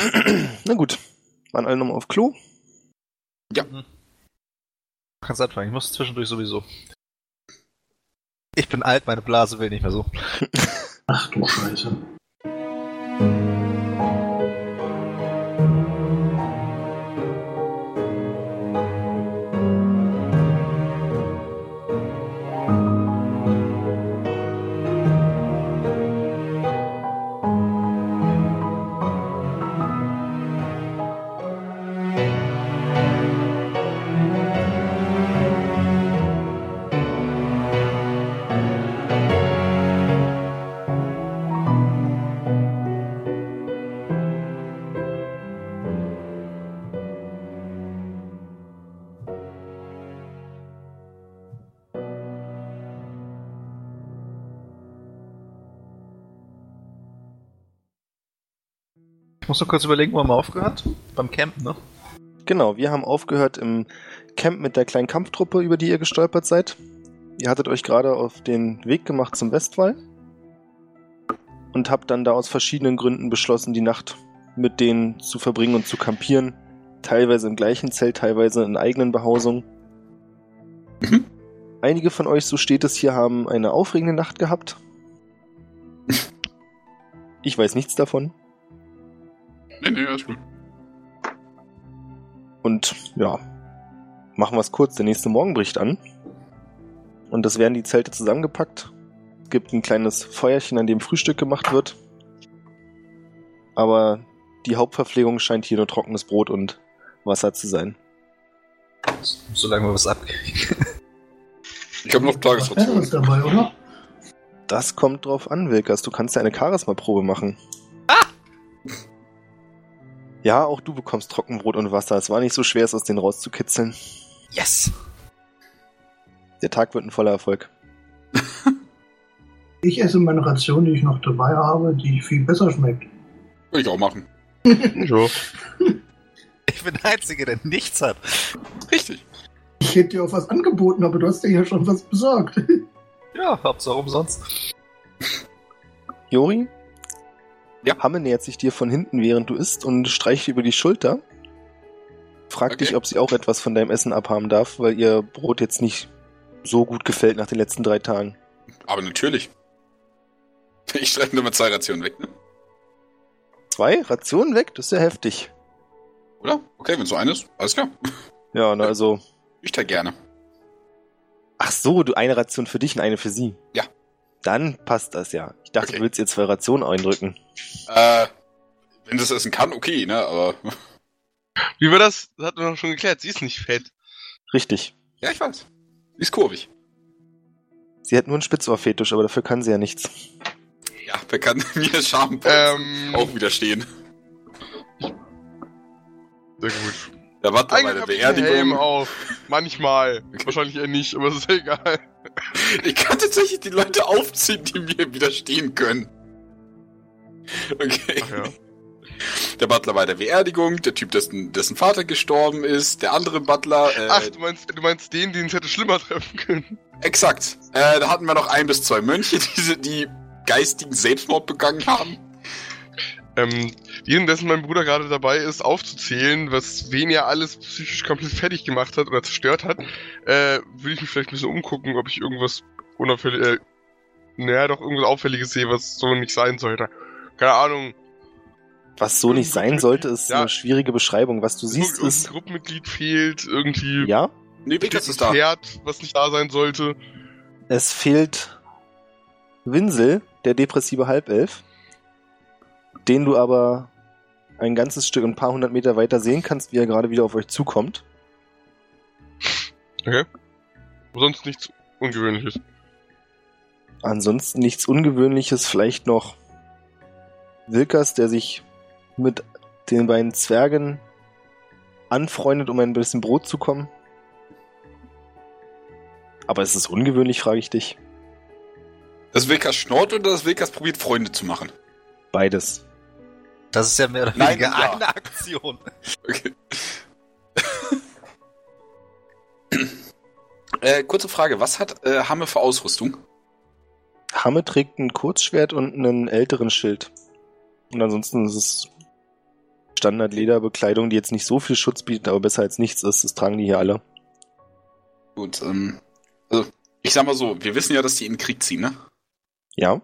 Na gut. Waren alle nochmal auf Klo? Ja. Mhm. Kannst anfangen, ich muss zwischendurch sowieso. Ich bin alt, meine Blase will nicht mehr so. Ach du Scheiße. Muss noch kurz überlegen, wo haben wir aufgehört? Beim Camp, ne? Genau, wir haben aufgehört im Camp mit der kleinen Kampftruppe, über die ihr gestolpert seid. Ihr hattet euch gerade auf den Weg gemacht zum Westwall und habt dann da aus verschiedenen Gründen beschlossen, die Nacht mit denen zu verbringen und zu kampieren. Teilweise im gleichen Zelt, teilweise in eigenen Behausungen. Mhm. Einige von euch, so steht es hier, haben eine aufregende Nacht gehabt. Ich weiß nichts davon. Nee, nee, alles gut. Und ja, machen wir es kurz. Der nächste Morgen bricht an. Und es werden die Zelte zusammengepackt. Es gibt ein kleines Feuerchen, an dem Frühstück gemacht wird. Aber die Hauptverpflegung scheint hier nur trockenes Brot und Wasser zu sein. Solange wir was abkriegen. Ich habe noch Tagesration. Besseres dabei, oder? Das kommt drauf an, Wilkas. Du kannst ja eine Charisma-Probe machen. Ja, auch du bekommst Trockenbrot und Wasser. Es war nicht so schwer, es aus denen rauszukitzeln. Yes! Der Tag wird ein voller Erfolg. Ich esse meine Ration, die ich noch dabei habe, die viel besser schmeckt. Würde ich auch machen. Jo. Ich bin der Einzige, der nichts hat. Richtig. Ich hätte dir auch was angeboten, aber du hast dir ja schon was besorgt. Ja, Hauptsache umsonst. Jori? Ja. Hamme nähert sich dir von hinten, während du isst und streicht über die Schulter. Fragt Okay. dich, ob sie auch etwas von deinem Essen abhaben darf, weil ihr Brot jetzt nicht so gut gefällt nach den letzten drei Tagen. Aber natürlich. Ich streiche nur mal zwei Rationen weg, ne? Zwei Rationen weg? Das ist ja heftig. Oder? Okay, wenn so eine ist, alles klar. Ja, na also. Ich teile gerne. Ach so, du eine Ration für dich und eine für sie. Ja. Dann passt das ja. Ich dachte, Okay. du willst zwei Rationen eindrücken. Äh, wenn das essen kann, okay, ne? Aber Wie war das? Das hatten wir doch schon geklärt. Sie ist nicht fett. Richtig. ja, ich weiß. Die ist kurvig. Sie hat nur einen Spitzohrfetisch, aber dafür kann sie ja nichts. Ja, wer kann mir Scham Ähm, auch widerstehen? sehr gut. Da war bei Eigentlich der Helm Beerdigung. auf. Manchmal. Wahrscheinlich eher nicht, aber es ist egal. Ich kann tatsächlich die Leute aufziehen, die mir widerstehen können. Okay. Ja. Der Butler bei der Beerdigung, der Typ, dessen, dessen Vater gestorben ist, der andere Butler, äh, Ach, du meinst, du meinst den, den es hätte schlimmer treffen können. exakt. Äh, da hatten wir noch ein bis zwei Mönche, die, die geistigen Selbstmord begangen haben. Ähm, währenddessen mein Bruder gerade dabei ist, aufzuzählen, was wen er alles psychisch komplett fertig gemacht hat oder zerstört hat, äh, würde ich mich vielleicht ein bisschen umgucken, ob ich irgendwas unauffällig, äh, naja, doch irgendwas Auffälliges sehe, was so nicht sein sollte. Keine Ahnung. Was so nicht sein sollte, ist Ja. eine schwierige Beschreibung. Was du siehst, irgendein ist. Gruppenmitglied fehlt, irgendwie Ja, Nee, ein ist da. Pferd, was nicht da sein sollte. es fehlt Winsel, der depressive Halbelf, den du aber ein ganzes Stück, ein paar hundert Meter weiter sehen kannst, wie er gerade wieder auf euch zukommt. Okay. Sonst nichts Ungewöhnliches. Ansonsten nichts Ungewöhnliches, vielleicht noch Wilkers, der sich mit den beiden Zwergen anfreundet, um ein bisschen Brot zu kommen. Aber ist es ungewöhnlich, frage ich dich. Das Wilkas schnort oder das Wilkas probiert, Freunde zu machen? Beides. Das ist ja mehr oder Nein, weniger ja. eine Aktion. Okay. äh, kurze Frage, was hat äh, Hamme für Ausrüstung? Hamme trägt ein Kurzschwert und einen älteren Schild. Und ansonsten ist es Standard-Lederbekleidung, die jetzt nicht so viel Schutz bietet, aber besser als nichts ist. Das tragen die hier alle. Gut, ähm, also, ich sag mal so, wir wissen ja, dass die in den Krieg ziehen, ne? Ja,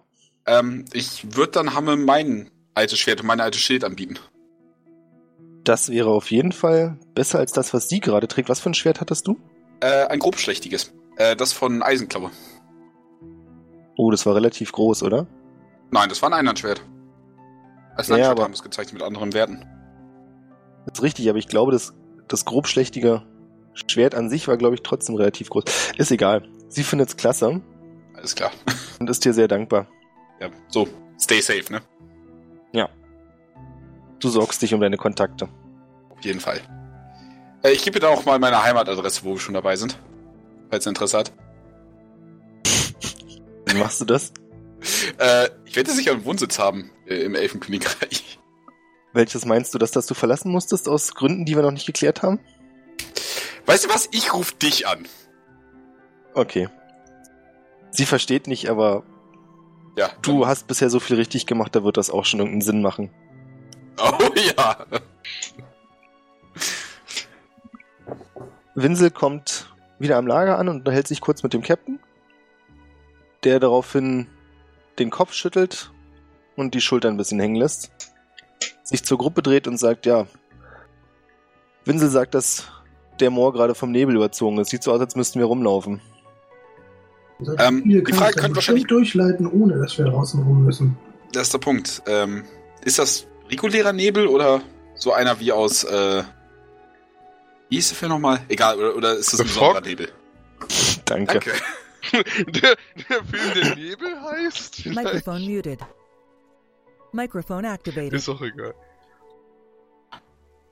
Ähm, ich würde dann Hamme mein altes Schwert und mein altes Schild anbieten. das wäre auf jeden Fall besser als das, was sie gerade trägt. Was für ein Schwert hattest du? Äh, ein grobschlächtiges. Äh, das von Eisenklaue. Oh, das war relativ groß, oder? Nein, das war ein Einhandschwert. Als Ja, Langschwert aber- haben wir es gezeichnet mit anderen Werten. Das ist richtig, aber ich glaube, das, das grobschlächtige Schwert an sich war, glaube ich, trotzdem relativ groß. Ist egal. Sie findet es klasse Alles klar. und ist dir sehr dankbar. Ja, so, stay safe, ne? Du sorgst dich um deine Kontakte. Auf jeden Fall. Äh, ich gebe dir auch mal meine Heimatadresse, wo wir schon dabei sind. Falls ihr Interesse hat. Wie machst du das? Äh, ich werde sicher einen Wohnsitz haben äh, im Elfenkönigreich. Welches meinst du, dass das du verlassen musstest aus Gründen, die wir noch nicht geklärt haben? Weißt du was? Ich ruf dich an. Okay. Sie versteht nicht, aber Ja. du hast bisher so viel richtig gemacht, da wird das auch schon irgendeinen Sinn machen. Oh ja. Winsel kommt wieder am Lager an und unterhält sich kurz mit dem Captain, der daraufhin den Kopf schüttelt und die Schulter ein bisschen hängen lässt, sich zur Gruppe dreht und sagt, ja, Winsel sagt, dass der Moor gerade vom Nebel überzogen ist. Sieht so aus, als müssten wir rumlaufen. Ähm, die kann Frage könnte wahrscheinlich- durchleiten, ohne dass wir draußen rum müssen. Das ist der Punkt. Ähm, ist das regulärer Nebel oder so einer wie aus, äh, wie hieß der Film nochmal? Egal, oder, oder ist das ein besonderer? Nebel? Danke. Danke. der, der Film, der Nebel heißt? Microphone muted. Microphone activated. Ist auch egal.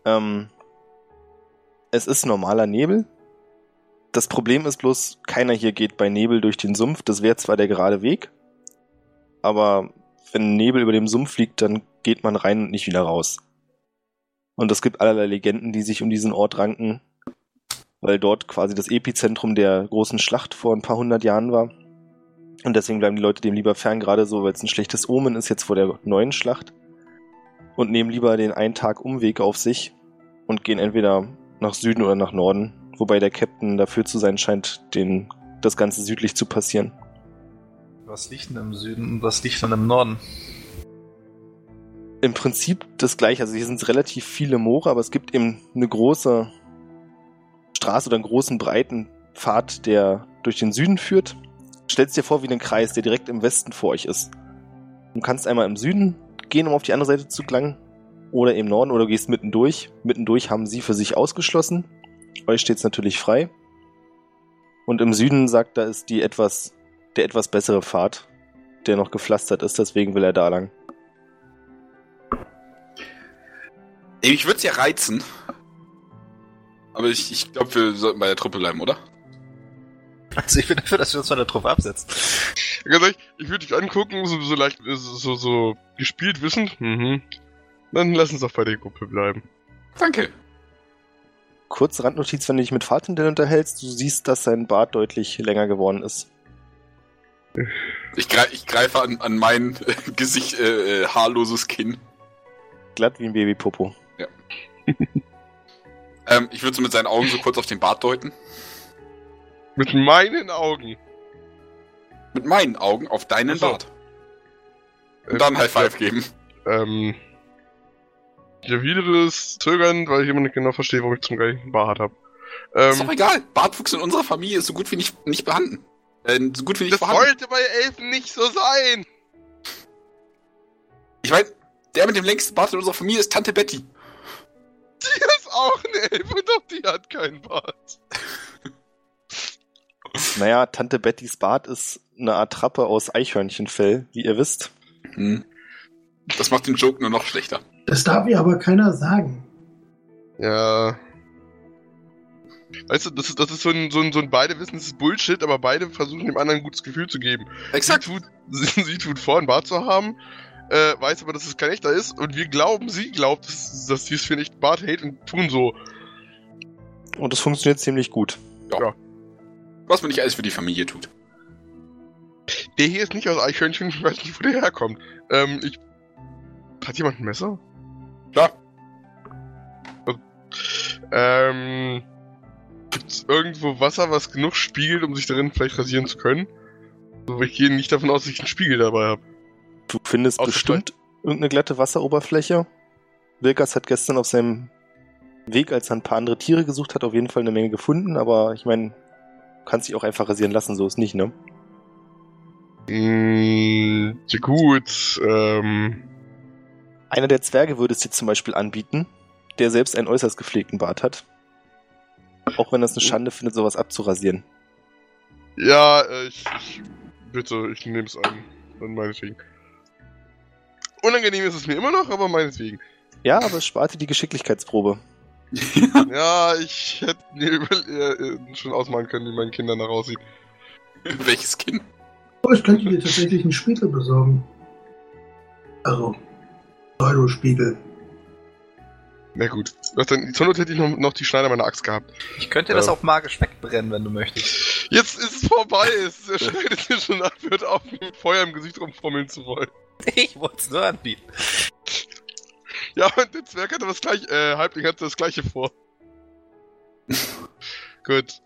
Ähm, es ist normaler Nebel. Das Problem ist bloß, keiner hier geht bei Nebel durch den Sumpf. Das wäre zwar der gerade Weg, aber wenn Nebel über dem Sumpf liegt, dann geht man rein und nicht wieder raus. Und es gibt allerlei Legenden, die sich um diesen Ort ranken, weil dort quasi das Epizentrum der großen Schlacht vor ein paar hundert Jahren war. Und deswegen bleiben die Leute dem lieber fern, gerade so, weil es ein schlechtes Omen ist jetzt vor der neuen Schlacht. Und nehmen lieber den einen Tag Umweg auf sich und gehen entweder nach Süden oder nach Norden, wobei der Captain dafür zu sein scheint, den, das Ganze südlich zu passieren. Was liegt denn im Süden und was liegt denn im Norden? Im Prinzip das gleiche, also hier sind relativ viele Moore, aber es gibt eben eine große Straße oder einen großen breiten Pfad, der durch den Süden führt. Stellst dir vor wie einen Kreis, der direkt im Westen vor euch ist. Du kannst einmal im Süden gehen, um auf die andere Seite zu gelangen, oder im Norden, oder du gehst mittendurch. Mittendurch haben sie für sich ausgeschlossen. Euch steht es natürlich frei. Und im Süden sagt er, ist die etwas, der etwas bessere Pfad, der noch gepflastert ist, deswegen will er da lang. Ich würde es ja reizen. Aber ich, ich glaube, wir sollten bei der Truppe bleiben, oder? Also ich bin dafür, dass wir uns von der Truppe absetzen. Ganz ehrlich, ich würde dich angucken, so, so leicht, so, so, so gespielt wissend. Mhm. Dann lass uns doch bei der Gruppe bleiben. Danke. Kurze Randnotiz, wenn du dich mit Fahrtendell unterhältst, du siehst, dass sein Bart deutlich länger geworden ist. Ich, greif, ich greife an, an mein äh, Gesicht, äh, äh, haarloses Kinn. Glatt wie ein Babypopo. Ähm, ich würde so mit seinen Augen so kurz auf den Bart deuten. Mit meinen Augen. Mit meinen Augen auf deinen so. Bart. Und dann High Five geben. Ähm. Ich erwidere es zögernd, weil ich immer nicht genau verstehe, warum ich zum gleichen Bart habe. Ist doch Ähm, egal. Bartwuchs in unserer Familie ist so gut wie nicht, nicht vorhanden. Äh, so gut wie nicht das vorhanden. sollte bei Elfen nicht so sein! Ich weiß, der mit dem längsten Bart in unserer Familie ist Tante Betty. Die ist auch eine Elfe, doch die hat keinen Bart. Naja, Tante Bettys Bart ist eine Art Trappe aus Eichhörnchenfell, wie ihr wisst. Hm. Das macht den Joke nur noch schlechter. Das darf ihr aber keiner sagen. Ja. Weißt du, das ist, das ist so ein, so ein, so ein beide wissen, es ist Bullshit, aber beide versuchen dem anderen ein gutes Gefühl zu geben. Exakt. Sie tut, sie, sie tut vor, einen Bart zu haben, äh, weiß aber, dass es kein echter ist und wir glauben, sie glaubt, dass, dass sie es für einen echten Bart hält und tun so. Und das funktioniert ziemlich gut. Was man nicht alles für die Familie tut. Der hier ist nicht aus Eichhörnchen, ich weiß nicht, wo der herkommt. Ähm, ich. Hat jemand ein Messer? Klar. Ähm, gibt's irgendwo Wasser, was genug spiegelt, um sich darin vielleicht rasieren zu können? Also, ich gehe nicht davon aus, dass ich einen Spiegel dabei habe. Du findest Außer bestimmt irgendeine glatte Wasseroberfläche. Wilkas hat gestern auf seinem Weg, als er ein paar andere Tiere gesucht hat, auf jeden Fall eine Menge gefunden, aber ich meine, kannst dich auch einfach rasieren lassen, so ist nicht, ne? Mm, ja gut, ähm, Einer der Zwerge würde es dir zum Beispiel anbieten, der selbst einen äußerst gepflegten Bart hat. Auch wenn das eine Schande findet, sowas abzurasieren. ja, äh, ich, ich bitte, ich nehme es an. Dann meinetwegen. Unangenehm ist es mir immer noch, aber meinetwegen. Ja, aber es spart dir die Geschicklichkeitsprobe. Ja, ich hätte mir über, äh, äh, schon ausmalen können, wie mein Kind danach aussieht. Welches Kind? Oh, ich könnte dir tatsächlich einen Spiegel besorgen. Also, Pseudospiegel. Na gut. Was denn, zur Not hätte ich noch, noch die Schneider meiner Axt gehabt. Ich könnte das Ja. auch magisch wegbrennen, wenn du möchtest. Jetzt ist es vorbei. Es er schneidet mir schon ab, wird auf dem Feuer im Gesicht rumfummeln zu wollen. Ich wollte es nur anbieten. Ja, und der Zwerg hatte das gleiche, äh, Halbling hatte das gleiche vor. gut.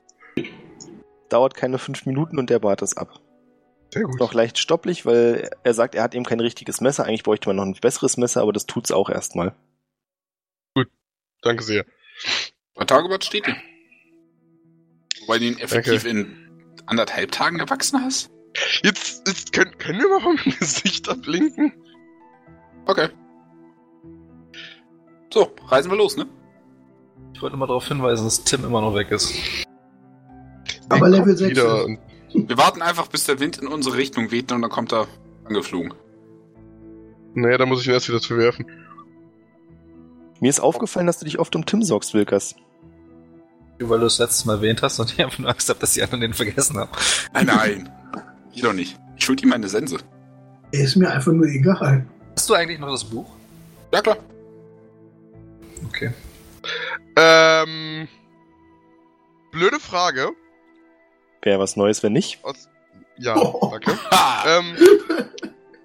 Dauert keine fünf Minuten und der Bart ist ab. Sehr gut. Noch leicht stopplich, weil er sagt, er hat eben kein richtiges Messer. Eigentlich bräuchte man noch ein besseres Messer, aber das tut's auch erstmal. Danke sehr. Bei Tagebart steht die. Wobei du ihn effektiv in anderthalb Tagen erwachsen hast? Jetzt, jetzt können, können wir mal vom Gesicht ablinken? Okay. So, reisen wir los, ne? Ich wollte mal darauf hinweisen, dass Tim immer noch weg ist. Aber Der Level kommt 6 wieder ist- und Wir warten einfach, bis der Wind in unsere Richtung weht und dann kommt er angeflogen. Naja, da muss ich ihn erst wieder zu werfen. Mir ist aufgefallen, dass du dich oft um Tim sorgst, Wilkers. Weil du es letztes Mal erwähnt hast und ich einfach nur Angst habe, dass die anderen den vergessen haben. Nein, nein. Ich doch nicht. Ich schuld ihm meine Sense. Er ist mir einfach nur egal. Hast du eigentlich noch das Buch? Ja, klar. Okay. Ähm. Blöde Frage. Wäre was Neues, wenn nicht. Aus. Ja, Oh. danke. Ähm,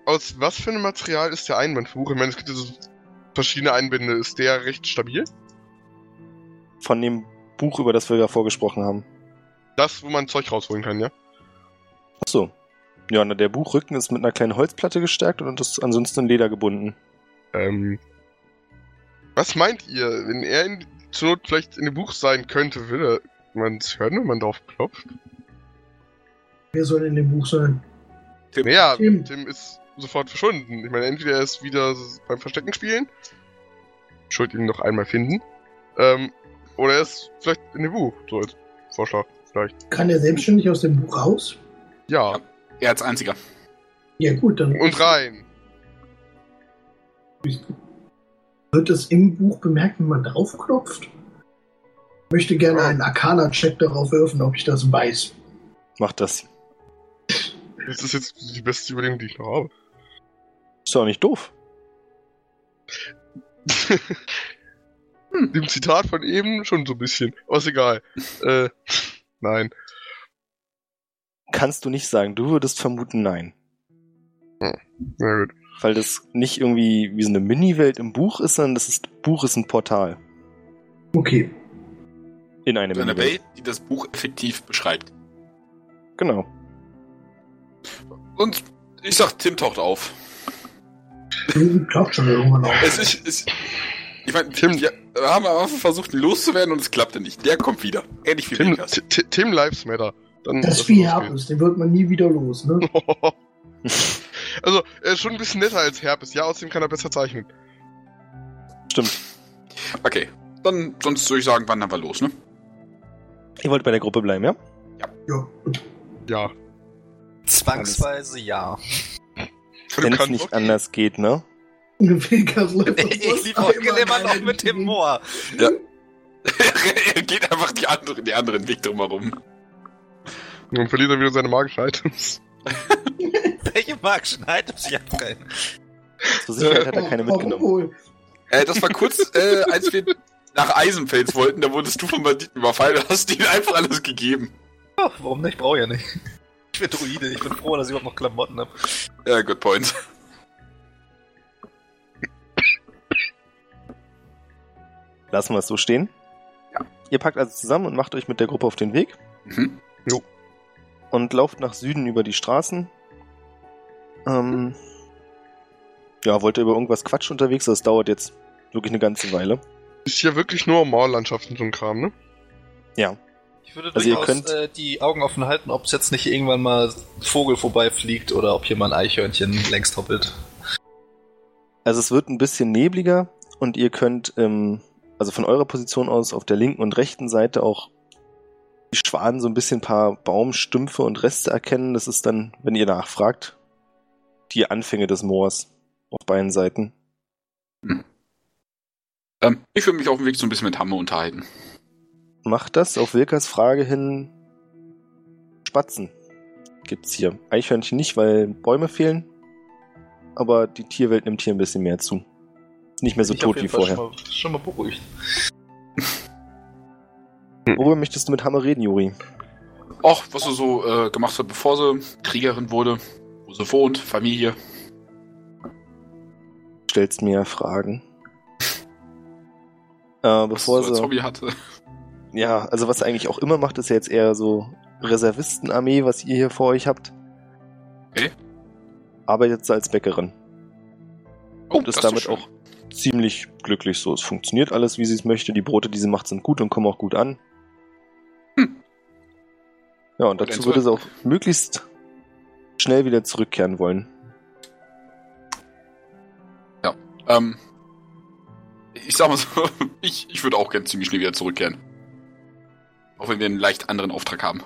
aus was für einem Material ist der Einbandbuch? Ich meine, es gibt ja so verschiedene Einbände. Ist der recht stabil? Von dem Buch, über das wir da vorgesprochen haben. Das, wo man Zeug rausholen kann, ja? Ach so. Ja, na, der Buchrücken ist mit einer kleinen Holzplatte gestärkt und ist ansonsten in Leder gebunden. Ähm. Was meint ihr, wenn er in, zur Not vielleicht in dem Buch sein könnte, würde man es hören, wenn man drauf klopft? Wer soll in dem Buch sein? Tim. Naja, Tim. Tim ist sofort verschwunden. Ich meine, entweder er ist wieder beim Verstecken spielen, schuld ihn noch einmal finden, ähm, oder er ist vielleicht in dem Buch, so als Vorschlag, vielleicht. Kann er selbstständig aus dem Buch raus? Ja, Er als einziger. Ja gut, dann und rein. wird es im Buch bemerkt, wenn man draufklopft. Ich möchte gerne Ja. einen Arcana-Check darauf werfen, ob ich das weiß. Macht das. Das ist jetzt die beste Überlegung, die ich noch habe. Ist doch nicht doof. Dem Zitat von eben schon so ein bisschen. Aber ist egal. äh, nein. Kannst du nicht sagen. Du würdest vermuten, nein. Na gut. Weil das nicht irgendwie wie so eine Mini-Welt im Buch ist, sondern das ist, Buch ist ein Portal. Okay. In eine Eine Mini-Welt. Welt, die das Buch effektiv beschreibt. Genau. Und ich sag, Tim taucht auf. Taucht schon irgendwann auf. Es ist, es, ich meine, Tim- wir haben am Anfang versucht, ihn loszuwerden und es klappte nicht. Der kommt wieder. Ähnlich wie Tim, Tim Lives Matter. Dann Das ist wie. Herpes, den wird man nie wieder los, ne? also, er ist schon ein bisschen netter als Herpes. Ja, außerdem kann er besser zeichnen. Stimmt. Okay. Dann, sonst würde ich sagen, wandern wir los, ne? Ihr wollt bei der Gruppe bleiben, ja? Ja. Ja. Zwangsweise ja. Wenn es nicht okay. anders geht, ne? Ich lief auch immer noch mit dem Moor. er geht einfach die andere, die anderen Weg drumherum. Dann verliert er wieder seine magischen Items. Welche magischen Items? Ich hab keine. Zur Sicherheit Äh, hat er keine mitgenommen. Äh, das war kurz, äh, als wir nach Eisenfels wollten, da wurdest du von Banditen überfallen und hast ihnen einfach alles gegeben. Ja, warum nicht? Brauche ja nicht. Ich bin Druide, ich bin froh, dass ich überhaupt noch Klamotten habe. Ja, good point. Lassen wir es so stehen. Ja. Ihr packt also zusammen und macht euch mit der Gruppe auf den Weg Mhm. und lauft nach Süden über die Straßen. Ähm, ja, wollt ihr über irgendwas Quatsch unterwegs? Das dauert jetzt wirklich eine ganze Weile. Ist ja wirklich nur Mauerlandschaft und so ein Kram, ne? Ja. Ich würde Also ihr durchaus könnt- äh, die Augen offen halten, ob es jetzt nicht irgendwann mal ein Vogel vorbeifliegt oder ob hier mal ein Eichhörnchen längst hoppelt. Also es wird ein bisschen nebliger und ihr könnt ähm, also von eurer Position aus auf der linken und rechten Seite auch die Schwaden so ein bisschen ein paar Baumstümpfe und Reste erkennen. Das ist dann, wenn ihr nachfragt, die Anfänge des Moors auf beiden Seiten. Ähm, ich würde mich auf dem Weg so ein bisschen mit Hamme unterhalten. Macht das auf Wilkers Frage hin Spatzen gibt's hier. Eichhörnchen nicht, weil Bäume fehlen, aber die Tierwelt nimmt hier ein bisschen mehr zu. Nicht mehr so Ich tot wie Fall vorher. Schon mal, schon mal beruhigt. Worüber möchtest du mit Hammer reden, Juri? Auch was sie so äh, gemacht hat, bevor sie Kriegerin wurde, wo sie wohnt, Familie. stellst mir Fragen. Äh, Was bevor sie so als sie, Hobby hatte. Ja, also was sie eigentlich auch immer macht, ist ja jetzt eher so Reservistenarmee, was ihr hier vor euch habt. Okay. Arbeitet sie als Bäckerin. Oh, Und ist damit auch ziemlich glücklich so. Es funktioniert alles, wie sie es möchte. Die Brote, die sie macht, sind gut und kommen auch gut an. Hm. Ja, und dazu würde sie auch möglichst schnell wieder zurückkehren wollen. Ähm, ich sag mal so, ich, ich würde auch gern ziemlich schnell wieder zurückkehren. Auch wenn wir einen leicht anderen Auftrag haben.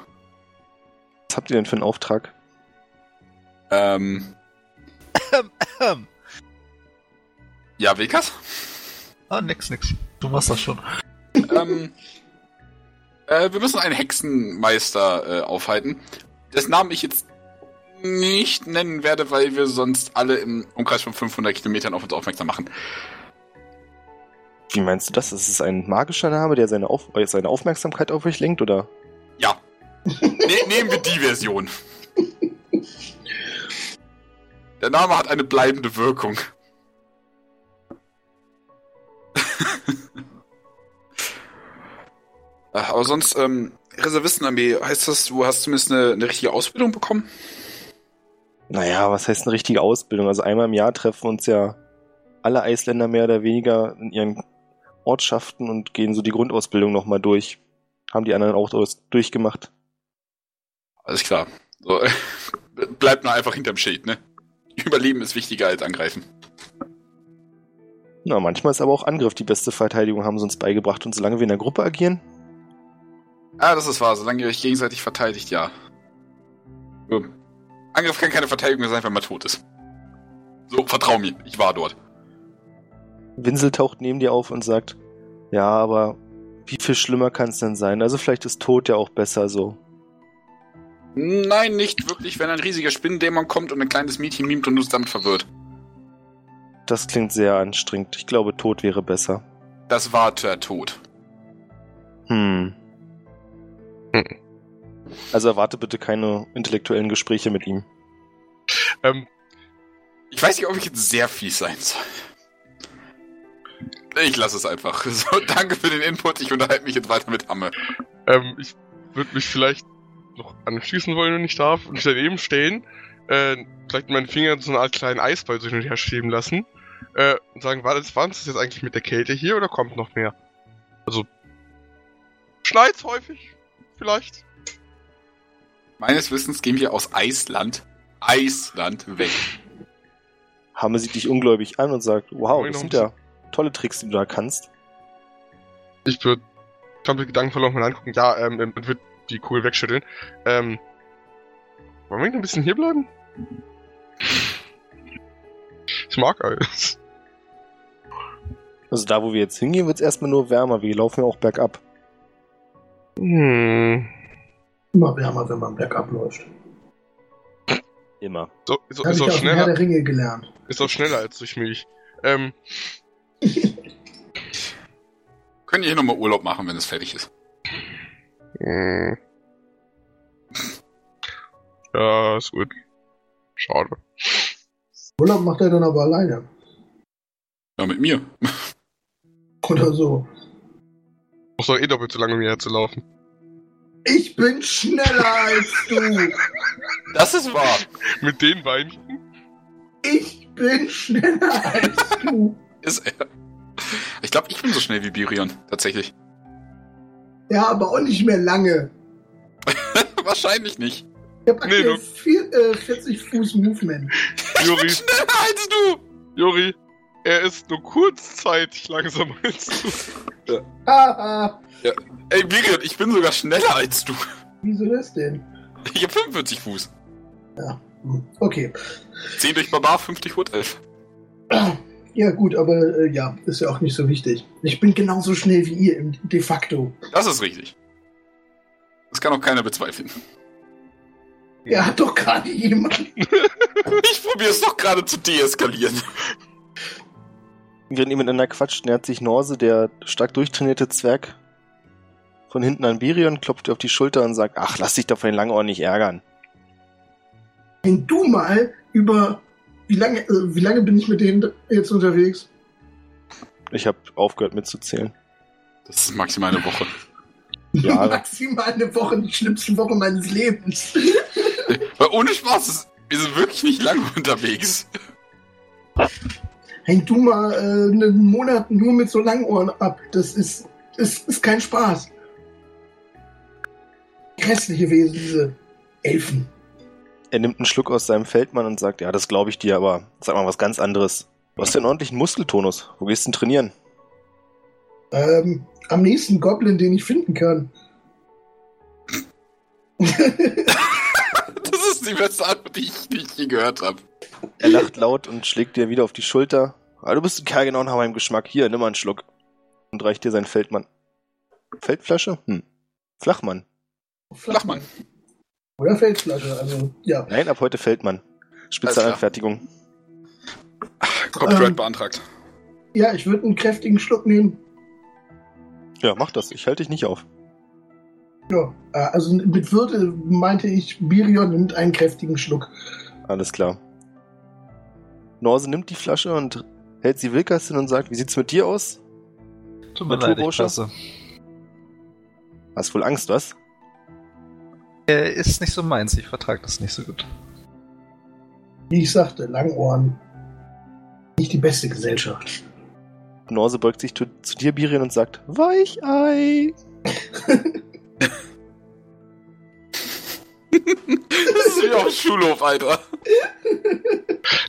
Was habt ihr denn für einen Auftrag? Ähm, Ähm. ja, Wilkas? Ah, nix, nix. Du machst das schon. ähm, äh, wir müssen einen Hexenmeister äh, aufhalten, dessen Namen ich jetzt nicht nennen werde, weil wir sonst alle im Umkreis von 500 Kilometern auf uns aufmerksam machen. Wie meinst du das? Ist es ein magischer Name, der seine, auf äh, seine Aufmerksamkeit auf euch lenkt, oder? Ja. Ne nehmen wir die Version. Der Name hat eine bleibende Wirkung. Äh, Aber sonst, ähm, Reservistenarmee, heißt das, du hast zumindest eine, eine richtige Ausbildung bekommen? Naja, was heißt eine richtige Ausbildung? Also einmal im Jahr treffen uns ja alle Eisländer mehr oder weniger in ihren Ortschaften und gehen so die Grundausbildung nochmal durch. Haben die anderen auch durchgemacht. Alles klar. So, bleibt nur einfach hinterm Schild, ne? Überleben ist wichtiger als angreifen. Na, manchmal ist aber auch Angriff die beste Verteidigung, haben sie uns beigebracht. Und solange wir in der Gruppe agieren, Ah, das ist wahr. Solange ihr euch gegenseitig verteidigt, ja. Angriff kann keine Verteidigung sein, wenn man tot ist. So, vertrau mir. Ich war dort. Winsel taucht neben dir auf und sagt, ja, aber wie viel schlimmer kann es denn sein? Also vielleicht ist Tod ja auch besser so. Nein, nicht wirklich, wenn ein riesiger Spinnendämon kommt und ein kleines Mädchen mimt und du es damit verwirrt. Das klingt sehr anstrengend. Ich glaube, Tod wäre besser. Das war der Tod. Hm. Hm. Also erwarte bitte keine intellektuellen Gespräche mit ihm. Ähm, Ich weiß nicht, ob ich jetzt sehr fies sein soll. Ich lasse es einfach. So, danke für den Input. Ich unterhalte mich jetzt weiter mit Hamme. ähm, ich würde mich vielleicht noch anschließen wollen, wenn ich darf, und mich daneben stellen, äh, vielleicht meine Finger so eine Art kleinen Eisball so hin und her schieben lassen, äh, und sagen, war das, war das jetzt eigentlich mit der Kälte hier oder kommt noch mehr? Also, schneit's häufig? Vielleicht? Meines Wissens gehen wir aus Eisland, Eisland weg. Hamme sieht dich ungläubig an und sagt, wow, das sind ja tolle Tricks, die du da kannst. Ich würde komplett gedankenvoll nochmal angucken. Ja, ähm, und wird die Kugel wegschütteln. Ähm, wollen wir noch ein bisschen hier bleiben? Ich mag alles. Also da, wo wir jetzt hingehen, wird es erstmal nur wärmer. Wir laufen ja auch bergab. Hm. Immer wärmer, wenn man bergab läuft. Immer. So, so, ist, ich auch schneller, der Ringe gelernt. ist auch schneller als durch Milch. Ähm, Können ihr hier nochmal Urlaub machen, wenn es fertig ist? hm. Ja, ist gut. Schade. Urlaub macht er dann aber alleine. Ja, mit mir. Oder so. Brauchst doch eh doppelt so lange, um hierher zu laufen. Ich bin schneller als du. Das ist wahr. Mit den Beinchen? Ich bin schneller als du. Ist er. Ich glaube, ich bin so schnell wie Birion, tatsächlich. Ja, aber auch nicht mehr lange. Wahrscheinlich nicht. Ich habe Nee, aktuell du- vier, äh, 40 Fuß Movement. Juri, Schneller als du! Juri, er ist nur kurzzeitig langsamer als du. Haha. Ey, Birion, ich bin sogar schneller als du. Wieso das denn? Ich habe 45 Fuß. Hm, Okay. 10 durch Barbar, 50 Wood-Elf. Ja, gut, aber äh, ja, ist ja auch nicht so wichtig. Ich bin genauso schnell wie ihr, im- de facto. Das ist richtig. Das kann auch keiner bezweifeln. Er hat doch gerade jemand. Ich probiere es doch gerade zu deeskalieren. Während ihr miteinander quatscht, nähert sich Norse, der stark durchtrainierte Zwerg, von hinten an Birion, klopft ihr auf die Schulter und sagt, ach, lass dich doch von den Langohren nicht ärgern. Wenn du mal über. Wie lange, äh, wie lange bin ich mit denen jetzt unterwegs? Ich habe aufgehört mitzuzählen. Das ist maximal eine Woche. Jahre. Maximal eine Woche, die schlimmste Woche meines Lebens. Weil ohne Spaß, das- wir sind wirklich nicht lange unterwegs. Häng du mal äh, einen Monat nur mit so Langohren ab. Das ist, ist, ist kein Spaß. Grässliche Wesen, diese Elfen. Er nimmt einen Schluck aus seinem Feldmann und sagt, ja, das glaube ich dir, aber sag mal was ganz anderes. Du hast ja einen ordentlichen Muskeltonus. Wo gehst du denn trainieren? Ähm, am nächsten Goblin, den ich finden kann. Das ist die beste Antwort, die ich, die ich je gehört habe. Er lacht laut und schlägt dir wieder auf die Schulter. Ah, du bist ein Kerl genau nach meinem Geschmack. Hier, nimm mal einen Schluck. Und reicht dir seinen Feldmann. Feldflasche? Hm. Flachmann. Flachmann. Oder Felsflasche, also ja. Nein, ab heute Feldmann. Spezialanfertigung. Copyright Ähm. beantragt. Ja, ich würde einen kräftigen Schluck nehmen. Ja, mach das. Ich halte dich nicht auf. Ja, äh, also mit Würde meinte ich, Birion nimmt einen kräftigen Schluck. Alles klar. Norse nimmt die Flasche und hält sie Wilkas hin und sagt, wie sieht's mit dir aus? Tut mir leid, ich passe. Hast wohl Angst, was? Äh, ist nicht so meins, ich vertrage das nicht so gut. Wie ich sagte, Langohren. Nicht die beste Gesellschaft. Norse beugt sich zu, zu dir, Birion, und sagt, Weichei. Das ist wie auf dem Schulhof, Alter.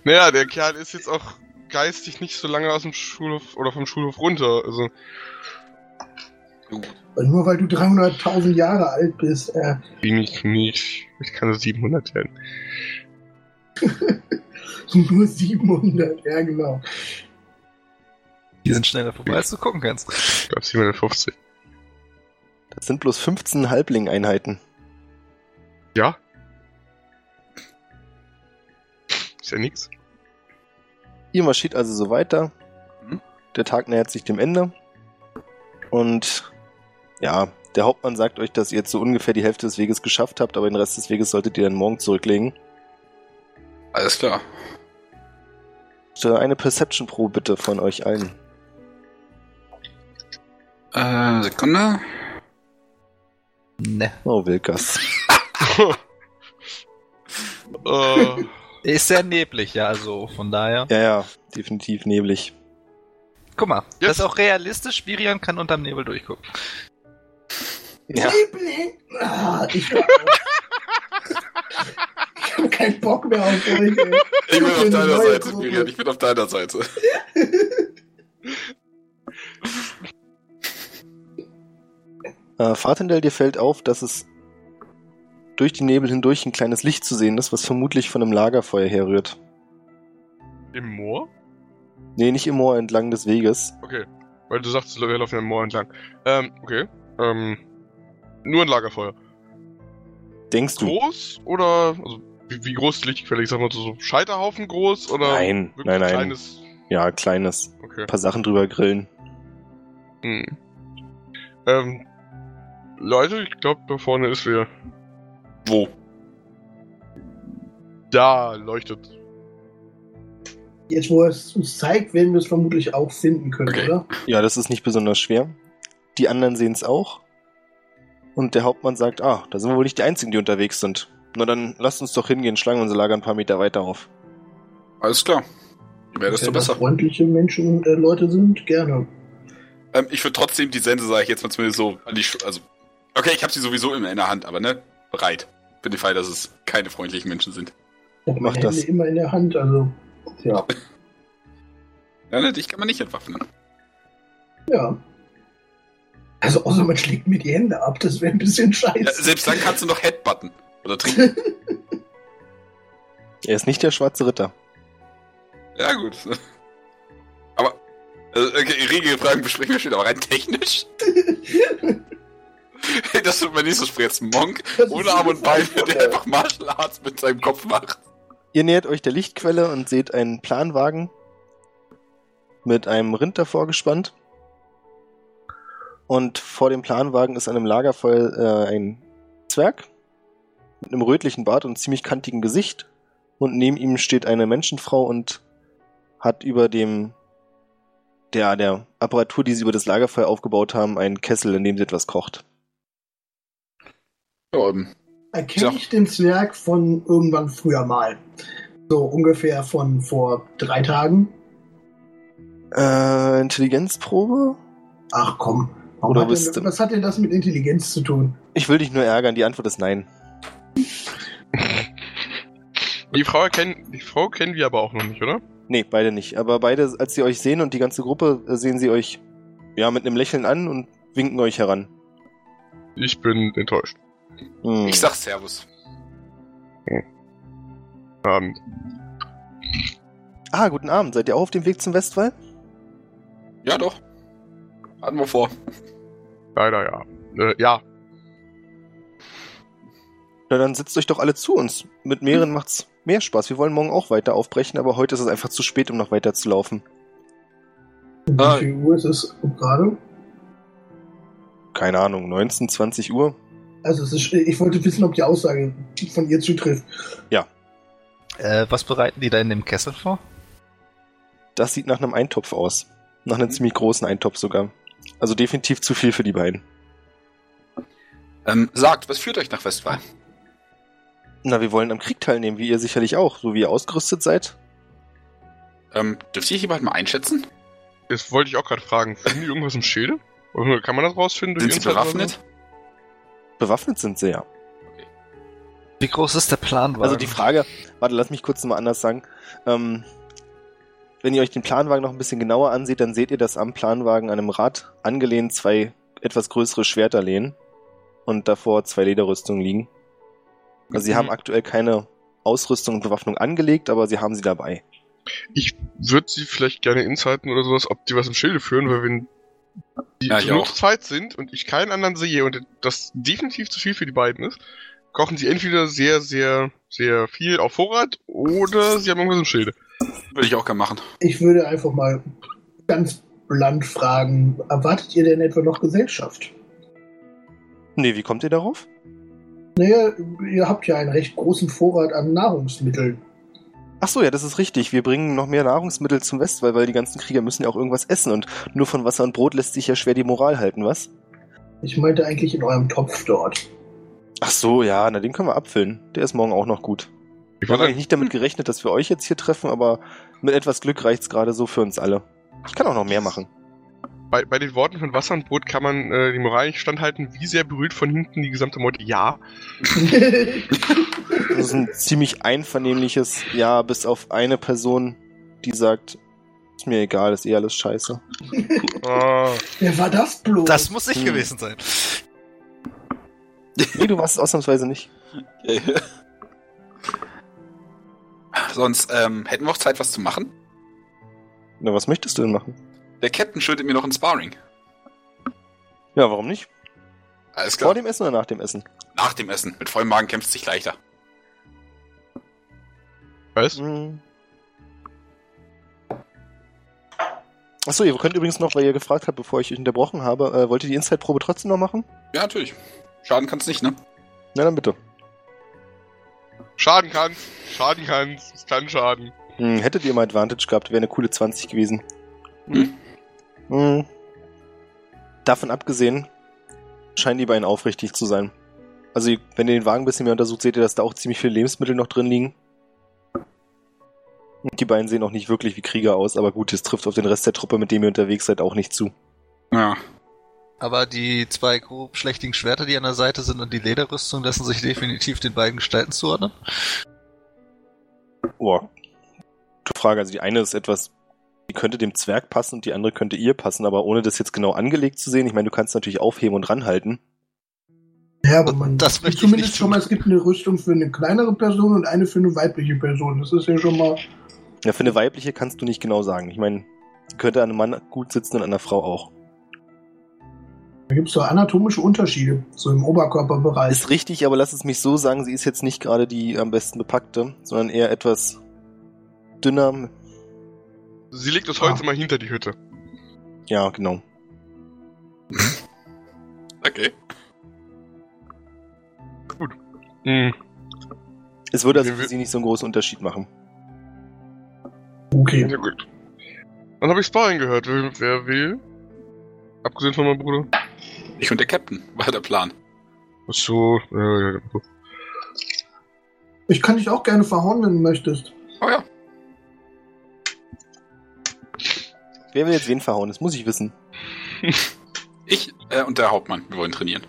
Naja, der Kerl ist jetzt auch geistig nicht so lange aus dem Schulhof oder vom Schulhof runter. Also, Und nur weil du 300.000 Jahre alt bist, äh, bin ich nicht. Ich kann so 700 werden. nur 700, ja genau. Die sind schneller vorbei, als du gucken kannst. Ich glaube 750. Das sind bloß 15 Halbling-Einheiten. Ja? Ist ja nix. Ihr marschiert also so weiter. Mhm. Der Tag nähert sich dem Ende. Und ja, der Hauptmann sagt euch, dass ihr jetzt so ungefähr die Hälfte des Weges geschafft habt, aber den Rest des Weges solltet ihr dann morgen zurücklegen. Alles klar. Äh, Eine Perception-Probe bitte von euch allen. Äh, Sekunde. Ne. Oh, Wilkas. äh, Ist sehr neblig, ja, also von daher. Ja, ja, definitiv neblig. Guck mal, das Jetzt- ist auch realistisch. Virion kann unterm Nebel durchgucken. Ja! Ah, ich ich hab keinen Bock mehr auf euch, ey. Ich bin auf Eine deiner Seite, Gruppe. Miriam. Ich bin auf deiner Seite. äh, Fatendell, dir fällt auf, dass es durch die Nebel hindurch ein kleines Licht zu sehen ist, was vermutlich von einem Lagerfeuer herrührt. Im Moor? Nee, nicht im Moor entlang des Weges. Okay. Weil du sagst, wir laufen am Moor entlang. Ähm, okay. Ähm, nur ein Lagerfeuer. Denkst du? Groß oder, also, wie, wie groß ist die Lichtquelle? Ich sag mal so, so Scheiterhaufen groß oder? Nein, wirklich nein, nein. Kleines, Ja, kleines. okay. Ein paar Sachen drüber grillen. Hm. Ähm, Leute, ich glaube, da vorne ist wer. Wo? Da leuchtet. Jetzt, wo er es uns zeigt, werden wir es vermutlich auch finden können, Okay. oder? Ja, das ist nicht besonders schwer. Die anderen sehen es auch. Und der Hauptmann sagt, ah, da sind wir wohl nicht die Einzigen, die unterwegs sind. Na dann lasst uns doch hingehen, schlagen unser Lager ein paar Meter weiter auf. Alles klar. Mehr, desto besser. freundliche Menschen äh, Leute sind, gerne. Ähm, ich würde trotzdem die Sense, sage ich jetzt mal zumindest so, an die Sch also, okay, ich habe sie sowieso immer in der Hand, aber ne, bereit. Für den Fall, dass es keine freundlichen Menschen sind. Ich habe Mach das. Immer in der Hand, also ja. Ja, ne, dich kann man nicht entwaffnen. ja. Also außer man schlägt mir die Hände ab, das wäre ein bisschen Ja, scheiße. selbst dann kannst du noch Headbutton. Oder trinken. Er ist nicht der schwarze Ritter. ja, gut. Aber, also, okay, riesige Fragen besprechen wir später, aber rein technisch? das wird mein nächstes Spiel jetzt. Monk ohne Arm und einfach, der ja. einfach Martial Arts mit seinem Kopf macht. Ihr nähert euch der Lichtquelle und seht einen Planwagen mit einem Rind davor gespannt. Und vor dem Planwagen ist an einem Lagerfeuer äh, ein Zwerg mit einem rötlichen Bart und ziemlich kantigem Gesicht. Und neben ihm steht eine Menschenfrau und hat über dem der, der Apparatur, die sie über das Lagerfeuer aufgebaut haben, einen Kessel, in dem sie etwas kocht. Ja, ähm, Erkenne Ja. ich den Zwerg von irgendwann früher mal. So ungefähr von vor drei Tagen. Äh, Intelligenzprobe? Ach komm. Warum Oder hat bist denn, was hat denn das mit Intelligenz zu tun? Ich will dich nur ärgern, die Antwort ist nein. Die Frau erkennen, die Frau kennen wir aber auch noch nicht, oder? Nee, beide nicht. Aber beide, als sie euch sehen und die ganze Gruppe, äh, sehen sie euch ja mit einem Lächeln an und winken euch heran. Ich bin enttäuscht. Hm. ich sag Servus. Ähm, Ah, guten Abend. Seid ihr auch auf dem Weg zum Westwall? Ja, doch. Hatten wir vor. leider ja. Äh, ja, Na, dann setzt euch doch alle zu uns. Mit mehreren macht's mehr Spaß. Wir wollen morgen auch weiter aufbrechen, aber heute ist es einfach zu spät, um noch weiter zu laufen. Wie Ah. viel Uhr ist es gerade? Keine Ahnung, 19, 20 Uhr? Also es ist, ich wollte wissen, ob die Aussage von ihr zutrifft. Äh, was bereiten die da in dem Kessel vor? Das sieht nach einem Eintopf aus. Nach einem ziemlich großen Eintopf sogar. Also definitiv zu viel für die beiden. Ähm, sagt, was führt euch nach Westfalen? Na, wir wollen am Krieg teilnehmen, wie ihr sicherlich auch, so wie ihr ausgerüstet seid. Ähm, dürft ihr jemand mal einschätzen? das wollte ich auch gerade fragen. Finden die irgendwas im Schilde? Oder Kann man das rausfinden? durch Sind sie bewaffnet? Bewaffnet sind sie ja. Wie groß ist der Planwagen? Also die Frage, warte, lass mich kurz nochmal anders sagen. Ähm, wenn ihr euch den Planwagen noch ein bisschen genauer ansieht, dann seht ihr, dass am Planwagen an einem Rad angelehnt zwei etwas größere Schwerter lehnen und davor zwei Lederrüstungen liegen. Also sie Mhm. haben aktuell keine Ausrüstung und Bewaffnung angelegt, aber sie haben sie dabei. Ich würde sie vielleicht gerne insighten oder sowas, ob die was im Schilde führen, weil wenn die Ja, auch. Zeit sind und ich keinen anderen sehe und das definitiv zu viel für die beiden ist, kochen sie entweder sehr, sehr, sehr viel auf Vorrat oder sie haben irgendwas im Schilde. Würde ich auch gerne machen. Ich würde einfach mal ganz blunt fragen, erwartet ihr denn etwa noch Gesellschaft? Nee, wie kommt ihr darauf? Naja, ihr habt ja einen recht großen Vorrat an Nahrungsmitteln. Ach so, ja, das ist richtig. Wir bringen noch mehr Nahrungsmittel zum Westwall, weil die ganzen Krieger müssen ja auch irgendwas essen und nur von Wasser und Brot lässt sich ja schwer die Moral halten, was? Ich meinte eigentlich in eurem Topf dort. Ach so, ja, na den können wir abfüllen. Der ist morgen auch noch gut. Ich habe eigentlich nicht damit gerechnet, dass wir euch jetzt hier treffen, aber mit etwas Glück reicht's gerade so für uns alle. Ich kann auch noch mehr machen. bei, bei den Worten von Wasser und Brot kann man äh, die Moral nicht standhalten, wie sehr berührt von hinten die gesamte Meute. Ja, Das ist ein ziemlich einvernehmliches Ja, bis auf eine Person, die sagt, ist mir egal, ist eh alles scheiße. Ah, Wer war das bloß? Das muss ich Hm. gewesen sein. Nee, du warst es ausnahmsweise nicht. Sonst ähm, hätten wir auch Zeit, was zu machen. Na, was möchtest du denn machen? Der Captain schuldet mir noch ein Sparring. Ja, warum nicht? Alles klar. Vor dem Essen oder nach dem Essen? Nach dem Essen. Mit vollem Magen kämpft es sich leichter. was? Hm. Achso, ihr könnt übrigens noch, weil ihr gefragt habt, bevor ich euch unterbrochen habe, äh, wollt ihr die Inside-Probe trotzdem noch machen? Ja, natürlich. Schaden kann's nicht, ne? Na dann bitte. Schaden kann's, schaden kann's, es kann schaden. Hm, hättet ihr mal Advantage gehabt, wäre eine coole 20 gewesen. Hm. Hm. Davon abgesehen, scheinen die beiden aufrichtig zu sein. Also, wenn ihr den Wagen ein bisschen mehr untersucht, seht ihr, dass da auch ziemlich viele Lebensmittel noch drin liegen. Und die beiden sehen auch nicht wirklich wie Krieger aus, aber gut, es trifft auf den Rest der Truppe, mit dem ihr unterwegs seid, auch nicht zu. Ja. Aber die zwei grob schlechtigen Schwerter, die an der Seite sind und die Lederrüstung lassen sich definitiv den beiden Gestalten zuordnen. Boah. Gute Frage. Also die eine ist etwas, die könnte dem Zwerg passen und die andere könnte ihr passen, aber ohne das jetzt genau angelegt zu sehen. Ich meine, du kannst natürlich aufheben und ranhalten. Ja, aber man Das möchte ich zumindest nicht schon mal, es gibt eine Rüstung für eine kleinere Person und eine für eine weibliche Person. Das ist ja schon mal. Ja, für eine weibliche kannst du nicht genau sagen. Ich meine, die könnte an einem Mann gut sitzen und an einer Frau auch. Da gibt es so anatomische Unterschiede, so im Oberkörperbereich. Ist richtig, aber lass es mich so sagen, sie ist jetzt nicht gerade die am besten bepackte, sondern eher etwas dünner. Sie legt das Ah. Holz mal hinter die Hütte. Ja, genau. Okay. Hm. Es würde also für sie nicht so einen großen Unterschied machen. Okay. Ja gut. Dann habe ich Sparring gehört. Wer will? Abgesehen von meinem Bruder. Ich und der Captain, war der Plan. Ach so, äh, ja. Ich kann dich auch gerne verhauen, wenn du möchtest. Oh ja. Wer will jetzt wen verhauen? Das muss ich wissen. Ich äh, und der Hauptmann, wir wollen trainieren.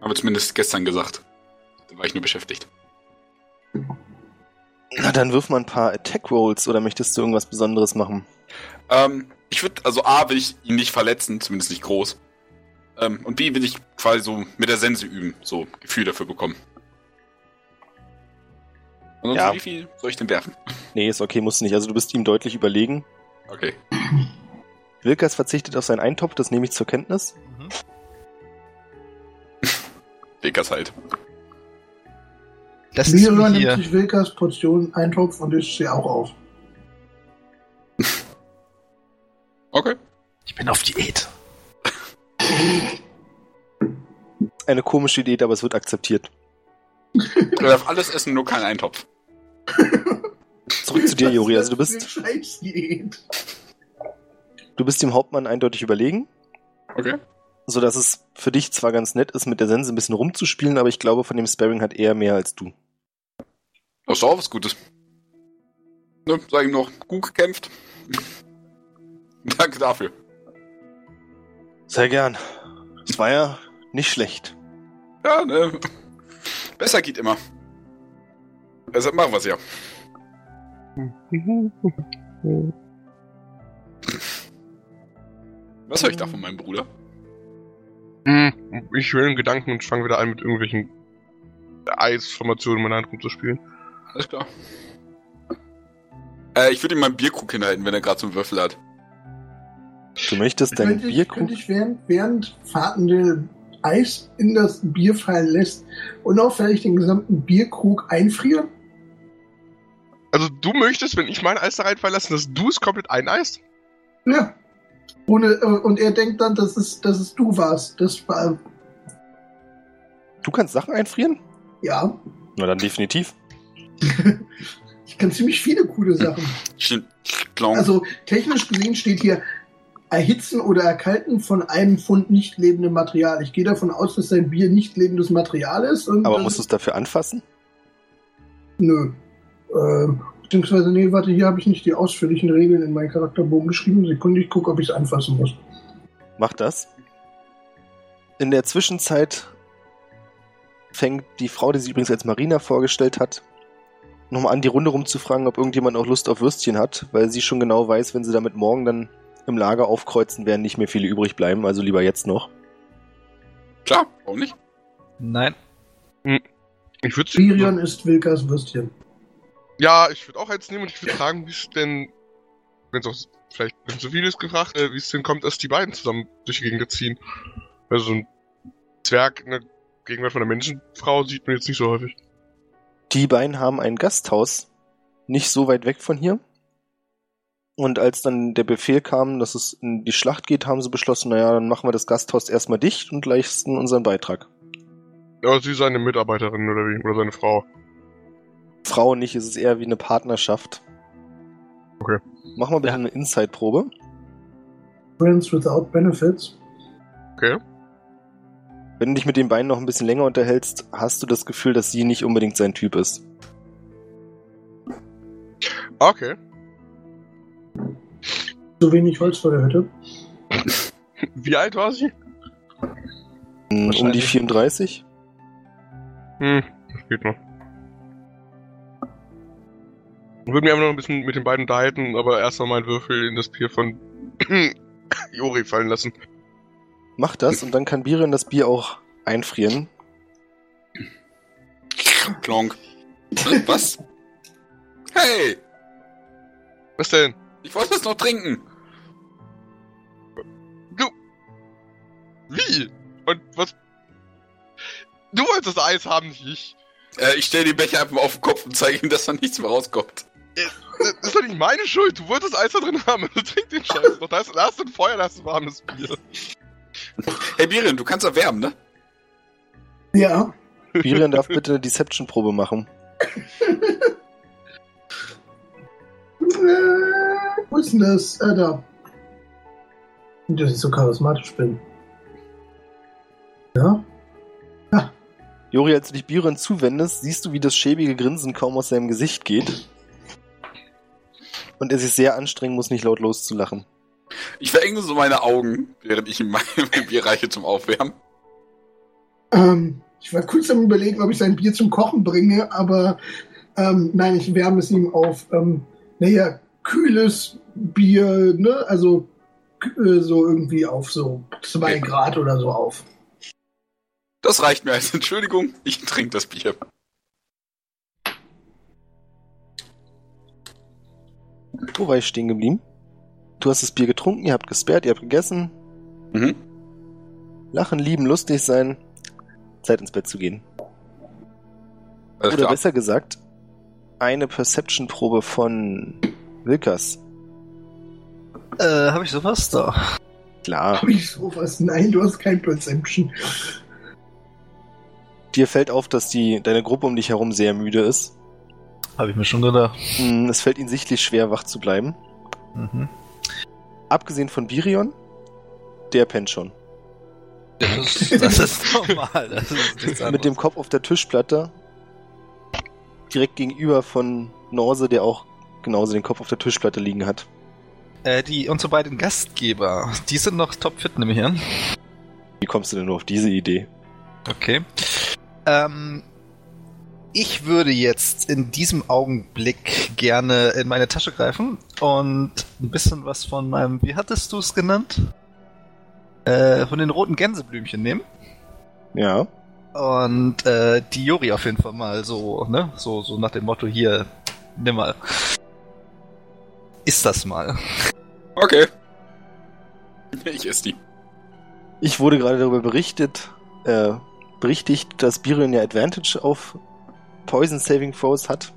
Aber zumindest gestern gesagt. Da war ich nur beschäftigt. Na, dann wirf mal ein paar Attack Rolls oder möchtest du irgendwas Besonderes machen? Ähm, ich würde, also A, will ich ihn nicht verletzen, zumindest nicht groß. Ähm, und B, will ich quasi so mit der Sense üben, so Gefühl dafür bekommen. Ansonsten, Ja. wie viel soll ich denn werfen? Nee, ist okay, musst du nicht. Also du bist ihm deutlich überlegen. Okay. Wilkas verzichtet auf seinen Eintopf, das nehme ich zur Kenntnis. Mhm. Dickers halt. Das mir nimmt sich Wilkas Portion Eintopf und isst sie auch auf. Okay. Ich bin auf Diät. Eine komische Idee, aber es wird akzeptiert. Er darf alles essen, nur kein Eintopf. Zurück zu dir, Juri. Also du bist, du bist dem Hauptmann eindeutig überlegen, Okay. so dass es für dich zwar ganz nett ist, mit der Sense ein bisschen rumzuspielen, aber ich glaube, von dem Sparring hat er mehr als du. Das ist auch was Gutes. Ne, sag ihm noch, gut gekämpft. Danke dafür. Sehr gern. Es war ja nicht schlecht. Ja, ne. Besser geht immer. Deshalb machen wir's ja. Was höre ich da von meinem Bruder? Hm, ich will in Gedanken und fange wieder an mit irgendwelchen Eisformationen in meiner Hand rumzuspielen. Alles klar. Äh, ich würde ihm mal einen Bierkrug hinhalten, wenn er gerade so einen Würfel hat. Du möchtest deinen könnte Bierkrug... könnte ich während, während Fahrtende Eis in das Bier fallen lässt und auch vielleicht den gesamten Bierkrug einfrieren? Also du möchtest, wenn ich mein Eis da reinfallen lasse, dass du es komplett eineist? Ja. Ohne, äh, und er denkt dann, dass es, dass es du warst. Das war, Du kannst Sachen einfrieren? ja. Na dann definitiv. Ich kann ziemlich viele coole Sachen. Stimmt. Also technisch gesehen steht hier erhitzen oder erkalten von einem Pfund nicht lebendem Material. Ich gehe davon aus, dass sein Bier nicht lebendes Material ist. Aber musst du es dafür anfassen? Nö. Ähm, beziehungsweise, nee, warte, hier habe ich nicht die ausführlichen Regeln in meinen Charakterbogen geschrieben. Sekunde, ich gucke, ob ich es anfassen muss. Mach das. In der Zwischenzeit fängt die Frau, die sich übrigens als Marina vorgestellt hat, nochmal an, die Runde rumzufragen, ob irgendjemand auch Lust auf Würstchen hat, weil sie schon genau weiß, wenn sie damit morgen dann im Lager aufkreuzen, werden nicht mehr viele übrig bleiben, also lieber jetzt noch. Klar, warum nicht? Nein. Ich würde Virion ist Wilkas Würstchen. Ja, ich würde auch eins nehmen und ich würde fragen, wie es denn, wenn es auch vielleicht ein bisschen zu viel ist gefragt, äh, wie es denn kommt, dass die beiden zusammen durch die Gegend ziehen. Also so ein Zwerg in der Gegenwart von einer Menschenfrau sieht man jetzt nicht so häufig. Die beiden haben ein Gasthaus, nicht so weit weg von hier. Und als dann der Befehl kam, dass es in die Schlacht geht, haben sie beschlossen, naja, dann machen wir das Gasthaus erstmal dicht und leisten unseren Beitrag. Aber sie ist seine Mitarbeiterin oder wie? Oder seine Frau. Frau nicht, es ist eher wie eine Partnerschaft. Okay. Mach mal bitte Ja. eine Inside-Probe. Friends without benefits. Okay. Wenn du dich mit den beiden noch ein bisschen länger unterhältst, hast du das Gefühl, dass sie nicht unbedingt sein Typ ist. Okay. So wenig Holz vor der Hütte. Wie alt war sie? Hm, Um die Wahrscheinlich. 34? Hm, das geht noch. Ich würde mich einfach noch ein bisschen mit den beiden unterhalten, aber erst mal meinen Würfel in das Bier von Jori fallen lassen. Mach das und dann kann Birion das Bier auch einfrieren. Klonk. Was? Hey, Was denn? Ich wollte es noch trinken. Wie? Und was? Du wolltest das Eis haben, nicht ich. Äh, ich stelle den Becher einfach mal auf den Kopf und zeige ihm, dass da nichts mehr rauskommt. Das ist doch nicht meine Schuld. Du wolltest Eis da drin haben. Du trink den Scheiß doch. Da ist, da hast du ein Feuer, da hast du warmes Bier. Hey Birin, du kannst erwärmen, ne? Ja. Birion darf bitte eine Deception-Probe machen. Äh, wo ist denn das? Äh, da. Und dass ich so charismatisch bin. Ja? Jori, als du dich Birion zuwendest, siehst du, wie das schäbige Grinsen kaum aus seinem Gesicht geht. Und er sich sehr anstrengen muss, nicht laut loszulachen. Ich verenge so meine Augen, während ich ihm mein Bier reiche zum Aufwärmen. Ähm, ich war kurz am überlegen, ob ich sein Bier zum Kochen bringe, aber ähm, nein, ich wärme es ihm auf, ähm, naja, kühles Bier, ne? Also äh, so irgendwie auf so zwei Okay. Grad oder so auf. Das reicht mir als Entschuldigung. Ich trinke das Bier. Wo war ich stehen geblieben? Du hast das Bier getrunken, ihr habt gesperrt, ihr habt gegessen. Mhm. Lachen, lieben, lustig sein. Zeit ins Bett zu gehen. Alles Oder klar. besser gesagt, eine Perception-Probe von Wilkers. Äh, habe ich sowas da? Klar. Hab ich sowas? Nein, du hast kein Perception. Dir fällt auf, dass die, deine Gruppe um dich herum sehr müde ist. Habe ich mir schon gedacht. Hm, Es fällt ihnen sichtlich schwer, wach zu bleiben. Mhm. Abgesehen von Virion, der pennt schon. Das ist, das ist normal. Das ist. Mit dem Kopf auf der Tischplatte. Direkt gegenüber von Norse, der auch genauso den Kopf auf der Tischplatte liegen hat. Äh, die, unsere beiden Gastgeber, die sind noch topfit, nehme ich an. Wie kommst du denn nur auf diese Idee? Okay. Ähm, ich würde jetzt in diesem Augenblick gerne in meine Tasche greifen und ein bisschen was von meinem, wie hattest du es genannt? Äh, von den roten Gänseblümchen nehmen. Ja. Und äh, die Jori auf jeden Fall mal so, ne? So, so nach dem Motto hier, nimm mal. Ist das mal. Okay. Ich esse die. Ich wurde gerade darüber berichtet, äh, berichtigt, dass Birion ja Advantage auf Poison Saving Throws hat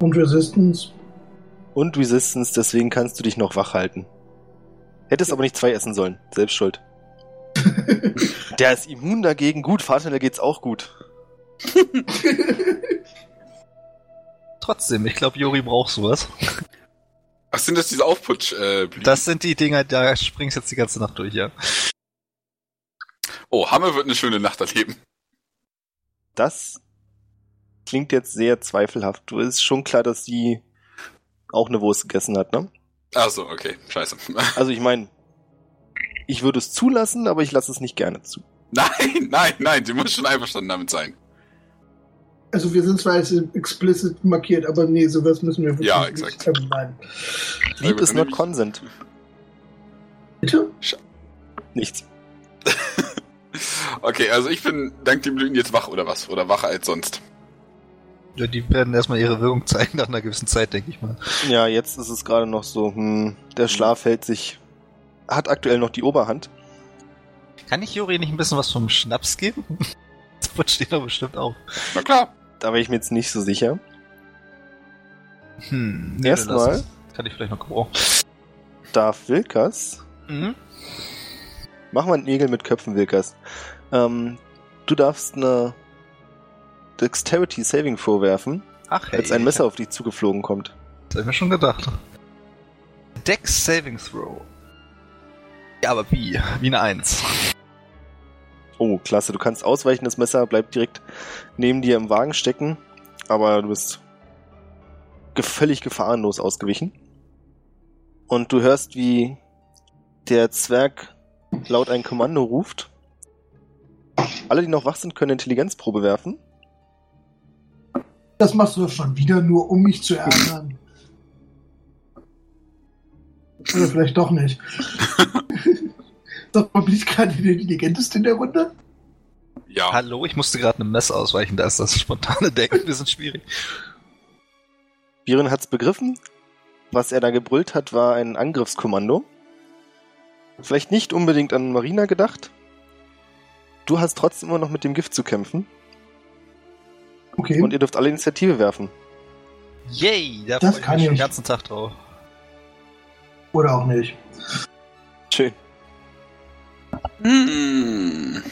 Und Resistance. und Resistance, deswegen kannst du dich noch wach halten. Hättest aber nicht zwei essen sollen. Selbst schuld. Der ist immun dagegen. Gut, Vater, geht's auch gut. Trotzdem, ich glaube, Jori braucht sowas. Ach, sind das diese Aufputsch, äh, Blüten? Das sind die Dinger, da springst jetzt die ganze Nacht durch, ja. Oh, Hammer wird eine schöne Nacht erleben. Das klingt jetzt sehr zweifelhaft. Du ist schon klar, dass sie auch eine Wurst gegessen hat, ne? Ach so, okay. Scheiße. Also ich meine, ich würde es zulassen, aber ich lasse es nicht gerne zu. Nein, nein, nein, sie muss schon einverstanden damit sein. Also wir sind zwar als explicit markiert, aber nee, sowas müssen wir wirklich Ja, nicht exakt. vermeiden. Sleep gut, is dann not consent. Bitte? Nichts. Okay, also ich bin dank den Blüten jetzt wach oder was? Oder wacher als sonst. ja. Die werden erstmal ihre Wirkung zeigen nach einer gewissen Zeit, denke ich mal. Ja, jetzt ist es gerade noch so, hm, der Schlaf hält sich, hat aktuell noch die Oberhand. Kann ich Jori nicht ein bisschen was vom Schnaps geben? Das ihn doch bestimmt auf. Na klar. Da wäre ich mir jetzt nicht so sicher. Hm, nee, Erstmal-. Kann ich vielleicht noch gebrauchen. Darf Wilkas, Mhm. mach mal einen Nägel mit Köpfen, Wilkas. Ähm, du darfst eine Dexterity Saving vorwerfen, Ach, hey. als ein Messer auf dich zugeflogen kommt. Das hab ich mir schon gedacht. Dex Saving Throw. Ja, aber wie? Wie eine Eins. Oh, klasse. Du kannst ausweichen, das Messer bleibt direkt neben dir im Wagen stecken, aber du bist völlig gefahrenlos ausgewichen. Und du hörst, wie der Zwerg laut ein Kommando ruft. Alle, die noch wach sind, können Intelligenzprobe werfen. Das machst du doch schon wieder nur, um mich zu ärgern. Oder vielleicht doch nicht. Sag mal, bin ich gerade der Intelligenteste in der Runde? Ja. Hallo, ich musste gerade einem Messer ausweichen, da ist das spontane Denken ein bisschen schwierig. Biren hat's begriffen. Was er da gebrüllt hat, war ein Angriffskommando. Vielleicht nicht unbedingt an Marina gedacht. Du hast trotzdem immer noch mit dem Gift zu kämpfen Okay. und ihr dürft alle Initiative werfen. Yay, da Das freue ich mich den ganzen Tag drauf. Oder auch nicht. Schön. Hm.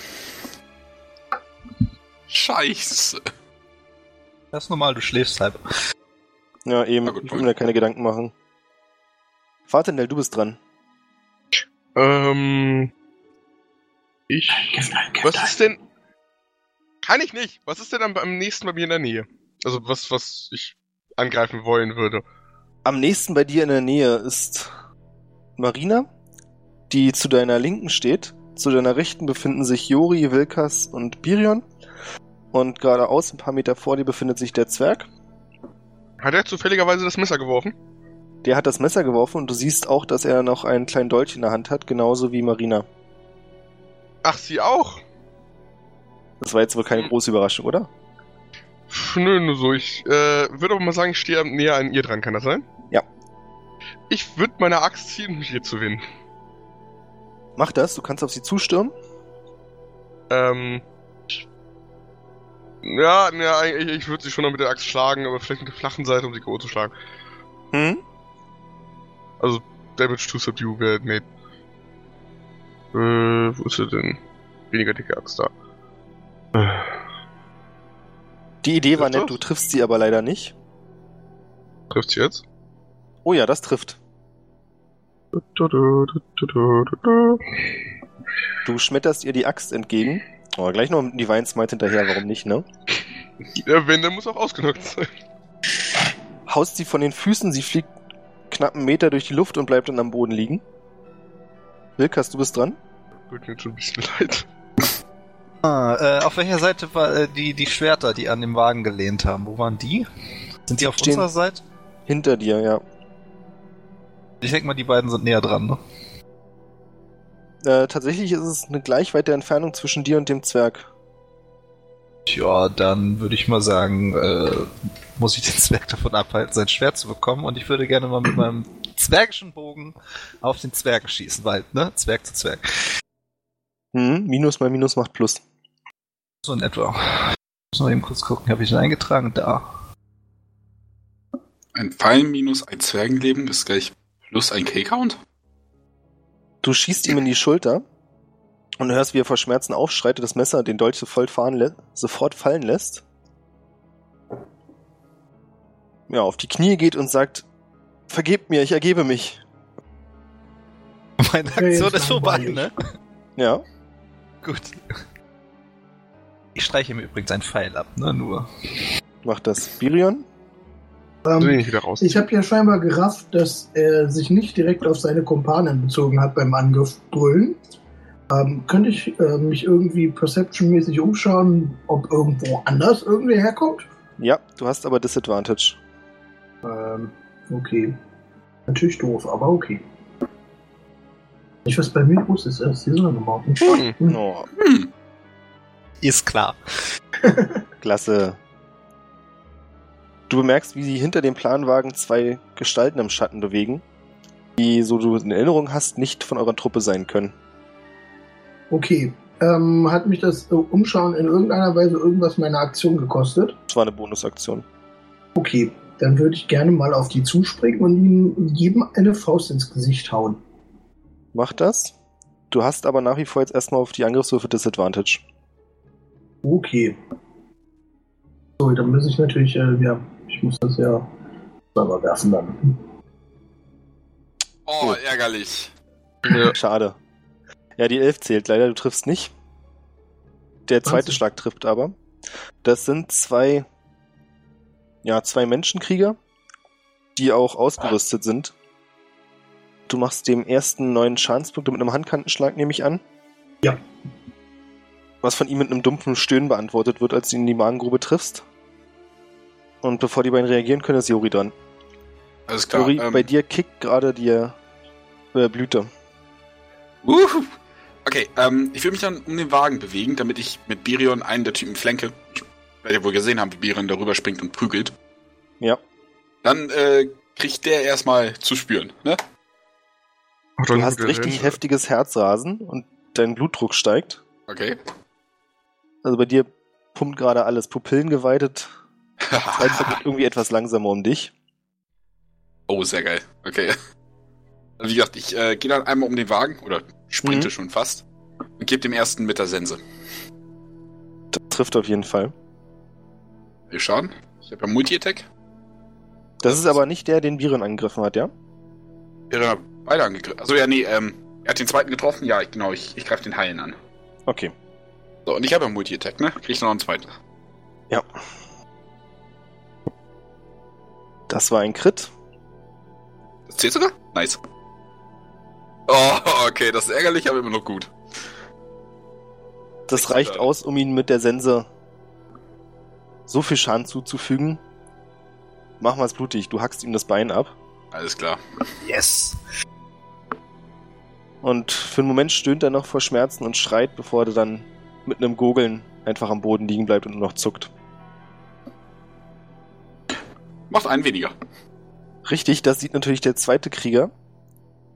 Scheiße. Das ist normal, du schläfst halb. Ja, eben. Gut, ich will mir da keine Gedanken machen. Vater du bist dran. Ähm. Ich. Was ist denn. Kann ich nicht. Was ist denn am, am nächsten bei mir in der Nähe? Also was, was ich angreifen wollen würde. Am nächsten bei dir in der Nähe ist Marina, die zu deiner Linken steht. Zu deiner Rechten befinden sich Jori, Wilkas und Birion. Und geradeaus, ein paar Meter vor dir, befindet sich der Zwerg. Hat er zufälligerweise das Messer geworfen? Der hat das Messer geworfen und du siehst auch, dass er noch einen kleinen Dolch in der Hand hat, genauso wie Marina. Ach, sie auch? Das war jetzt wohl keine Hm. große Überraschung, oder? Nö, nur so. Ich äh, würde aber mal sagen, ich stehe näher an ihr dran, kann das sein? Ja. Ich würde meine Axt ziehen, um mich ihr zu winnen. Mach das, du kannst auf sie zustürmen. Ähm. ich- Ja, ne, eigentlich, ich würde sie schon noch mit der Axt schlagen, aber vielleicht mit der flachen Seite, um sie K.O. zu schlagen. Hm? Also, Damage to Subdue wäre, nee. Äh, wo ist sie denn? Weniger dicke Axt da. Die Idee war nett, das? du triffst sie aber leider nicht. Trifft sie jetzt? Oh ja, das trifft. Du schmetterst ihr die Axt entgegen. Oh, gleich noch ein Divine Smite hinterher, warum nicht, ne? Ja, wenn, dann muss auch ausgenockt sein. Haust sie von den Füßen, sie fliegt knapp einen Meter durch die Luft und bleibt dann am Boden liegen. Wilkas, du bist dran. Tut mir jetzt schon ein bisschen leid. Ah, äh, auf welcher Seite war äh, die, die Schwerter, die an dem Wagen gelehnt haben? Wo waren die? Sind die auf Stehen- unserer Seite? Hinter dir, ja. Ich denke mal, die beiden sind näher dran, ne? Äh, tatsächlich ist es eine gleich weite Entfernung zwischen dir und dem Zwerg. Tja, dann würde ich mal sagen, äh, muss ich den Zwerg davon abhalten, sein Schwert zu bekommen und ich würde gerne mal mit meinem zwergischen Bogen auf den Zwerg schießen, weil, ne? Zwerg zu Zwerg. Hm, Minus mal Minus macht Plus. So in etwa. Muss mal eben kurz gucken, habe ich den eingetragen? Da. Ein Pfeil minus ein Zwergenleben ist gleich plus ein K-Count? Du schießt ihm in die Schulter und hörst, wie er vor Schmerzen aufschreit und das Messer den Dolch sofort, fahren lä sofort fallen lässt. Ja, auf die Knie geht und sagt, vergebt mir, ich ergebe mich. Meine Aktion ist vorbei, ne? Ja, Gut. Ich streiche mir übrigens einen Pfeil ab, ne? Nur. macht das. Birion? Ähm, ich ich habe ja scheinbar gerafft, dass er sich nicht direkt auf seine Kumpanen bezogen hat beim Angriff brüllen. Ähm, könnte ich äh, mich irgendwie perception-mäßig umschauen, ob irgendwo anders irgendwer herkommt? Ja, du hast aber Disadvantage. Ähm, okay. Natürlich doof, aber okay. Nicht, was bei mir los ist, erst die Sonne gemacht. Hm. Oh, Hm. Ist klar. klasse. Du bemerkst, wie sie hinter dem Planwagen zwei Gestalten im Schatten bewegen, die, so du in Erinnerung hast, nicht von eurer Truppe sein können. Okay. Ähm, hat mich das äh, Umschauen in irgendeiner Weise irgendwas meiner Aktion gekostet? Das war eine Bonusaktion. Okay, dann würde ich gerne mal auf die zuspringen und ihm jedem eine Faust ins Gesicht hauen. Mach das. Du hast aber nach wie vor jetzt erstmal auf die Angriffswürfe Disadvantage. Okay. So, dann muss ich natürlich, äh, ja, ich muss das ja selber werfen dann. Oh, ärgerlich. Ja. Schade. Ja, die 11 zählt leider, du triffst nicht. Der zweite Wahnsinn. Schlag trifft aber. Das sind zwei, ja, zwei Menschenkrieger, die auch ausgerüstet sind. Du machst dem ersten neuen Schadenspunkte mit einem Handkantenschlag, nehme ich an. Ja. Was von ihm mit einem dumpfen Stöhnen beantwortet wird, als du ihn in die Magengrube triffst. Und bevor die beiden reagieren können, ist Jori dran. Alles klar. Jori, ähm, bei dir kickt gerade die äh, Blüte. Uhu. Okay, ähm, ich will mich dann um den Wagen bewegen, damit ich mit Birion einen der Typen flanke. Ich werde ja wohl gesehen haben, wie Birion darüber springt und prügelt. Ja. Dann äh, kriegt der erstmal zu spüren, ne? Ach, Du hast richtig dann- heftiges Herzrasen und dein Blutdruck steigt. Okay. Also bei dir pumpt gerade alles Pupillen geweitet. Zeit vergeht irgendwie etwas langsamer um dich. oh, sehr geil. Okay. Also wie gesagt, ich äh, gehe dann einmal um den Wagen, oder sprinte Mhm. schon fast, und gebe dem ersten mit der Sense. Das trifft auf jeden Fall. Wir schauen. Ich habe ja Multi-Attack. Das ist aber nicht der, den Biren angegriffen hat, ja? Ja, beide angegriffen. Also ja, nee, ähm, er hat den zweiten getroffen. Ja, ich, genau, ich, ich greife den Heilen an. Okay. So, und ich habe ja Multi-Attack, ne? Krieg ich noch einen zweiten. Ja. Das war ein Crit. Das zählt sogar? Nice. Oh, okay, das ist ärgerlich, aber immer noch gut. Das reicht aus, um ihn mit der Sense so viel Schaden zuzufügen. Mach mal's blutig, du hackst ihm das Bein ab. Alles klar. Yes. Und für einen Moment stöhnt er noch vor Schmerzen und schreit, bevor er dann mit einem Gurgeln einfach am Boden liegen bleibt und nur noch zuckt. Macht einen weniger. Richtig, das sieht natürlich der zweite Krieger,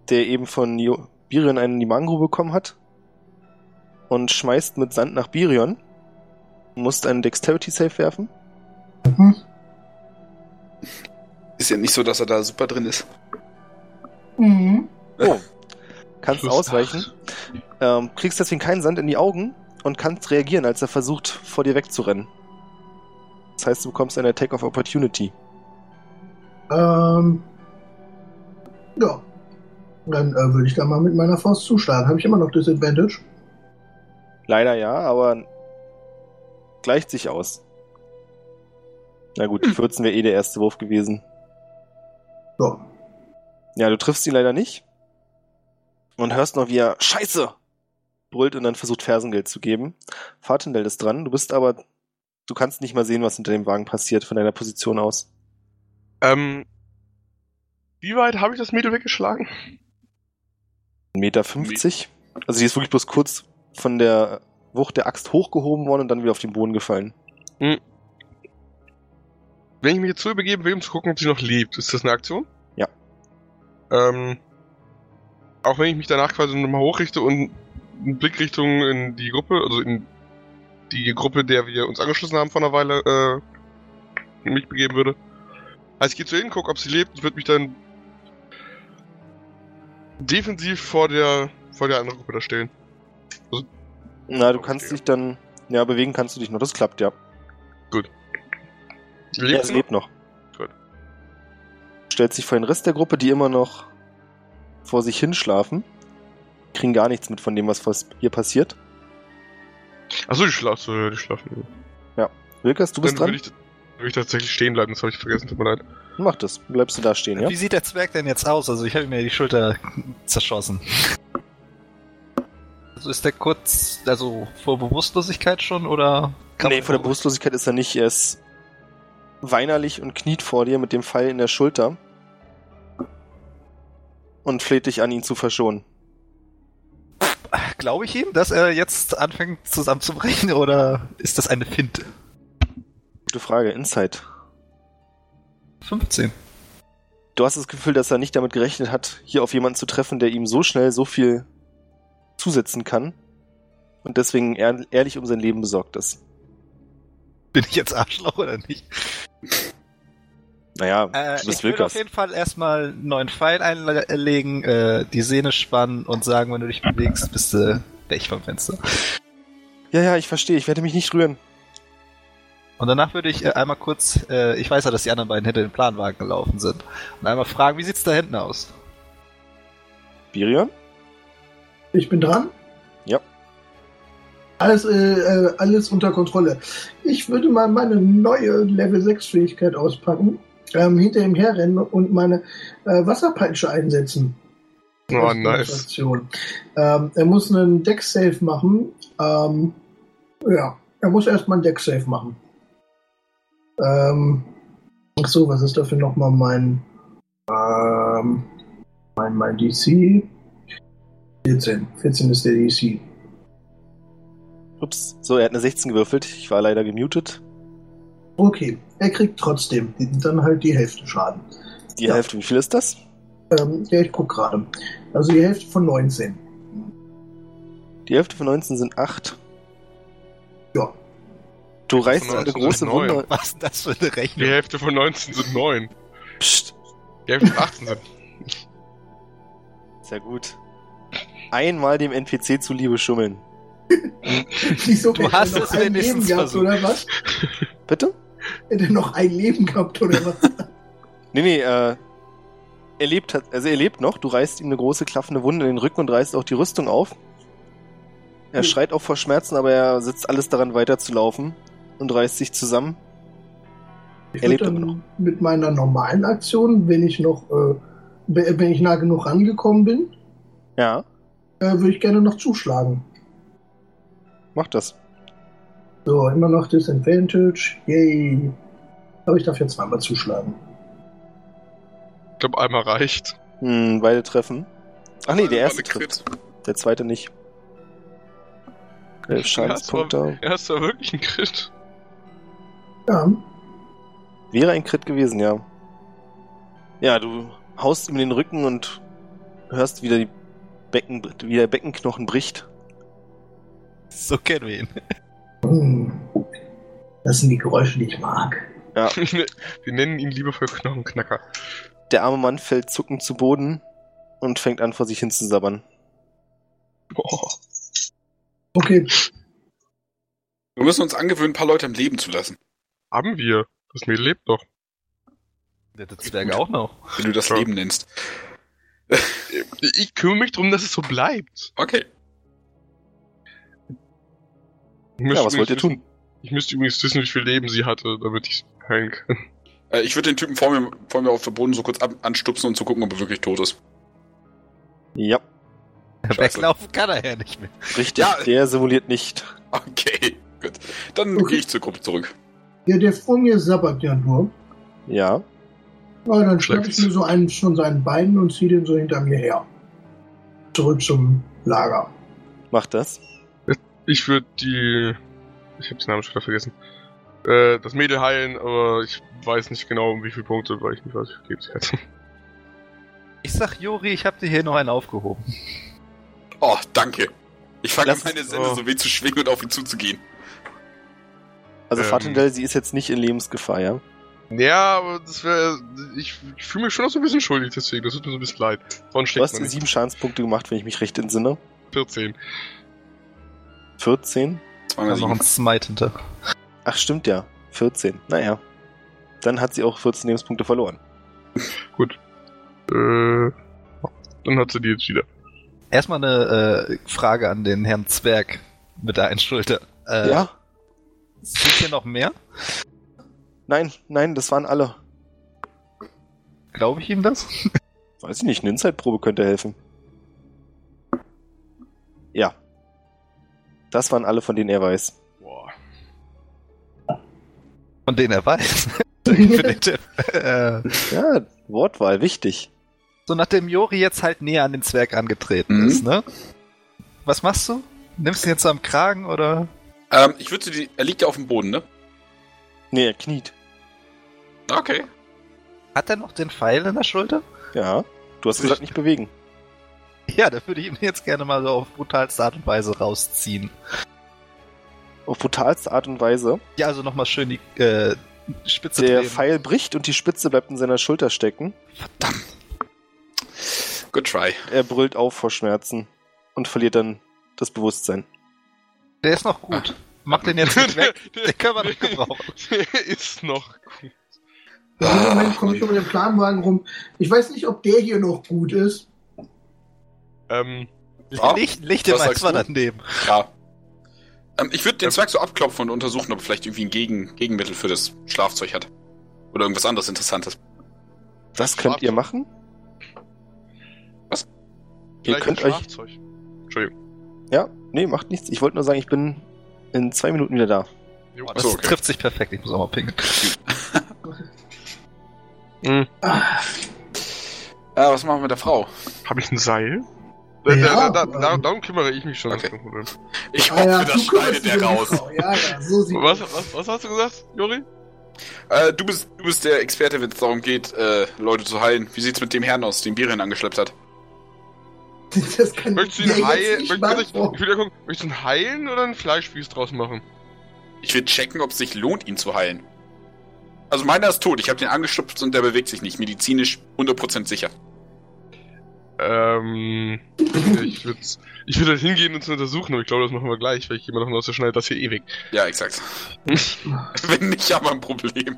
der eben von Jo- Birion einen in die Magengrube bekommen hat und schmeißt mit Sand nach Birion. Musst einen Dexterity Save werfen. Mhm. Ist ja nicht so, dass er da super drin ist. Mhm. Oh. Kannst Plus ausweichen. Ähm, kriegst deswegen keinen Sand in die Augen und kannst reagieren, als er versucht, vor dir wegzurennen. Das heißt, du bekommst eine Attack of Opportunity. Ähm, ja. Dann äh, würde ich da mal mit meiner Faust zuschlagen. Habe ich immer noch Disadvantage? Leider ja, aber gleicht sich aus. Na gut, die 14 wäre eh der erste Wurf gewesen. Ja. Ja, du triffst ihn leider nicht. Und hörst noch, wie er Scheiße brüllt und dann versucht Fersengeld zu geben. Fatendel ist dran. Du bist aber, du kannst nicht mal sehen, was hinter dem Wagen passiert von deiner Position aus. Ähm, wie weit habe ich das Mädel weggeschlagen? 1,50 Meter. 50. Also die ist wirklich bloß kurz von der Wucht der Axt hochgehoben worden und dann wieder auf den Boden gefallen. Wenn ich mich jetzt so übergeben will, um zu gucken, ob sie noch lebt, ist das eine Aktion? Ja. Ähm, auch wenn ich mich danach quasi nochmal hochrichte und einen Blick Richtung in die Gruppe, also in die Gruppe, der wir uns angeschlossen haben vor einer Weile, äh, mich begeben würde. Also ich gehe zu ihr hin, gucke, ob sie lebt und würde mich dann defensiv vor der vor der anderen Gruppe da stellen. Na, du Okay. kannst dich dann, ja, bewegen kannst du dich noch. Das klappt, ja. Lebt Ja, es noch? lebt noch. Gut. Stellt sich vor den Rest der Gruppe, die immer noch vor sich hinschlafen. Kriegen gar nichts mit von dem, was hier passiert. Achso, die schlafen. Ja, die schlafen. Wilkers, du bist Dann dran. Würde ich, tatsächlich stehen bleiben, das habe ich vergessen, tut mir leid. Mach das. Bleibst du da stehen, ja? Wie sieht der Zwerg denn jetzt aus? Also ich habe mir die Schulter zerschossen. Also ist der kurz, also vor Bewusstlosigkeit schon oder? kann Nee, vor der Bewusstlosigkeit ist er nicht. Er ist weinerlich und kniet vor dir mit dem Pfeil in der Schulter. Und fleht dich an, ihn zu verschonen. Glaube ich ihm, dass er jetzt anfängt zusammenzubrechen oder ist das eine Finte? Gute Frage. Insight. 15. Du hast das Gefühl, dass er nicht damit gerechnet hat, hier auf jemanden zu treffen, der ihm so schnell so viel zusetzen kann. Und deswegen ehr ehrlich um sein Leben besorgt ist. Bin ich jetzt Arschloch oder nicht? Naja, Äh, du bist ich würde auf jeden Fall erstmal einen neuen Pfeil einlegen, äh, die Sehne spannen und sagen, wenn du dich bewegst, bist du weg vom Fenster. Ja, ja, ich verstehe. Ich werde mich nicht rühren. Und danach würde ich äh, einmal kurz, äh, ich weiß ja, dass die anderen beiden hinter den Planwagen gelaufen sind, und einmal fragen, wie sieht's da hinten aus? Birion? Ich bin dran. Alles, äh, äh, alles unter Kontrolle. Ich würde mal meine neue Level 6 Fähigkeit auspacken, ähm, hinter ihm herrennen und meine äh, Wasserpeitsche einsetzen. Oh, nice. Ähm, er muss einen Deck-Save machen. Ähm, ja, er muss erstmal einen Deck-Save machen. Ähm, ach so, was ist dafür nochmal mein, ähm, mein, mein DC? 14. 14 ist der DC. Ups. So, er hat eine 16 gewürfelt. Ich war leider gemutet. Okay, er kriegt trotzdem dann halt die Hälfte Schaden. Die Ja. Hälfte, wie viel ist das? Ähm, ja, ich guck gerade. Also die Hälfte von 19. Die Hälfte von 19 sind 8. Ja. Du reißt eine 19 große. Wunde. Was ist das für eine Die Rechnung? Hälfte von 19 sind 9. Psst. Die Hälfte von 18 sind. Sehr gut. Einmal dem NPC zuliebe schummeln. Wieso Du er hast noch es ein Leben gehabt, versucht. oder was? Bitte? Hätte er noch ein Leben gehabt, oder was? Nee, nee, äh. Er lebt, also er lebt noch. Du reißt ihm eine große klaffende Wunde in den Rücken und reißt auch die Rüstung auf. Er Hm. schreit auch vor Schmerzen, aber er setzt alles daran weiterzulaufen und reißt sich zusammen. Ich Er lebt immer noch. mit meiner normalen Aktion, wenn ich noch, äh, wenn ich nah genug rangekommen bin, Ja, äh, würde ich gerne noch zuschlagen. mach das. So, immer noch Disadvantage. Yay. Aber ich darf jetzt zweimal zuschlagen. Ich glaube, einmal reicht. Hm, beide treffen. Ach nee, der erste trifft. Der zweite nicht. Elf Schadenspunkte. Er ist da wirklich ein Crit. Ja, Wäre ein Crit gewesen, ja. Ja, du haust ihm in den Rücken und hörst, wie der, Becken, wie der Beckenknochen bricht. So kennen wir ihn. Das sind die Geräusche, die ich mag. Ja, Wir nennen ihn liebevoll Knochenknacker. der arme Mann fällt zuckend zu Boden und fängt an, vor sich hin zu sabbern. Boah. Okay, Wir müssen uns angewöhnen, ein paar Leute am Leben zu lassen. Haben wir. Das Mädel lebt doch. Der Zwerge auch noch. Wenn du das Ja. Leben nennst. Ich kümmere mich darum, dass es so bleibt. Okay. Ich müsste Ja, was wollt ihr übrigens tun? wissen- Ich müsste übrigens wissen, wie viel Leben sie hatte, damit ich heilen kann. Äh, ich würde den Typen vor mir, vor mir auf dem Boden so kurz ab, anstupsen und zu gucken, ob er wirklich tot ist. Ja, Scheiße. Weglaufen kann er ja nicht mehr. richtig. Ja. Der simuliert nicht. Okay, gut. Dann Okay. gehe ich zur Gruppe zurück. Ja, der vor mir sabbert ja nur. Ja, Ja, dann schnapp ich mir so einen von seinen Beinen und ziehe den so hinter mir her. Zurück zum Lager. mach das. Ich würde die. Ich habe den Namen schon wieder vergessen. Äh, das Mädel heilen, aber ich weiß nicht genau, um wie viele Punkte, weil ich nicht weiß, wie viel sie hat. Ich sag, Juri, ich hab dir hier noch einen aufgehoben. Oh, danke. Ich fange meine Sende oh. so weh zu schwingen und auf ihn zuzugehen. Also Ähm. Fatendell, sie ist jetzt nicht in Lebensgefahr, ja? Ja, aber das wäre. Ich, ich fühle mich schon noch so ein bisschen schuldig, deswegen. Das tut mir so ein bisschen leid. Du hast sieben Schadenspunkte gemacht, wenn ich mich recht entsinne. 14. 14? Zweimal Also noch ein. Smite hinter. Ach, stimmt ja. 14. Naja. Dann hat sie auch 14 Lebenspunkte verloren. Gut. Äh. Dann hat sie die jetzt wieder. Erstmal eine äh, Frage an den Herrn Zwerg mit der einen Schulter. Äh, ja? Sind hier noch mehr? Nein, nein, das waren alle. Glaube ich ihm das? Weiß ich nicht, eine Insight-Probe könnte helfen. Ja. Das waren alle, von denen er weiß. Boah. Von denen er weiß. Definitiv. Ja, Wortwahl, wichtig. so nachdem Jori jetzt halt näher an den Zwerg angetreten Mhm. ist, ne? Was machst du? Nimmst du ihn jetzt so am Kragen oder? Ähm, ich würde die. Er liegt ja auf dem Boden, ne? Nee, er kniet. Okay. Hat er noch den Pfeil in der Schulter? Ja. Du hast gesagt, nicht bewegen. Ja, da würde ich ihn jetzt gerne mal so auf brutalste Art und Weise rausziehen. Auf brutalste Art und Weise. Ja, also nochmal schön die äh, Spitze Der drehen. Pfeil bricht und die Spitze bleibt in seiner Schulter stecken. Good try. Er brüllt auf vor Schmerzen und verliert dann das Bewusstsein. Der ist noch gut. Mach den jetzt nicht weg. Den können wir noch gebrauchen. Der ist noch gut. Dem Moment komme ich um den Planwagen rum. Ich weiß nicht, ob der hier noch gut ist. Ähm, Ja, Licht, Licht im was Eis sagst war du? daneben. Ja. Ähm, ich würde den Zwerg so abklopfen und untersuchen, ob er vielleicht irgendwie ein Gegen Gegenmittel für das Schlafzeug hat. Oder irgendwas anderes Interessantes. Das könnt ihr machen. Was? Ihr könnt euch. Schlafzeug. Entschuldigung. Ja, nee, macht nichts. Ich wollte nur sagen, ich bin in zwei Minuten wieder da. Jo. Das so, okay. trifft sich perfekt. Ich muss auch mal pinkeln. Hm. Äh, was machen wir mit der Frau? Habe ich ein Seil? Ja, Äh, da, da, ähm. da, darum kümmere ich mich schon. Okay. Ich Ah hoffe, ja, das schneidet die raus. Ja, ja, so Was, was, was hast du gesagt, Juri? Äh, du bist, du bist der Experte, wenn es darum geht, äh, Leute zu heilen. Wie sieht's mit dem Herrn aus, den Birian angeschleppt hat? Das kann Möchtest du ihn heilen? Möchtest, ich, ich will ja gucken, möchtest du ihn heilen oder einen Fleischspieß draus machen? Ich will checken, ob es sich lohnt, ihn zu heilen. Also meiner ist tot. Ich habe den angeschubst und der bewegt sich nicht. Medizinisch 100% sicher. Ähm, ich würde ich würd halt hingehen und zu untersuchen, aber ich glaube, das machen wir gleich, weil ich davon aus, der schneidet das hier ewig. Ja, exakt. wenn nicht, haben wir ein Problem.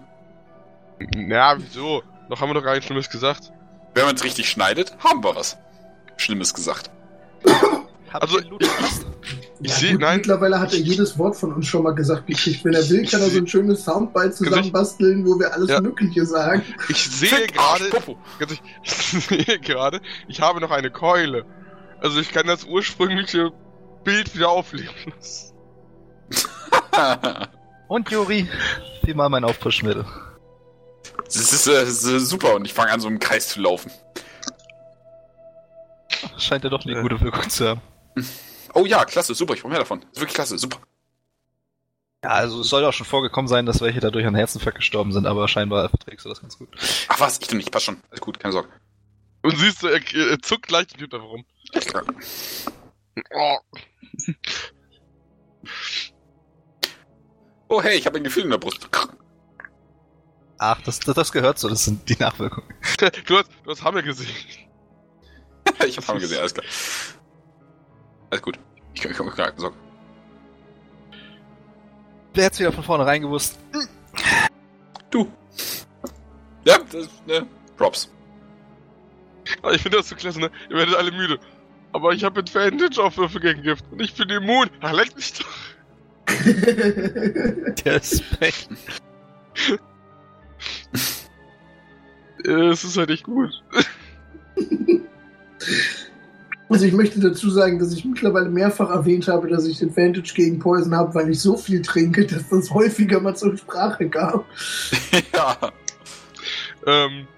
Na, wieso? Noch haben wir doch gar nichts Schlimmes gesagt. Wenn man es richtig schneidet, haben wir was. Schlimmes gesagt. Also? Ich Ja, sehe, gut, nein, Mittlerweile hat er jedes Wort von uns schon mal gesagt gekriegt. Wenn er will, kann er so ein schönes Soundbite zusammenbasteln, wo wir alles Ja. Mögliche sagen. ich sehe gerade, ich sehe gerade, ich habe noch eine Keule. Also ich kann das ursprüngliche Bild wieder aufleben lassen. Und Juri, wie mal mein Aufpushmittel. Das ist, äh, das ist super und ich fange an, so im Kreis zu laufen. Scheint ja doch eine Äh. gute Wirkung zu haben. Oh ja, klasse, super, ich brauche mehr davon. Ist wirklich klasse, super. Ja, also es soll auch schon vorgekommen sein, dass welche dadurch an Herzinfarkt gestorben sind, aber scheinbar verträgst du das ganz gut. Ach was, ich tu nicht, passt schon. Alles gut, keine Sorge. Und siehst du, er, er zuckt leicht und gibt einfach rum. Oh. Oh hey, ich habe ein Gefühl in der Brust. Ach, das, das, das gehört so, das sind die Nachwirkungen. Du hast, du hast Hammer gesehen. ich habe Hammer gesehen, alles klar. Alles gut. Ich kann mich um keine Sorgen. Wer hätte wieder von vornherein gewusst? Du. Ja, das, ne, Props. Aber ich finde das so klasse, ne? Ihr werdet alle müde. Aber ich habe Advantage auf Würfe gegen Gift. Und ich bin immun. Ach, leck mich doch. Der Specht. Äh, Es ist halt echt gut. Also ich möchte dazu sagen, dass ich mittlerweile mehrfach erwähnt habe, dass ich Advantage gegen Poison habe, weil ich so viel trinke, dass das häufiger mal zur Sprache kam. ja. Ähm,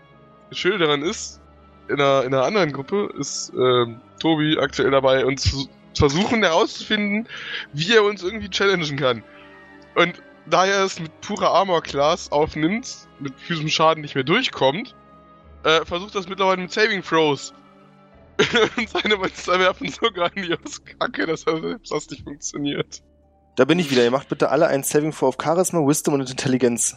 das Schöne daran ist, in einer, in einer anderen Gruppe ist ähm, Tobi aktuell dabei, uns zu versuchen herauszufinden, wie er uns irgendwie challengen kann. Und da er es mit purer Armor Class aufnimmt, mit physischen Schaden nicht mehr durchkommt, äh, versucht das mittlerweile mit Saving Throws. Und seine Monster werfen so grandios Kacke, dass er selbst das nicht funktioniert. Da bin ich wieder. Ihr macht bitte alle einen Saving Throw auf Charisma, Wisdom und Intelligenz.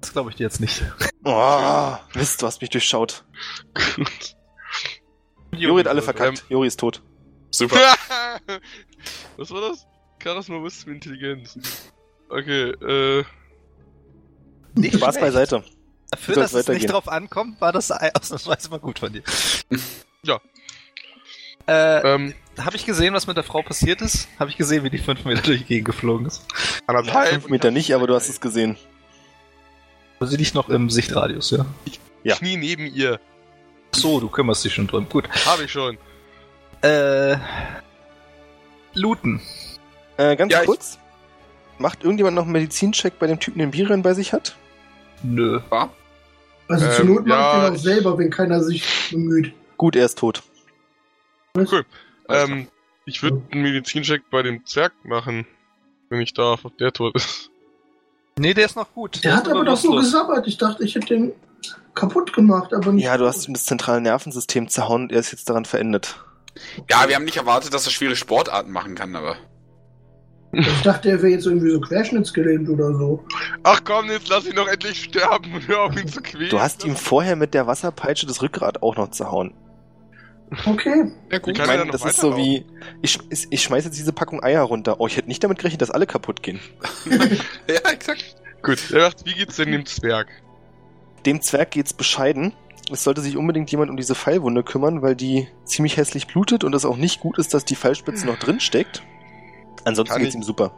Das glaube ich dir jetzt nicht. Oh, Mist, du hast mich durchschaut. Gut. Juri hat alle Ähm, verkackt. Juri ist tot. Super. Was war das? Charisma, Wisdom, Intelligenz. Okay, äh. Nicht Spaß schlecht. beiseite. Dafür, dass es nicht drauf ankommt, war das ausnahmsweise mal gut von dir. Ja. Äh, Ähm, habe ich gesehen, was mit der Frau passiert ist? Habe ich gesehen, wie die fünf Meter durch die Gegend geflogen ist? anderthalb. Fünf Meter nicht, aber du hast es gesehen. Sie liegt noch im Sichtradius, ja? Ja. Knie neben ihr. So, du kümmerst dich schon drum. Gut. Habe ich schon. Äh. Looten. Äh, ganz Ja, ich- kurz. Macht irgendjemand noch einen Medizincheck bei dem Typen, den Birion bei sich hat? Nö. Also zur Ähm, Not mache ja, ich den auch selber, wenn keiner sich bemüht. Gut, er ist tot. Cool. Ähm, ich würde einen Medizincheck bei dem Zwerg machen, wenn ich darf, ob der tot ist. Nee, der ist noch gut. Der ist hat aber doch so gesabbert. Ich dachte, ich hätte den kaputt gemacht, aber nicht. Ja, du hast ihm das zentrale Nervensystem zerhauen und er ist jetzt daran verendet. Ja, wir haben nicht erwartet, dass er schwere Sportarten machen kann, aber. Ich dachte, er wäre jetzt irgendwie so querschnittsgelähmt oder so. Ach komm, jetzt lass ihn doch endlich sterben und hör auf ihn zu quälen. Du hast ihm vorher mit der Wasserpeitsche das Rückgrat auch noch zerhauen. Okay. Ja, gut. Ich meine, das ist so wie, ich, ich, ich schmeiß jetzt diese Packung Eier runter. Oh, ich hätte nicht damit gerechnet, dass alle kaputt gehen. Ja, exakt. Gut, er sagt, wie geht's denn dem Zwerg? Dem Zwerg geht's bescheiden. Es sollte sich unbedingt jemand um diese Pfeilwunde kümmern, weil die ziemlich hässlich blutet und es auch nicht gut ist, dass die Pfeilspitze noch drin steckt. Ansonsten Kann geht's ich- ihm super.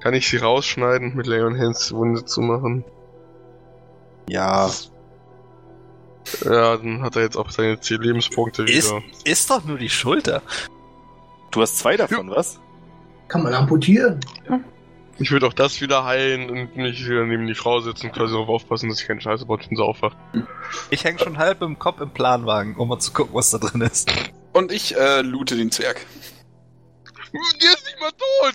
Kann ich sie rausschneiden, mit Leon Hands Wunde zu machen? Ja, Ja, dann hat er jetzt auch seine 10 Lebenspunkte Ist, wieder. ist doch nur die Schulter. du hast zwei davon, was? Kann man amputieren. Ich würde auch das wieder heilen und mich wieder neben die Frau setzen und quasi darauf aufpassen, dass ich keine Scheiße baut, wenn sie aufwacht. Ich hänge schon halb im Kopf im Planwagen, um mal zu gucken, was da drin ist. Und ich äh, loote den Zwerg. Der ist nicht mal tot!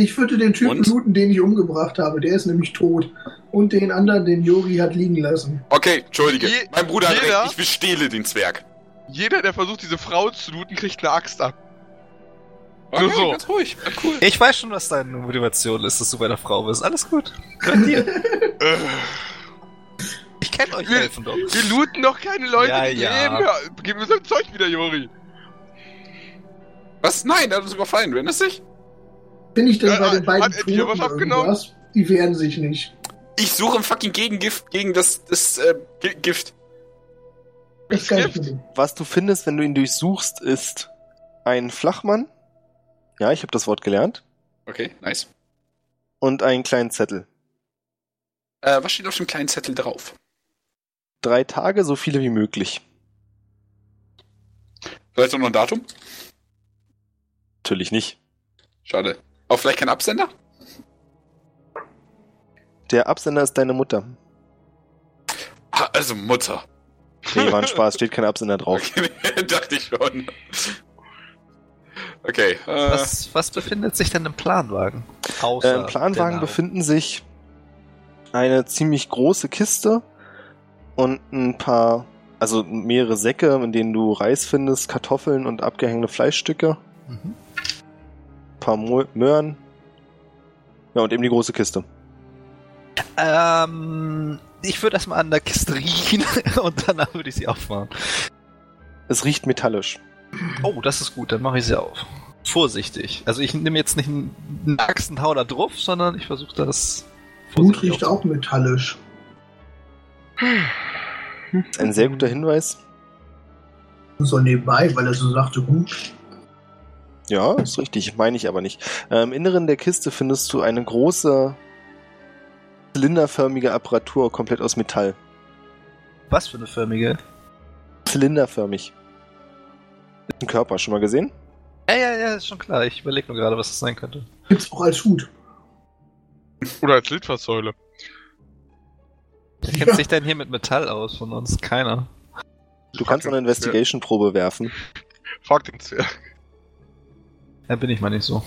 Ich würde den Typen Und? looten, den ich umgebracht habe. Der ist nämlich tot. Und den anderen, den Yori hat liegen lassen. Okay, entschuldige. Je- mein Bruder hat jeder- recht, ich bestehle den Zwerg. Jeder, der versucht, diese Frau zu looten, kriegt eine Axt ab. Okay, Nur so. ganz ruhig. Ja, cool. Ich weiß schon, was deine Motivation ist, dass du bei der Frau bist. Alles gut. Äh, Ich kenne euch Wir- helfen doch. wir looten doch keine Leute, Ja, die ja. leben. Gib mir sein Zeug wieder, Jori. Was? Nein, er hat uns überfallen. Wenn es sich? Bin ich denn Ja, bei den hat beiden er dir was Toten abgenommen? irgendwas? Die wehren sich nicht. Ich suche ein fucking Gegengift gegen das, das äh, Gift. Das Gift? Was du findest, wenn du ihn durchsuchst, ist ein Flachmann. Ja, ich habe das Wort gelernt. Okay, nice. Und einen kleinen Zettel. Äh, was steht auf dem kleinen Zettel drauf? Drei Tage, so viele wie möglich. Vielleicht auch noch ein Datum? Natürlich nicht. Schade. Auch vielleicht kein Absender? Der Absender ist deine Mutter. Ah, also Mutter. Nee, war ein Spaß, steht kein Absender drauf. Okay, dachte ich schon. Okay. Äh, Was, was befindet sich denn im Planwagen? Äh, Außer Im Planwagen befinden sich eine ziemlich große Kiste und ein paar, also mehrere Säcke, in denen du Reis findest, Kartoffeln und abgehängte Fleischstücke. Mhm. Ein paar Möhren. Ja, und eben die große Kiste. Ähm, ich würde erstmal an der Kiste riechen und danach würde ich sie aufmachen. Es riecht metallisch. Oh, das ist gut, dann mache ich sie auf. Vorsichtig. Also ich nehme jetzt nicht einen Axt und hau da drauf, sondern ich versuche das Blut riecht auch metallisch. Das ist ein sehr guter Hinweis. So nebenbei, weil er so sagte, gut. Ja, ist richtig, meine ich aber nicht. Äh, Im Inneren der Kiste findest du eine große zylinderförmige Apparatur, komplett aus Metall. Was für eine förmige? Zylinderförmig. Ist ein Körper, schon mal gesehen? Ja, ja, ja, ist schon klar. Ich überlege nur gerade, was das sein könnte. Gibt's auch als Hut. Oder als Litfaßsäule. Wer kennt sich denn hier mit Metall aus von uns? Keiner. Du kannst eine Investigation-Probe werfen. Frag den Zwerg. Da bin ich mal nicht so.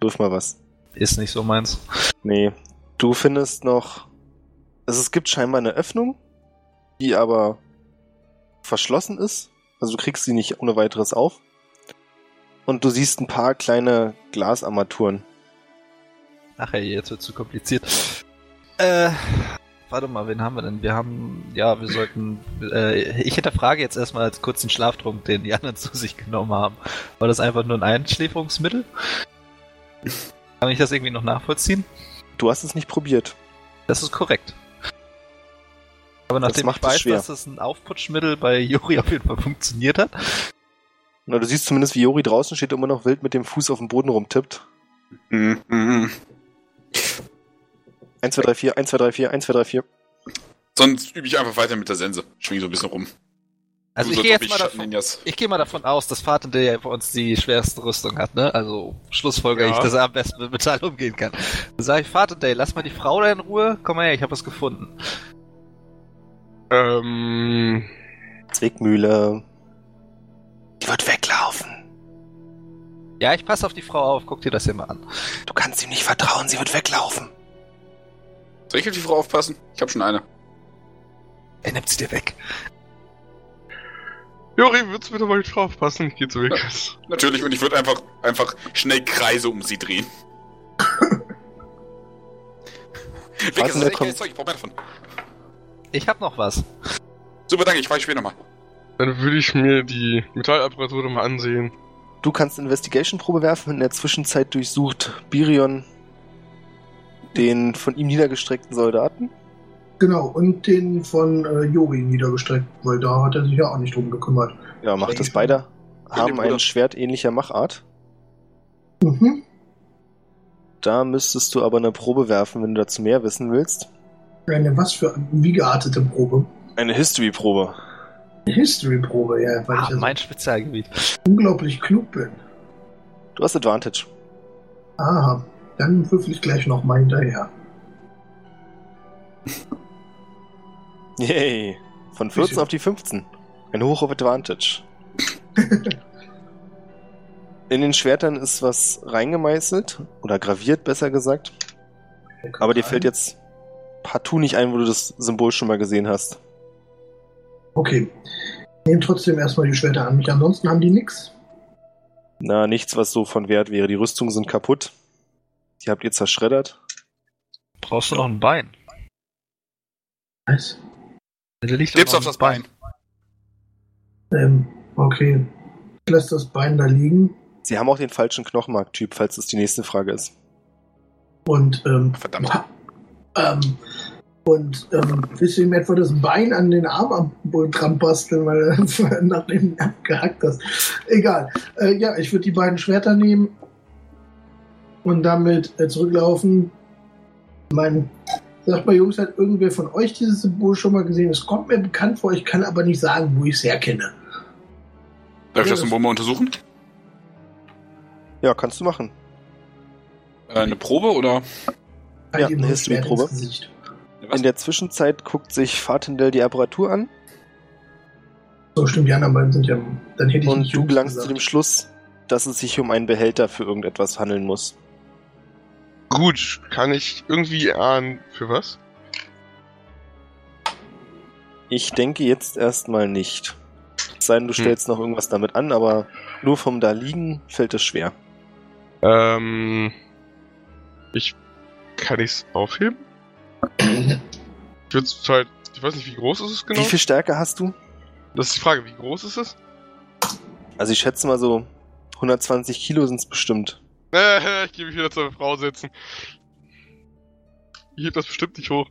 Wirf mal was. Ist nicht so meins. Nee. Du findest noch. Also es gibt scheinbar eine Öffnung, die aber verschlossen ist. Also du kriegst sie nicht ohne weiteres auf. Und du siehst ein paar kleine Glasarmaturen. Ach ja, jetzt wird zu kompliziert. Äh, warte mal, wen haben wir denn? Wir haben, ja, wir sollten, äh, ich hinterfrage jetzt erstmal als kurzen Schlaftrunk, den die anderen zu sich genommen haben. War das einfach nur ein Einschläferungsmittel? Kann ich das irgendwie noch nachvollziehen? Du hast es nicht probiert. Das ist korrekt. Aber nachdem macht ich weiß, schwer. dass das ein Aufputschmittel bei Juri auf jeden Fall funktioniert hat, Na, du siehst zumindest, wie Jori draußen steht und immer noch wild mit dem Fuß auf dem Boden rumtippt. Mhm. Mhm. 1, 2, 3, 4, 1, 2, 3, 4, 1, 2, 3, 4. Sonst übe ich einfach weiter mit der Sense. Schwing so ein bisschen rum. also Du ich gehe jetzt mal davon, ich gehe mal davon aus, dass Vater der ja bei uns die schwerste Rüstung hat, ne? Also schlussfolger Ja. ich, dass er am besten mit Metall umgehen kann. Dann sage ich, Vater Day, lass mal die Frau da in Ruhe. Komm mal her, ich habe was gefunden. Ähm, Zwickmühle. Die wird weglaufen. Ja, ich passe auf die Frau auf, guck dir das hier mal an. Du kannst ihm nicht vertrauen, sie wird weglaufen. Soll ich auf die Frau aufpassen? Ich habe schon eine. Er nimmt sie dir weg. Jori, würdest du bitte mal mit Frau aufpassen? Ich geh zu weg. Natürlich, und ich würde einfach, einfach schnell Kreise um sie drehen. Weg, Warte, das ist echt. Zeug, ich brauch mehr davon. Ich hab noch was. Super, danke, ich fahr später mal. Dann würde ich mir die Metallapparatur mal ansehen. Du kannst Investigation-Probe werfen. In der Zwischenzeit durchsucht Birion den von ihm niedergestreckten Soldaten. Genau, und den von äh, Jori niedergestreckt, weil da hat er sich ja auch nicht drum gekümmert. Ja, macht das beide. Haben ein Schwert ähnlicher Machart. Mhm. Da müsstest du aber eine Probe werfen, wenn du dazu mehr wissen willst. Eine was für wie geartete Probe? Eine History-Probe. Eine History-Probe, ja, weil Ah, ich also mein Spezialgebiet. unglaublich klug bin. Du hast Advantage. Aha, dann würfel ich gleich noch mal hinterher. Yay. Von 14 Bisschen. auf die 15. Ein Hoch auf Advantage. In den Schwertern ist was reingemeißelt. Oder graviert, besser gesagt. Aber dir fällt jetzt partout nicht ein, wo du das Symbol schon mal gesehen hast. Okay. Nehmen trotzdem erstmal die Schwerter an mich. Ansonsten haben die nix. Na, nichts, was so von Wert wäre. Die Rüstungen sind kaputt. Die habt ihr zerschreddert. Brauchst du noch ein Bein? Was? Liegt Gib's noch auf das Bein. Ähm, okay. Ich lasse das Bein da liegen. Sie haben auch den falschen Knochenmarktyp, falls das die nächste Frage ist. Und, ähm, Verdammt. ähm, und, ähm, willst du ihm etwa das Bein an den Arm am- dran basteln, weil er nach dem abgehackt hast? Egal. Äh, ja, ich würde die beiden Schwerter nehmen und damit äh, zurücklaufen. Mein, sagt mal, Jungs, hat irgendwer von euch dieses Symbol schon mal gesehen? Es kommt mir bekannt vor, ich kann aber nicht sagen, wo ich es herkenne. Darf ich das Symbol mal untersuchen? Ja, kannst du machen. Äh, eine Probe oder? Ja, eine History-Probe. In der Zwischenzeit guckt sich Fatendell die Apparatur an So, stimmt, die anderen beiden sind ja. Dann hätte ich und du gelangst zu dem Schluss, dass es sich um einen Behälter für irgendetwas handeln muss. Gut, kann ich irgendwie ahnen, für was? Ich denke jetzt erstmal nicht. Es sei denn, du Hm. stellst noch irgendwas damit an, aber nur vom da liegen fällt es schwer. Ähm. Ich. Kann ich's aufheben? Ich würde halt. Ich weiß nicht, wie groß ist es genau? Wie viel Stärke hast du? Das ist die Frage, wie groß ist es? Also ich schätze mal so 120 Kilo sind es bestimmt. Äh, ich gehe mich wieder zur Frau setzen. Ich heb das bestimmt nicht hoch.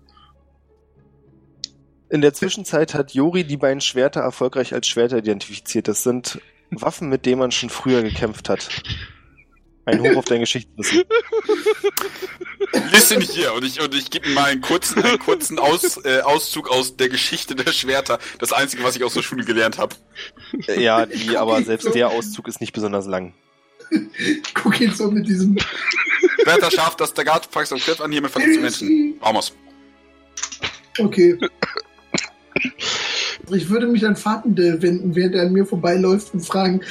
In der Zwischenzeit hat Jori die beiden Schwerter erfolgreich als Schwerter identifiziert. Das sind Waffen, mit denen man schon früher gekämpft hat. Ein Hoch auf dein Geschichtswissen. Listen hier und ich, und ich gebe ihm mal einen kurzen, einen kurzen aus, äh, Auszug aus der Geschichte der Schwerter. Das Einzige, was ich aus der Schule gelernt habe. Äh, Ja, die, aber selbst der Auszug ist nicht besonders lang. Guck ihn so mit diesem. Schwerter scharf, das der Gart, Fax und Griff an, hiermit verletzt Menschen. Vamos. Okay. Ich würde mich an Fatendell wenden, während er an mir vorbeiläuft und fragen: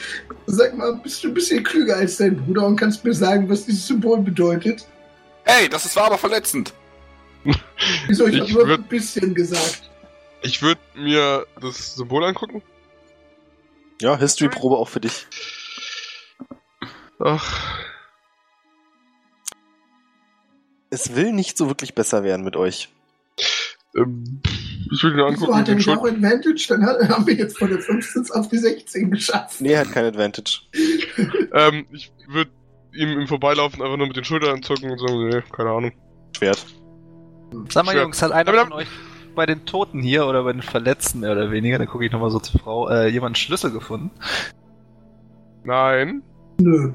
Sag mal, bist du ein bisschen klüger als dein Bruder und kannst mir sagen, was dieses Symbol bedeutet? Hey, das ist war aber verletzend. Wieso? Ich, Ich habe nur würd- ein bisschen gesagt. Ich würde mir das Symbol angucken. Ja, History-Probe auch für dich. Ach, Es will nicht so wirklich besser werden mit euch. ähm, ich will mir Wieso angucken. hat er nicht auch Advantage? Dann hat, haben wir jetzt von der 15 auf die 16 geschafft. Nee, er hat kein Advantage. ähm, ich würde ihm im Vorbeilaufen einfach nur mit den Schultern zucken und sagen, nee, keine Ahnung. Schwert. Sag mal, Schwer. Jungs, hat einer von euch bei den Toten hier oder bei den Verletzten mehr oder weniger, dann gucke ich nochmal so zur Frau, äh, jemand einen Schlüssel gefunden? Nein. Nö.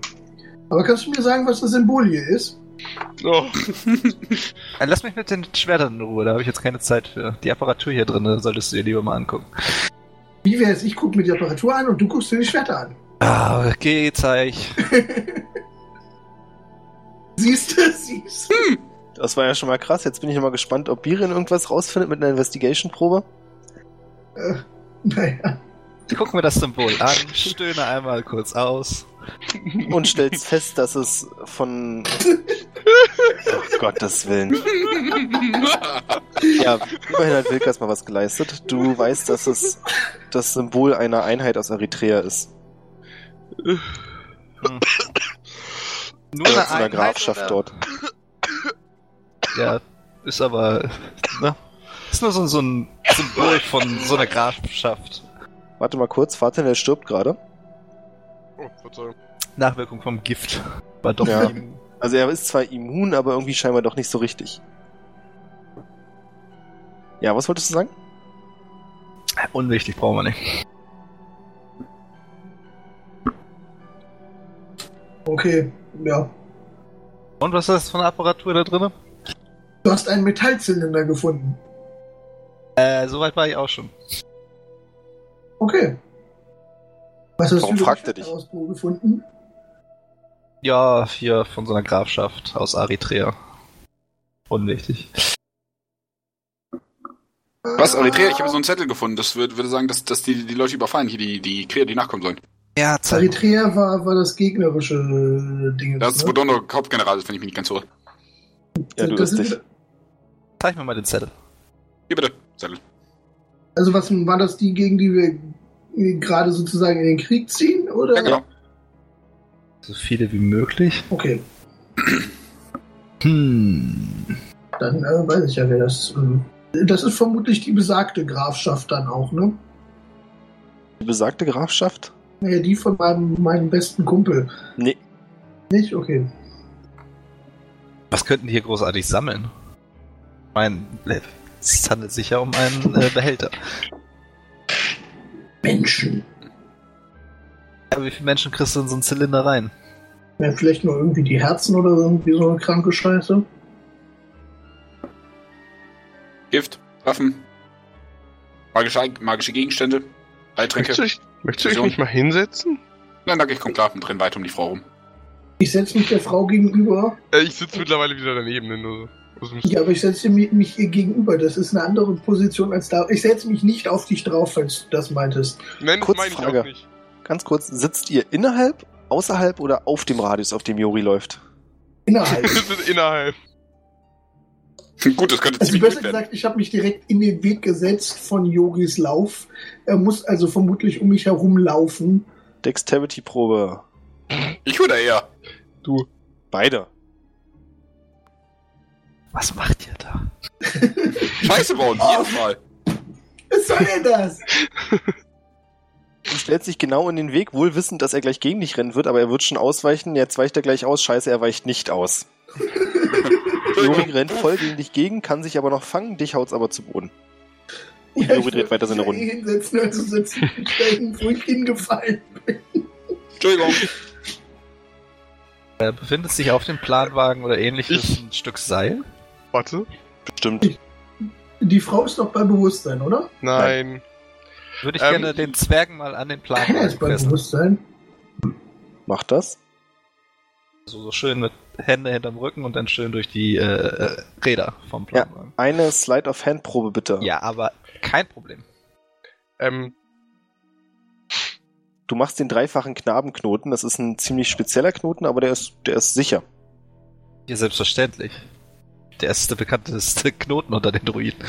Aber kannst du mir sagen, was das Symbol hier ist? Oh, lass mich mit den Schwertern in Ruhe, da habe ich jetzt keine Zeit für. Die Apparatur hier drin solltest du dir lieber mal angucken. Wie wär's? Ich gucke mir die Apparatur an und du guckst dir die Schwerter an. Ah, okay, zeig. Siehst du, siehst du. Das war ja schon mal krass. Jetzt bin ich mal gespannt, ob Birin irgendwas rausfindet mit einer Investigation-Probe. Äh, naja. Ich guck mir das Symbol an, stöhne einmal kurz aus. Und stellst fest, dass es von... Oh Gottes Willen. Ja, immerhin hat Wilkas mal was geleistet. Du weißt, dass es das Symbol einer Einheit aus Eritrea ist. Hm. Nur Oder zu einer Einheit, Grafschaft oder? dort. Ja, ist aber. Ne? Ist nur so, so ein Symbol von so einer Grafschaft. Warte mal kurz, Vater, der stirbt gerade. Oh Verzeihung. Nachwirkung vom Gift. War doch Ja. Also er ist zwar immun, aber irgendwie scheinbar doch nicht so richtig. Ja, was wolltest du sagen? Unwichtig, brauchen wir nicht. Okay. Ja. Und was ist das für eine Apparatur da drin? Du hast einen Metallzylinder gefunden. Äh, soweit war ich auch schon. Okay. Was hast Warum du fragt er dich? Gefunden? Ja, hier von so einer Grafschaft aus Eritrea. Unwichtig. Was, Eritrea? Ich habe so einen Zettel gefunden. Das würde, würde sagen, dass, dass die, die Leute überfallen, hier die, die Krieger, die nachkommen sollen. Ja, Eritrea war, war das gegnerische Ding. Das ist ne? Bodono Hauptgeneral, wenn ich mich nicht ganz irre. Ja, du Das wirst ist- dich. Zeig mir mal den Zettel. Hier bitte, Zettel. Also was war das die, gegen die wir gerade sozusagen in den Krieg ziehen? Oder? Ja, genau. So viele wie möglich. Okay, Hm. dann äh, weiß ich ja, wer das. Ähm, das ist vermutlich die besagte Grafschaft dann auch, ne? Die besagte Grafschaft? Naja, die von meinem, meinem besten Kumpel. Nee. Nicht? Okay. Was könnten die hier großartig sammeln? Ich meine, es handelt sich ja um einen äh, Behälter. Menschen. Aber wie viele Menschen kriegst du in so einen Zylinder rein? Ja, vielleicht nur irgendwie die Herzen oder irgendwie so eine kranke Scheiße. Gift, Waffen, magische, magische Gegenstände, Heiltränke. Möchtest du, dich- möchtest du mal hinsetzen? Nein, danke, ich komme klar und drin weiter um die Frau rum. Ich setze mich der Frau gegenüber. Äh, ich sitze mittlerweile wieder daneben. ne, Nur so. Ja, aber ich setze mich, mich ihr gegenüber. Das ist eine andere Position als da. Ich setze mich nicht auf dich drauf, falls du das meintest. Nein, das meine ich Frage. auch nicht. Ganz kurz, sitzt ihr innerhalb, außerhalb oder auf dem Radius, auf dem Jori läuft? Innerhalb. Innerhalb. Gut, das könnte Also ziemlich besser gesagt, ich habe mich direkt in den Weg gesetzt von Yogis Lauf. Er muss also vermutlich um mich herum laufen. Dexterity-Probe. Ich oder er? Du. Beide. Was macht ihr da? Scheiße bauen, Oh. jedes Mal. Was soll denn das? Du stellst dich genau in den Weg, wohl wissend, dass er gleich gegen dich rennen wird, aber er wird schon ausweichen. Jetzt weicht er gleich aus. Scheiße, er weicht nicht aus. Jori rennt voll gegen dich gegen, kann sich aber noch fangen, dich haut's aber zu Boden. Und Jori dreht weiter seine Runden. Runden. Hinsetzen, also sitzen, dahin, wo ich hingefallen bin. Entschuldigung. Äh, befindet sich auf dem Planwagen oder ähnliches Ich- ein Stück Seil? Warte. Stimmt. Die Frau ist doch bei Bewusstsein, oder? Nein. Würde ich Ähm, gerne den Zwergen mal an den Keiner Planwagen ist bei. Bewusstsein. Macht das. So, so schön mit Hände hinterm Rücken und dann schön durch die äh, äh, Räder vom Ja. Planwagen. Eine Slide-of-Hand-Probe bitte. Ja. aber kein Problem. Ähm, Du machst den dreifachen Knabenknoten. Das ist ein ziemlich spezieller Knoten, aber der ist, der ist sicher. Ja, selbstverständlich. Der der bekannteste Knoten unter den Druiden.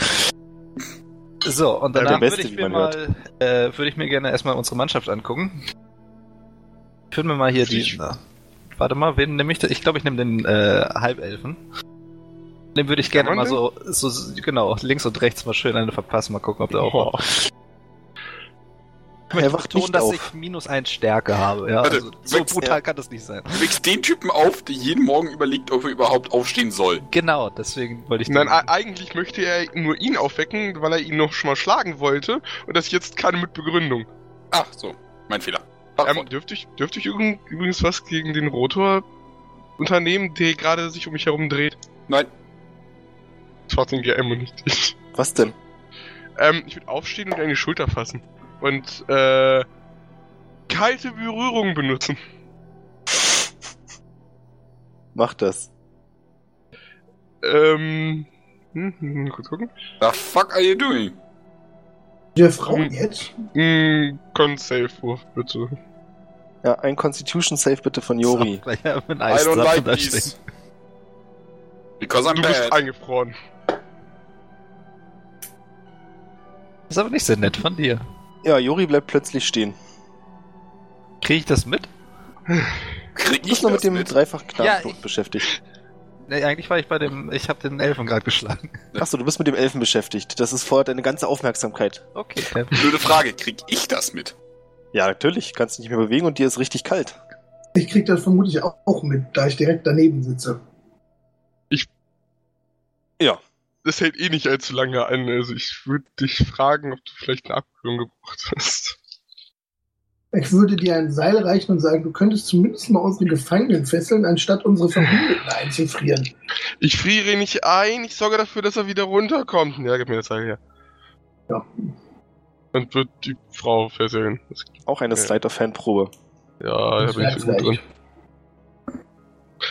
So, und Ja, danach beste, würde ich mir mal, äh, würde ich mir gerne erstmal unsere Mannschaft angucken. Ich würde mir mal hier die, na, warte mal, wen nehme ich? Ich glaube, ich nehme den, äh, Halbelfen. Den würde ich gerne mal so, so, genau, links und rechts mal schön eine verpassen, mal gucken, ob der auch boah. Ich möchte Er wacht betonen, nicht dass auf. ich minus eins Stärke habe, ja. Warte, Also, so brutal er- kann das nicht sein. Du wächst den Typen auf, der jeden Morgen überlegt, ob er überhaupt aufstehen soll. Genau, deswegen wollte ich Nein, eigentlich möchte er nur ihn aufwecken, weil er ihn noch schon mal schlagen wollte. Und das jetzt keine mit Begründung. Ach, so. Mein Fehler. Ähm, dürfte ich, dürfte ich übrigens, übrigens was gegen den Rotor unternehmen, der gerade sich um mich herum dreht? Nein. Das war den GM und nicht ich. Was denn? Ähm, ich würde aufstehen und eine Schulter fassen. Und, äh, kalte Berührung benutzen. Mach das. Ähm, hm, hm, mal kurz gucken. The fuck are you doing? Der Frau Hm. jetzt? Hm, Con-Safe-Wurf, bitte. Ja, ein Constitution Save bitte von Jori. So, gleich mit I don't like da these. stehen. Because I'm Du bist bad. eingefroren. Das ist aber nicht sehr nett von dir. Ja, Jori bleibt plötzlich stehen. Kriege ich das mit? Krieg Du ich bist noch das mit dem mit? dreifachen Ja, Knabenknoten ich- beschäftigt. Nee, eigentlich war ich bei dem, ich habe den Elfen gerade geschlagen. Achso, du bist mit dem Elfen beschäftigt. Das ist fordert deine ganze Aufmerksamkeit. Okay, Blöde Frage, krieg ich das mit? Ja, natürlich. Kannst dich nicht mehr bewegen und dir ist richtig kalt. Ich krieg das vermutlich auch auch mit, da ich direkt daneben sitze. Ja. Das hält eh nicht allzu lange an. Also ich würde dich fragen, ob du vielleicht eine Abkühlung gebraucht hast. Ich würde dir ein Seil reichen und sagen, du könntest zumindest mal unsere Gefangenen fesseln, anstatt unsere Verbündeten einzufrieren. Ich friere ihn nicht ein, ich sorge dafür, dass er wieder runterkommt. Ja, gib mir das Seil her. Ja. Und wird die Frau fesseln. Auch eine Ja. Slide of Hand Probe. ja, da Das bin ich so gut drin.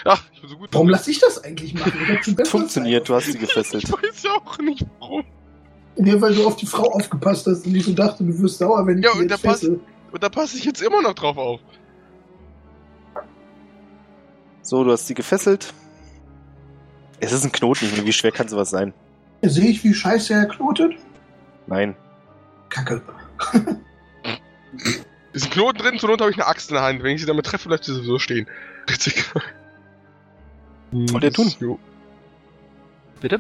Ach, ich bin so gut Warum lasse ich das eigentlich machen? Besseres Funktioniert, du hast sie gefesselt. Ich weiß ja auch nicht warum. Ja, weil du auf die Frau aufgepasst hast und ich so dachte, du wirst sauer, wenn ich Ja, die und fessel. Und da passe ich jetzt immer noch drauf auf. So, du hast sie gefesselt. Es ist ein Knoten, wie schwer kann sowas sein? Sehe ich, wie scheiße er knotet? Nein. Kacke. Ist ein Knoten drin, zur Not habe ich eine Axt in der Hand. Wenn ich sie damit treffe, bleibt sie sowieso stehen. Richtig. Wollt ihr tun? Jo. Bitte?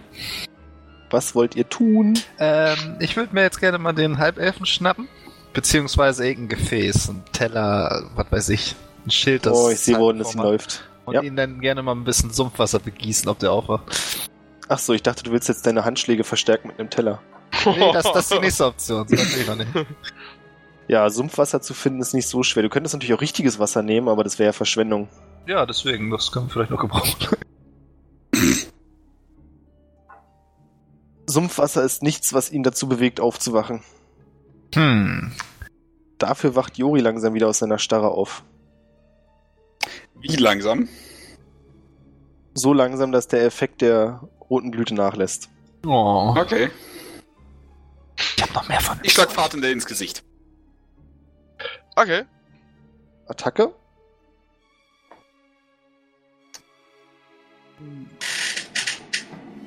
Was wollt ihr tun? Ähm, ich würde mir jetzt gerne mal den Halbelfen schnappen. Beziehungsweise irgendein Gefäß, ein Teller, was weiß ich. Ein Schild, das. oh, ich sehe, wohin hat. läuft. Und Ja. ihn dann gerne mal ein bisschen Sumpfwasser begießen, ob der aufwacht. Ach so, ich dachte, du willst jetzt deine Handschläge verstärken mit einem Teller. Nee, das, das ist die nächste Option. Das ich noch nicht. Ja, Sumpfwasser zu finden ist nicht so schwer. Du könntest natürlich auch richtiges Wasser nehmen, aber das wäre ja Verschwendung. Ja, deswegen, das kann man vielleicht noch gebrauchen. Sumpfwasser ist nichts, was ihn dazu bewegt, aufzuwachen. Hm. Dafür wacht Jori langsam wieder aus seiner Starre auf. Wie langsam? So langsam, dass der Effekt der roten Blüte nachlässt. Oh. Okay. Ich hab noch mehr von. Ich schlag Fahrtender ins Gesicht. Okay. Attacke?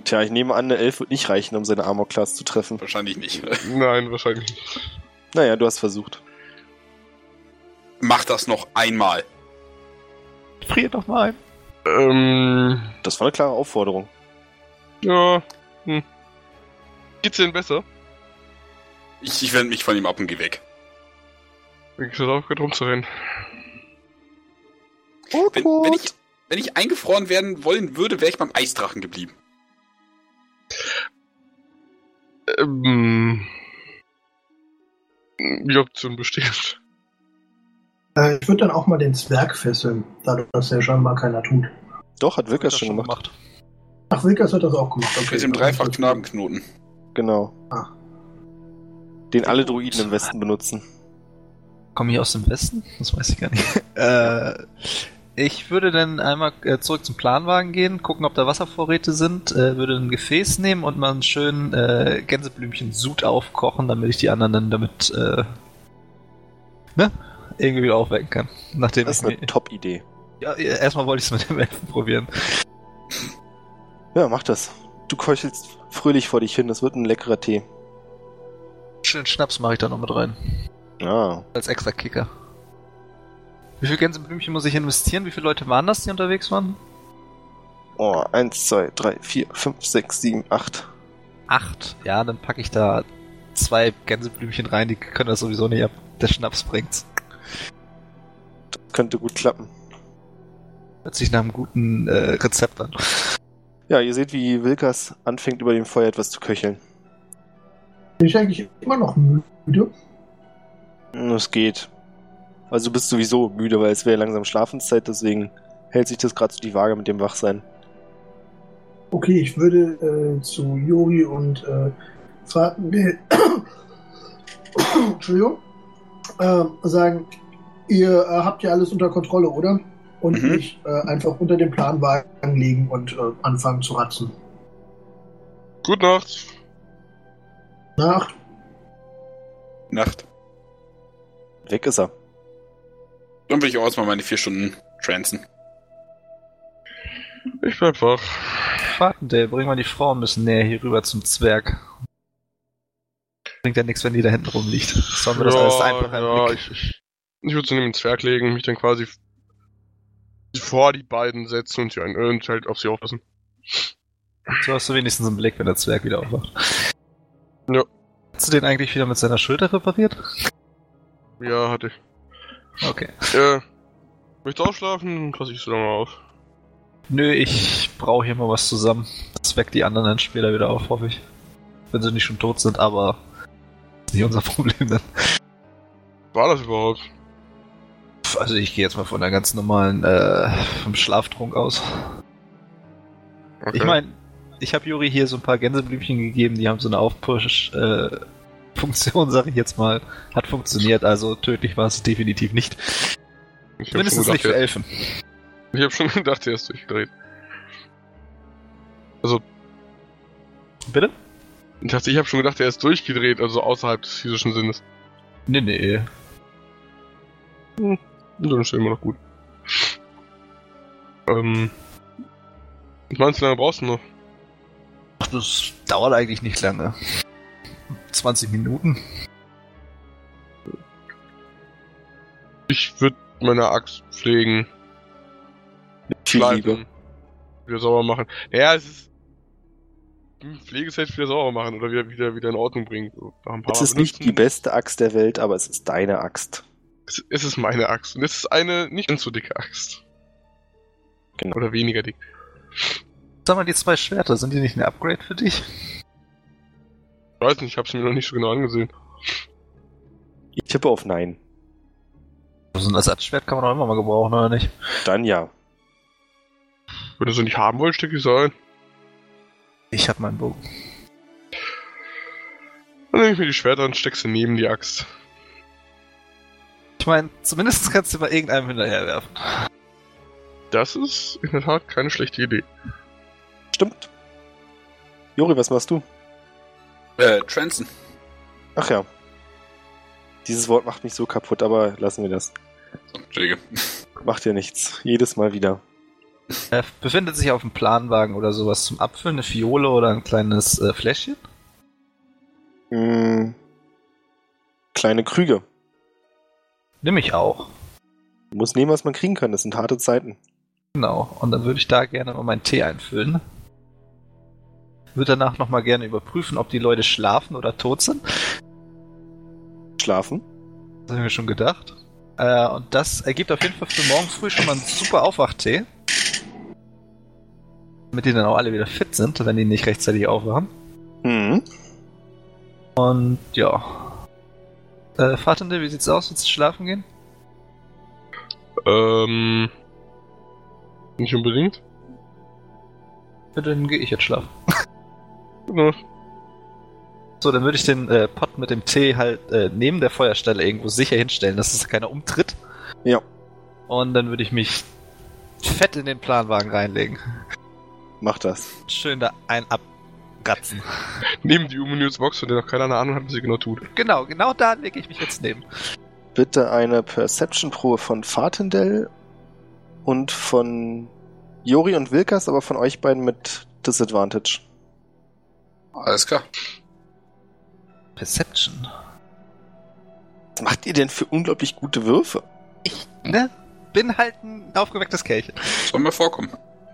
Tja, ich nehme an, eine 11 wird nicht reichen, um seine Armor Class zu treffen. Wahrscheinlich nicht. Nein, wahrscheinlich nicht. Naja, du hast versucht. Mach das noch einmal. Friert doch mal ein. Ähm. Das war eine klare Aufforderung. Ja. Hm. Geht's denn besser? Ich, ich wende mich von ihm ab und geh weg. Ich soll aufgehört rumzurennen. Wenn, wenn, ich, wenn ich eingefroren werden wollen würde, wäre ich beim Eisdrachen geblieben. Ähm. Die Option besteht. Äh, ich würde dann auch mal den Zwerg fesseln, da das ja scheinbar keiner tut. Doch, hat Wilkers schon gemacht. Ach, Wilkers hat das auch gemacht. Okay. Mit dem Dreifach-Knabenknoten. Genau. Ah. Den alle Druiden im Westen benutzen. Komme ich aus dem Westen? Das weiß ich gar nicht. äh, ich würde dann einmal äh, zurück zum Planwagen gehen, gucken, ob da Wasservorräte sind, äh, würde ein Gefäß nehmen und mal einen schönen äh, Gänseblümchen-Sud aufkochen, damit ich die anderen dann damit äh, ne? irgendwie wieder aufwecken kann. Nachdem Das ist eine Top-Idee. ja, ja, erstmal wollte ich es mit dem Elfen probieren. Ja, mach das. Du keuchelst fröhlich vor dich hin. Das wird ein leckerer Tee. Schönen Schnaps mache ich da noch mit rein. Ah, Als extra Kicker. Wie viel Gänseblümchen muss ich investieren? Wie viele Leute waren das, die unterwegs waren? oh, eins, zwei, drei, vier, fünf, sechs, sieben, acht. Acht. Ja, dann packe ich da zwei Gänseblümchen rein, die können das sowieso nicht ab. Der Schnaps bringt's. Könnte gut klappen. Hört sich nach einem guten äh, Rezept an. Ja, ihr seht, wie Wilkers anfängt, über dem Feuer etwas zu köcheln. Bin ich eigentlich immer noch müde? Es geht. Also du bist sowieso müde, weil es wäre langsam Schlafenszeit, deswegen hält sich das gerade so die Waage mit dem Wachsein. Okay, ich würde äh, zu Jori und äh, Faten, nee, Entschuldigung, äh, sagen, ihr äh, habt ja alles unter Kontrolle, oder? Und Mhm. mich äh, einfach unter den Planwagen legen und äh, anfangen zu ratzen. Gute Nacht. Nacht. Nacht. Weg ist er. Dann will ich auch erstmal meine vier Stunden transen. Ich bleib wach. Warten, der bring mal die Frau ein bisschen näher hier rüber zum Zwerg. Bringt ja nichts, wenn die da hinten rumliegt. Sollen wir das alles einfach ja, ich, ich, ich würde sie neben den Zwerg legen, mich dann quasi vor die beiden setzen und, sie ein, und halt auf sie aufpassen. So hast du wenigstens einen Blick, wenn der Zwerg wieder aufwacht. Ja. Hast du den eigentlich wieder mit seiner Schulter repariert? Ja, hatte ich. Okay. Äh, möchtest du ausschlafen? Pass ich so lange auf. Nö, ich brauche hier mal was zusammen. Das weckt die anderen dann später wieder auf, hoffe ich. Wenn sie nicht schon tot sind, aber ist nicht unser Problem dann. War das überhaupt? Also ich gehe jetzt mal von einer ganz normalen äh, vom Schlaftrunk aus. Okay. Ich meine, ich habe Juri hier so ein paar Gänseblümchen gegeben, die haben so eine Aufpush-Funktion, sag ich jetzt mal. Hat funktioniert, also tödlich war es definitiv nicht. ich habe Mindestens nicht gedacht, für er- Elfen. ich hab schon gedacht, er ist durchgedreht. Also, Bitte? ich dachte, ich habe schon gedacht, er ist durchgedreht, also außerhalb des physischen Sinnes. Nee, nee. Und dann ist er immer noch gut. Ähm. Meinst du, wie lange brauchst du noch? Ach, das dauert eigentlich nicht lange. 20 Minuten. Ich würde meine Axt pflegen, Viel Liebe. schleifen, wieder sauber machen. Ja, es ist. Hm, Pflegeset wieder sauber machen oder wieder, wieder, wieder in Ordnung bringen. So, nach ein paar Es ist nicht benutzen. die beste Axt der Welt, aber es ist deine Axt. Es, es ist meine Axt. Und es ist eine nicht ganz so dicke Axt. Genau. Oder weniger dick. Sag mal, die zwei Schwerter, sind die nicht ein Upgrade für dich? Ich weiß nicht, ich habe sie mir noch nicht so genau angesehen. Ich tippe auf Nein. So ein Ersatzschwert kann man doch immer mal gebrauchen, oder nicht? Dann ja. Wenn ihr so nicht haben wollt, stecke ich so ein. Ich hab meinen Bogen. Dann nehme ich mir die Schwerter und steck sie neben die Axt. Ich meine, zumindest kannst du bei irgendeinem hinterherwerfen. Das ist in der Tat keine schlechte Idee. Stimmt. Jori, was machst du? Äh, Transen. Ach ja. Dieses Wort macht mich so kaputt, aber lassen wir das. Entschuldige. Macht ja nichts. Jedes Mal wieder. Äh, befindet sich auf dem Planwagen oder sowas zum Abfüllen, eine Fiole oder ein kleines äh, Fläschchen? Hm. Kleine Krüge. Nimm ich auch. Muss nehmen, was man kriegen kann. Das sind harte Zeiten. Genau. Und dann würde ich da gerne mal meinen Tee einfüllen. Würde danach nochmal gerne überprüfen, ob die Leute schlafen oder tot sind. Schlafen. Das habe ich mir schon gedacht. Äh, und das ergibt auf jeden Fall für morgen früh schon mal einen super Aufwachtee. Damit die dann auch alle wieder fit sind, wenn die nicht rechtzeitig aufwachen. Hm. Und ja. Äh, Vatende, wie sieht's aus? Willst du schlafen gehen? Ähm. Nicht unbedingt. Ja, dann gehe ich jetzt schlafen. Ja. So, dann würde ich den äh, Pott mit dem Tee halt äh, neben der Feuerstelle irgendwo sicher hinstellen, dass es keiner umtritt. Ja. Und dann würde ich mich fett in den Planwagen reinlegen. Mach das. Schön da ein abgatzen. Neben die Uminius Box, von der noch keiner eine Ahnung hat, was sie genau tut. Genau, genau da lege ich mich jetzt neben. Bitte eine Perception-Probe von Fatendell und von Jori und Wilkas, aber von euch beiden mit Disadvantage. Alles klar. Perception. Was macht ihr denn für unglaublich gute Würfe? Ich, ne? Bin halt ein aufgewecktes Kerlchen. Soll mir vorkommen.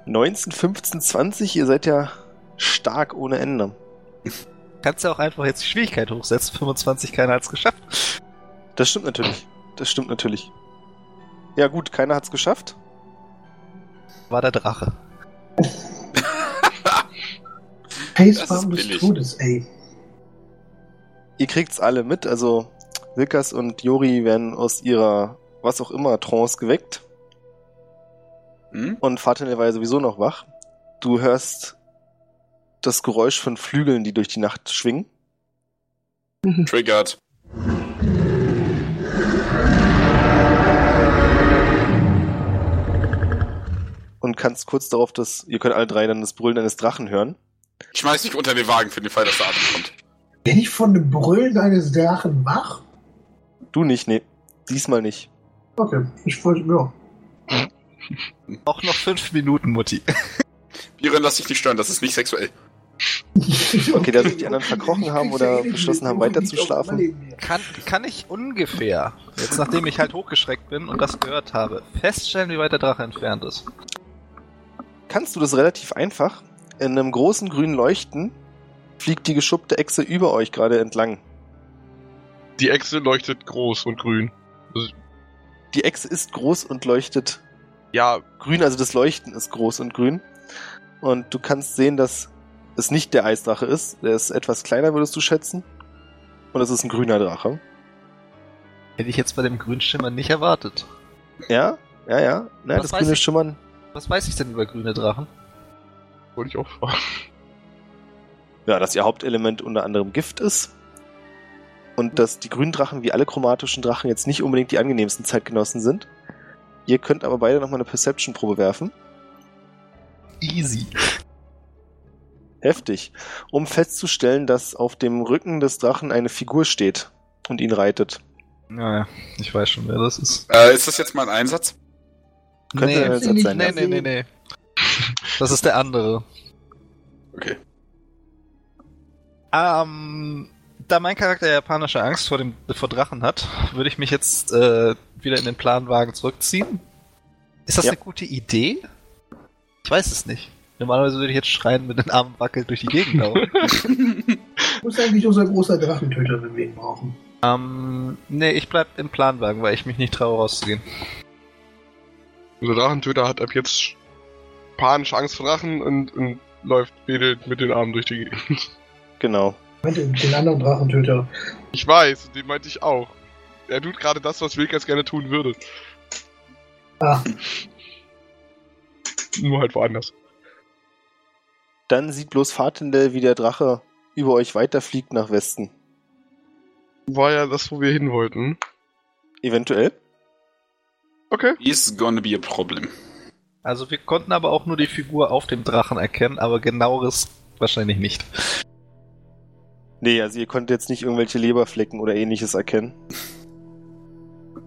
19, 15, 20, ihr seid ja stark ohne Ende. Kannst ja auch einfach jetzt die Schwierigkeit hochsetzen. 25, keiner hat's geschafft. Das stimmt natürlich. Das stimmt natürlich. Ja gut, keiner hat's geschafft. War der Drache. Facefarm ist des. Todes, ey. Ihr kriegt's alle mit, also Wilkas und Jori werden aus ihrer was auch immer Trance geweckt Hm? und Fatendell war ja sowieso noch wach. Du hörst das Geräusch von Flügeln, die durch die Nacht schwingen. Triggered. und kannst kurz darauf das, ihr könnt alle drei dann das Brüllen eines Drachen hören. Ich schmeiß dich unter den Wagen für den Fall, dass der Atem kommt. Bin ich von dem Brüllen eines Drachen wach? Du nicht, nee. Diesmal nicht. Okay, ich wollte, ja. Auch noch fünf Minuten, Mutti. Biren, lass dich nicht stören, das ist nicht sexuell. Okay, da sich die anderen verkrochen haben oder beschlossen haben, weiter zu schlafen. Kann, kann ich ungefähr, jetzt nachdem ich halt hochgeschreckt bin und das gehört habe, feststellen, wie weit der Drache entfernt ist. Kannst du das relativ einfach? In einem großen grünen Leuchten fliegt die geschuppte Echse über euch gerade entlang. Die Echse leuchtet groß und grün. Die Echse ist groß und leuchtet Ja, grün, also das Leuchten ist groß und grün. Und du kannst sehen, dass es nicht der Eisdrache ist. Der ist etwas kleiner, würdest du schätzen. Und es ist ein grüner Drache. Hätte ich jetzt bei dem Grünschimmer nicht erwartet. Ja, ja, ja. Na, Was das grüne ich? Schimmern. Was weiß ich denn über grüne Drachen? Wollte ich auch fragen. Ja, dass ihr Hauptelement unter anderem Gift ist. Und dass die grünen Drachen wie alle chromatischen Drachen jetzt nicht unbedingt die angenehmsten Zeitgenossen sind. Ihr könnt aber beide nochmal eine Perception-Probe werfen. Easy. Heftig. Um festzustellen, dass auf dem Rücken des Drachen eine Figur steht und ihn reitet. Naja, ich weiß schon, wer das ist. Äh, ist das jetzt mal ein Einsatz? Könnte nee, ein Einsatz sein, nee, nee, nee, nee. Das ist der andere. Okay. Ähm, da mein Charakter japanische Angst vor dem vor Drachen hat, würde ich mich jetzt äh, wieder in den Planwagen zurückziehen. Ist das Ja. eine gute Idee? Ich weiß es nicht. Normalerweise würde ich jetzt schreien mit den Armen wackelt durch die Gegend laufen. Muss eigentlich unser großer Drachentöter, wenn wir ihn brauchen. ähm, nee, ich bleib im Planwagen, weil ich mich nicht traue rauszugehen. Unser Drachentöter hat ab jetzt panische Angst vor Drachen und, und läuft wedelt mit den Armen durch die Gegend. Genau. Ich meinte den anderen Drachentöter. Ich weiß, den meinte ich auch. Er tut gerade das, was Wilkas gerne tun würde. Ah, Nur halt woanders. Dann sieht bloß Fahrtendell, wie der Drache über euch weiterfliegt nach Westen. War ja das, wo wir hin wollten. Eventuell. Okay. Is gonna be a problem. Also wir konnten aber auch nur die Figur auf dem Drachen erkennen, aber genaueres wahrscheinlich nicht. Nee, also ihr konntet jetzt nicht irgendwelche Leberflecken oder ähnliches erkennen.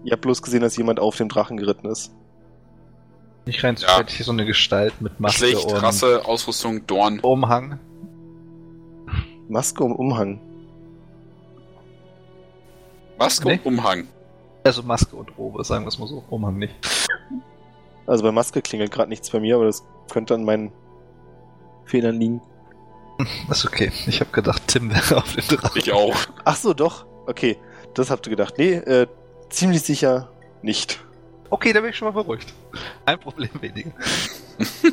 Ihr habt bloß gesehen, dass jemand auf dem Drachen geritten ist. Nicht rein Ja. zufällig so eine Gestalt mit Maske Schlecht, und Rasse, Ausrüstung, Dorn. Umhang. Maske um Umhang. Maske Nee. und Umhang. Also Maske und Robe, sagen wir es mal so. Umhang nicht. Also bei Maske klingelt gerade nichts bei mir, aber das könnte an meinen Fehlern liegen. Ist okay. Ich habe gedacht, Tim wäre auf dem Drachen. Ich auch. Ach so, doch. Okay, das habt ihr gedacht. Nee, äh, ziemlich sicher nicht. Okay, da bin ich schon mal beruhigt. Ein Problem weniger.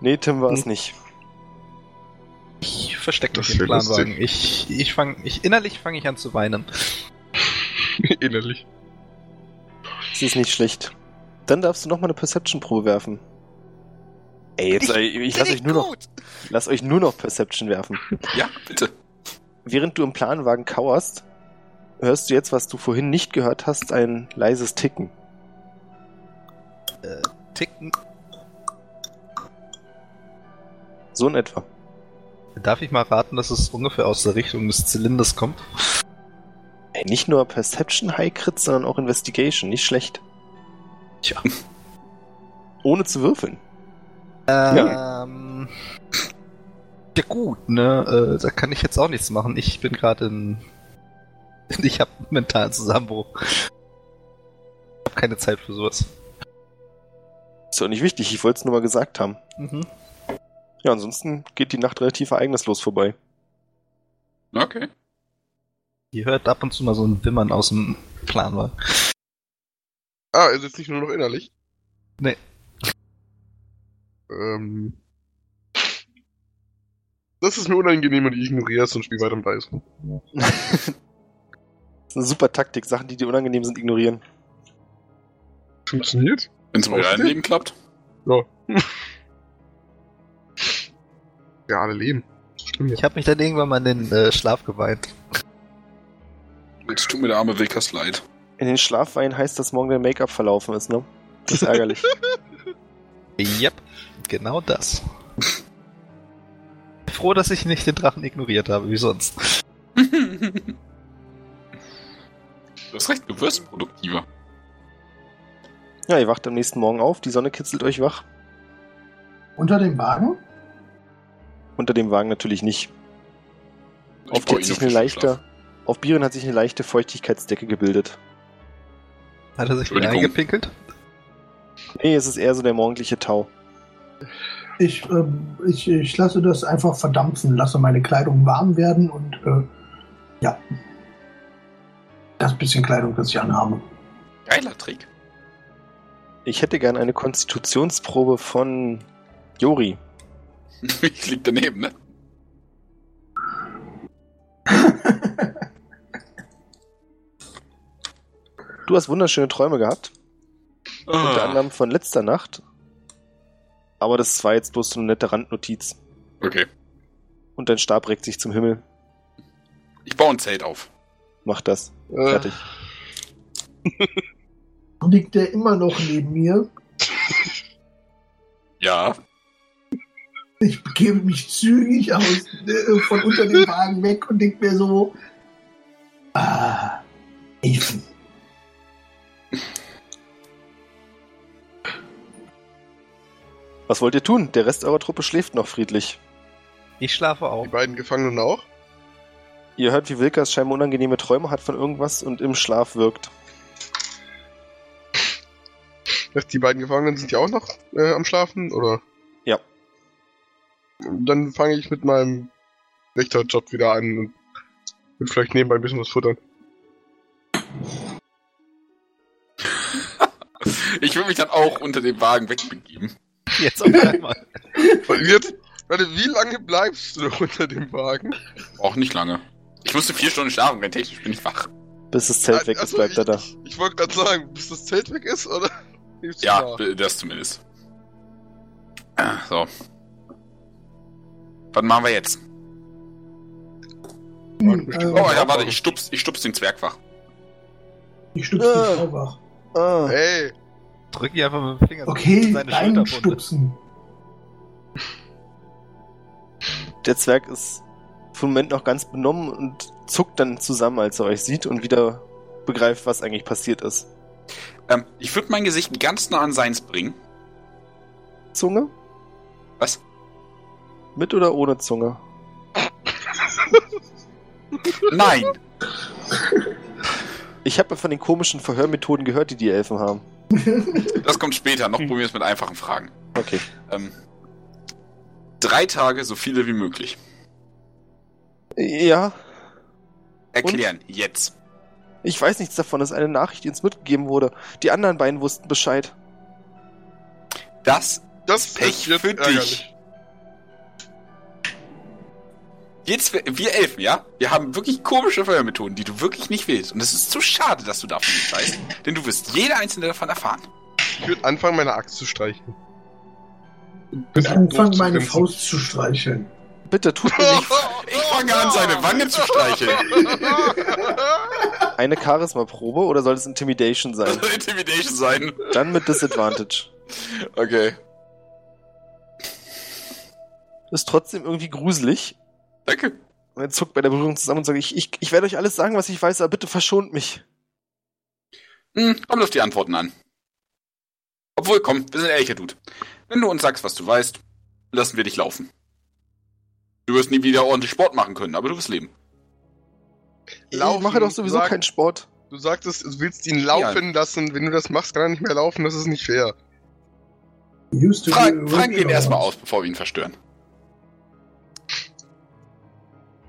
Nee, Tim war es Hm. nicht. Ich verstecke Das mich im. Planwagen. Ich, ich fang, ich, innerlich fange ich an zu weinen. Innerlich. Das ist nicht schlecht. Dann darfst du noch mal eine Perception-Probe werfen. Ey, jetzt, Ich- ich, ich lass euch nur noch, lass euch nur noch Perception werfen. Ja, bitte. Während du im Planwagen kauerst, hörst du jetzt, was du vorhin nicht gehört hast, ein leises Ticken. Äh, ticken. So in etwa. Darf ich mal raten, dass es ungefähr aus der Richtung des Zylinders kommt? Ey, nicht nur Perception High Crit, sondern auch Investigation. Nicht schlecht. Tja. Ohne zu würfeln. Ähm. Ja gut, ne, äh, da kann ich jetzt auch nichts machen. Ich bin gerade in. Ich habe mentalen Zusammenbruch. Ich habe keine Zeit für sowas. Ist doch nicht wichtig, ich wollte es nur mal gesagt haben. Mhm. Ja, ansonsten geht die Nacht relativ ereignislos vorbei. Okay. Ihr hört ab und zu mal so ein Wimmern aus dem Planwagen. Ah, er sitzt nicht nur noch innerlich? Nee. Ähm. Das ist mir unangenehm und ich ignoriere es und spiele weiter mit Eis. Das ist eine super Taktik, Sachen, die dir unangenehm sind, ignorieren. Funktioniert? Wenn es im realen Leben klappt. Ja. ja, alle leben. Stimmt. Ich habe mich dann irgendwann mal in den äh, Schlaf geweint. Jetzt tut mir der arme Wilkers leid. In den Schlafwein heißt, dass morgen dein Make-up verlaufen ist, ne? Das ist ärgerlich. Yep, genau das. Froh, dass ich nicht den Drachen ignoriert habe, wie sonst. Du hast recht, du wirst produktiver. ja, ihr wacht am nächsten Morgen auf, die Sonne kitzelt euch wach. Unter dem Wagen? Unter dem Wagen natürlich nicht. Ich Auf hat sich eine leichte, Schlaf. auf Biren hat sich eine leichte Feuchtigkeitsdecke gebildet. Hat er sich wieder eingepinkelt? Nee, es ist eher so der morgendliche Tau. Ich, ähm, ich, ich lasse das einfach verdampfen, lasse meine Kleidung warm werden und äh, ja. Das bisschen Kleidung, das ich anhabe. Geiler Trick. Ich hätte gern eine Konstitutionsprobe von Jori. ich lieg daneben, ne? Du hast wunderschöne Träume gehabt. Unter Ah, anderem von letzter Nacht. Aber das war jetzt bloß so eine nette Randnotiz. okay. Und dein Stab regt sich zum Himmel. Ich baue ein Zelt auf. Mach das. Äh, Fertig. Liegt der immer noch neben mir? Ja. Ich begebe mich zügig aus, äh, von unter dem Wagen weg und denke mir so, ah, Elfen. Was wollt ihr tun? Der Rest eurer Truppe schläft noch friedlich. Ich schlafe auch. die beiden Gefangenen auch? Ihr hört, wie Wilkas scheinbar unangenehme Träume hat von irgendwas und im Schlaf wirkt. Die beiden Gefangenen sind ja auch noch äh, am Schlafen, oder? Ja. Dann fange ich mit meinem Wächterjob wieder an und will vielleicht nebenbei ein bisschen was futtern. Ich will mich dann auch unter dem Wagen wegbegeben. Jetzt auf einmal. Und Jetzt, warte, wie lange bleibst du noch unter dem Wagen? Auch nicht lange. Ich musste vier Stunden schlafen, rein technisch bin ich wach. Bis das Zelt Ah, weg ist, achso, bleibt er ich, da. Ich, ich wollte gerade sagen, bis das Zelt weg ist, oder? Ja, b- das zumindest. Ah, So. Was machen wir jetzt? Hm, Äh, Oh äh, ja, warte, ich stups, ich stups den Zwerg wach. ich stupse Ah. die Frau wach. Ah, Hey, Drück ihn einfach mit dem Finger Okay, in seine. Stupsen. der Zwerg ist für einen Moment noch ganz benommen und zuckt dann zusammen, als er euch sieht und wieder begreift, was eigentlich passiert ist. Ähm, ich würde mein Gesicht ganz nah an seins bringen. Zunge? Was? Mit oder ohne Zunge? Nein! Ich habe von den komischen Verhörmethoden gehört, die die Elfen haben. Das kommt später. Noch probieren wir es mit einfachen Fragen. Okay. Ähm, drei Tage, so viele wie möglich. Ja, Erklären, jetzt. ich weiß nichts davon. Das ist eine Nachricht, die uns mitgegeben wurde. Die anderen beiden wussten Bescheid. Das das Pech für dich. Jetzt, wir Elfen, ja? Wir haben wirklich komische Feuermethoden, die du wirklich nicht willst. Und es ist zu schade, dass du davon nicht weißt. Denn du wirst jede einzelne davon erfahren. Ich würde anfangen, meine Axt zu streichen. Ich anfangen, meine Faust zu streicheln. Bitte tut mir nicht Ich fange an, seine Wange zu streicheln. eine Charisma-Probe oder soll es Intimidation Das sein? soll Intimidation sein. Dann mit Disadvantage. Okay. Ist trotzdem irgendwie gruselig. Danke. Und er zuckt bei der Berührung zusammen und sagt, ich, ich, ich werde euch alles sagen, was ich weiß, aber bitte verschont mich. Hm, kommt auf die Antworten an. Obwohl, komm, wir sind ehrlicher Dude. Wenn du uns sagst, was du weißt, lassen wir dich laufen. Du wirst nie wieder ordentlich Sport machen können, aber du wirst leben. ich Laufen, mache doch sowieso sag- keinen Sport. Du sagtest, du willst ihn laufen lassen. Wenn du das machst, kann er nicht mehr laufen. Das ist nicht fair. Used to Fra be a fragen wir ihn erstmal aus, bevor wir ihn verstören.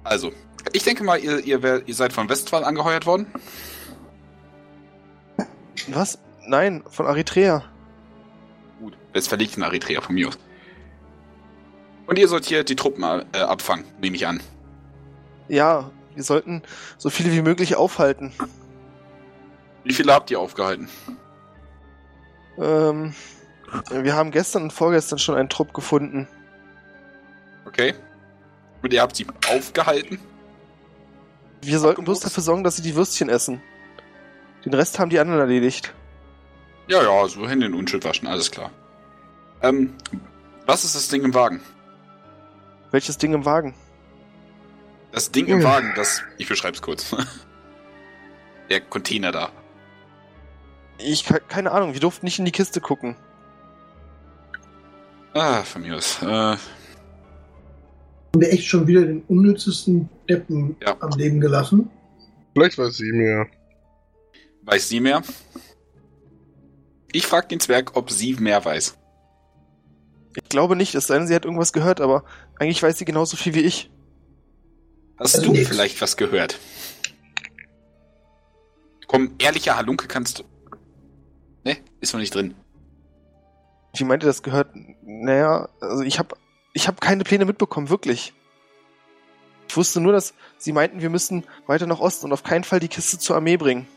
Also, ich denke mal, ihr, ihr, wär, ihr seid von Westphal angeheuert worden. Was? Nein, von Eritrea. Gut, Westphal liegt in Eritrea von mir aus. Und ihr sollt hier die Truppen äh, abfangen, nehme ich an. Ja, wir sollten so viele wie möglich aufhalten. Wie viele habt ihr aufgehalten? Ähm, wir haben gestern und vorgestern schon einen Trupp gefunden. Okay. Und ihr habt sie aufgehalten? Wir sollten bloß dafür sorgen, dass sie die Würstchen essen. Den Rest haben die anderen erledigt. Ja, ja, so Hände in Unschuld waschen, alles klar. Ähm, was ist das Ding im Wagen? Welches Ding im Wagen? Das Ding im. Wagen, das. Ich beschreib's kurz. Der Container da. Ich ke- keine Ahnung, wir durften nicht in die Kiste gucken. Ah, von mir aus. Äh, Haben wir echt schon wieder den unnützesten Deppen Ja. am Leben gelassen? Vielleicht weiß sie mehr. weiß sie mehr? Ich frag den Zwerg, ob sie mehr weiß. Ich glaube nicht, es sei denn, sie hat irgendwas gehört, aber eigentlich weiß sie genauso viel wie ich. Hast Also du nix. vielleicht was gehört? Komm, ehrlicher Halunke kannst du. Ne, ist noch nicht drin. Wie meinte das gehört? Naja, also ich habe ich hab keine Pläne mitbekommen, wirklich. Ich wusste nur, dass sie meinten, wir müssen weiter nach Osten und auf keinen Fall die Kiste zur Armee bringen.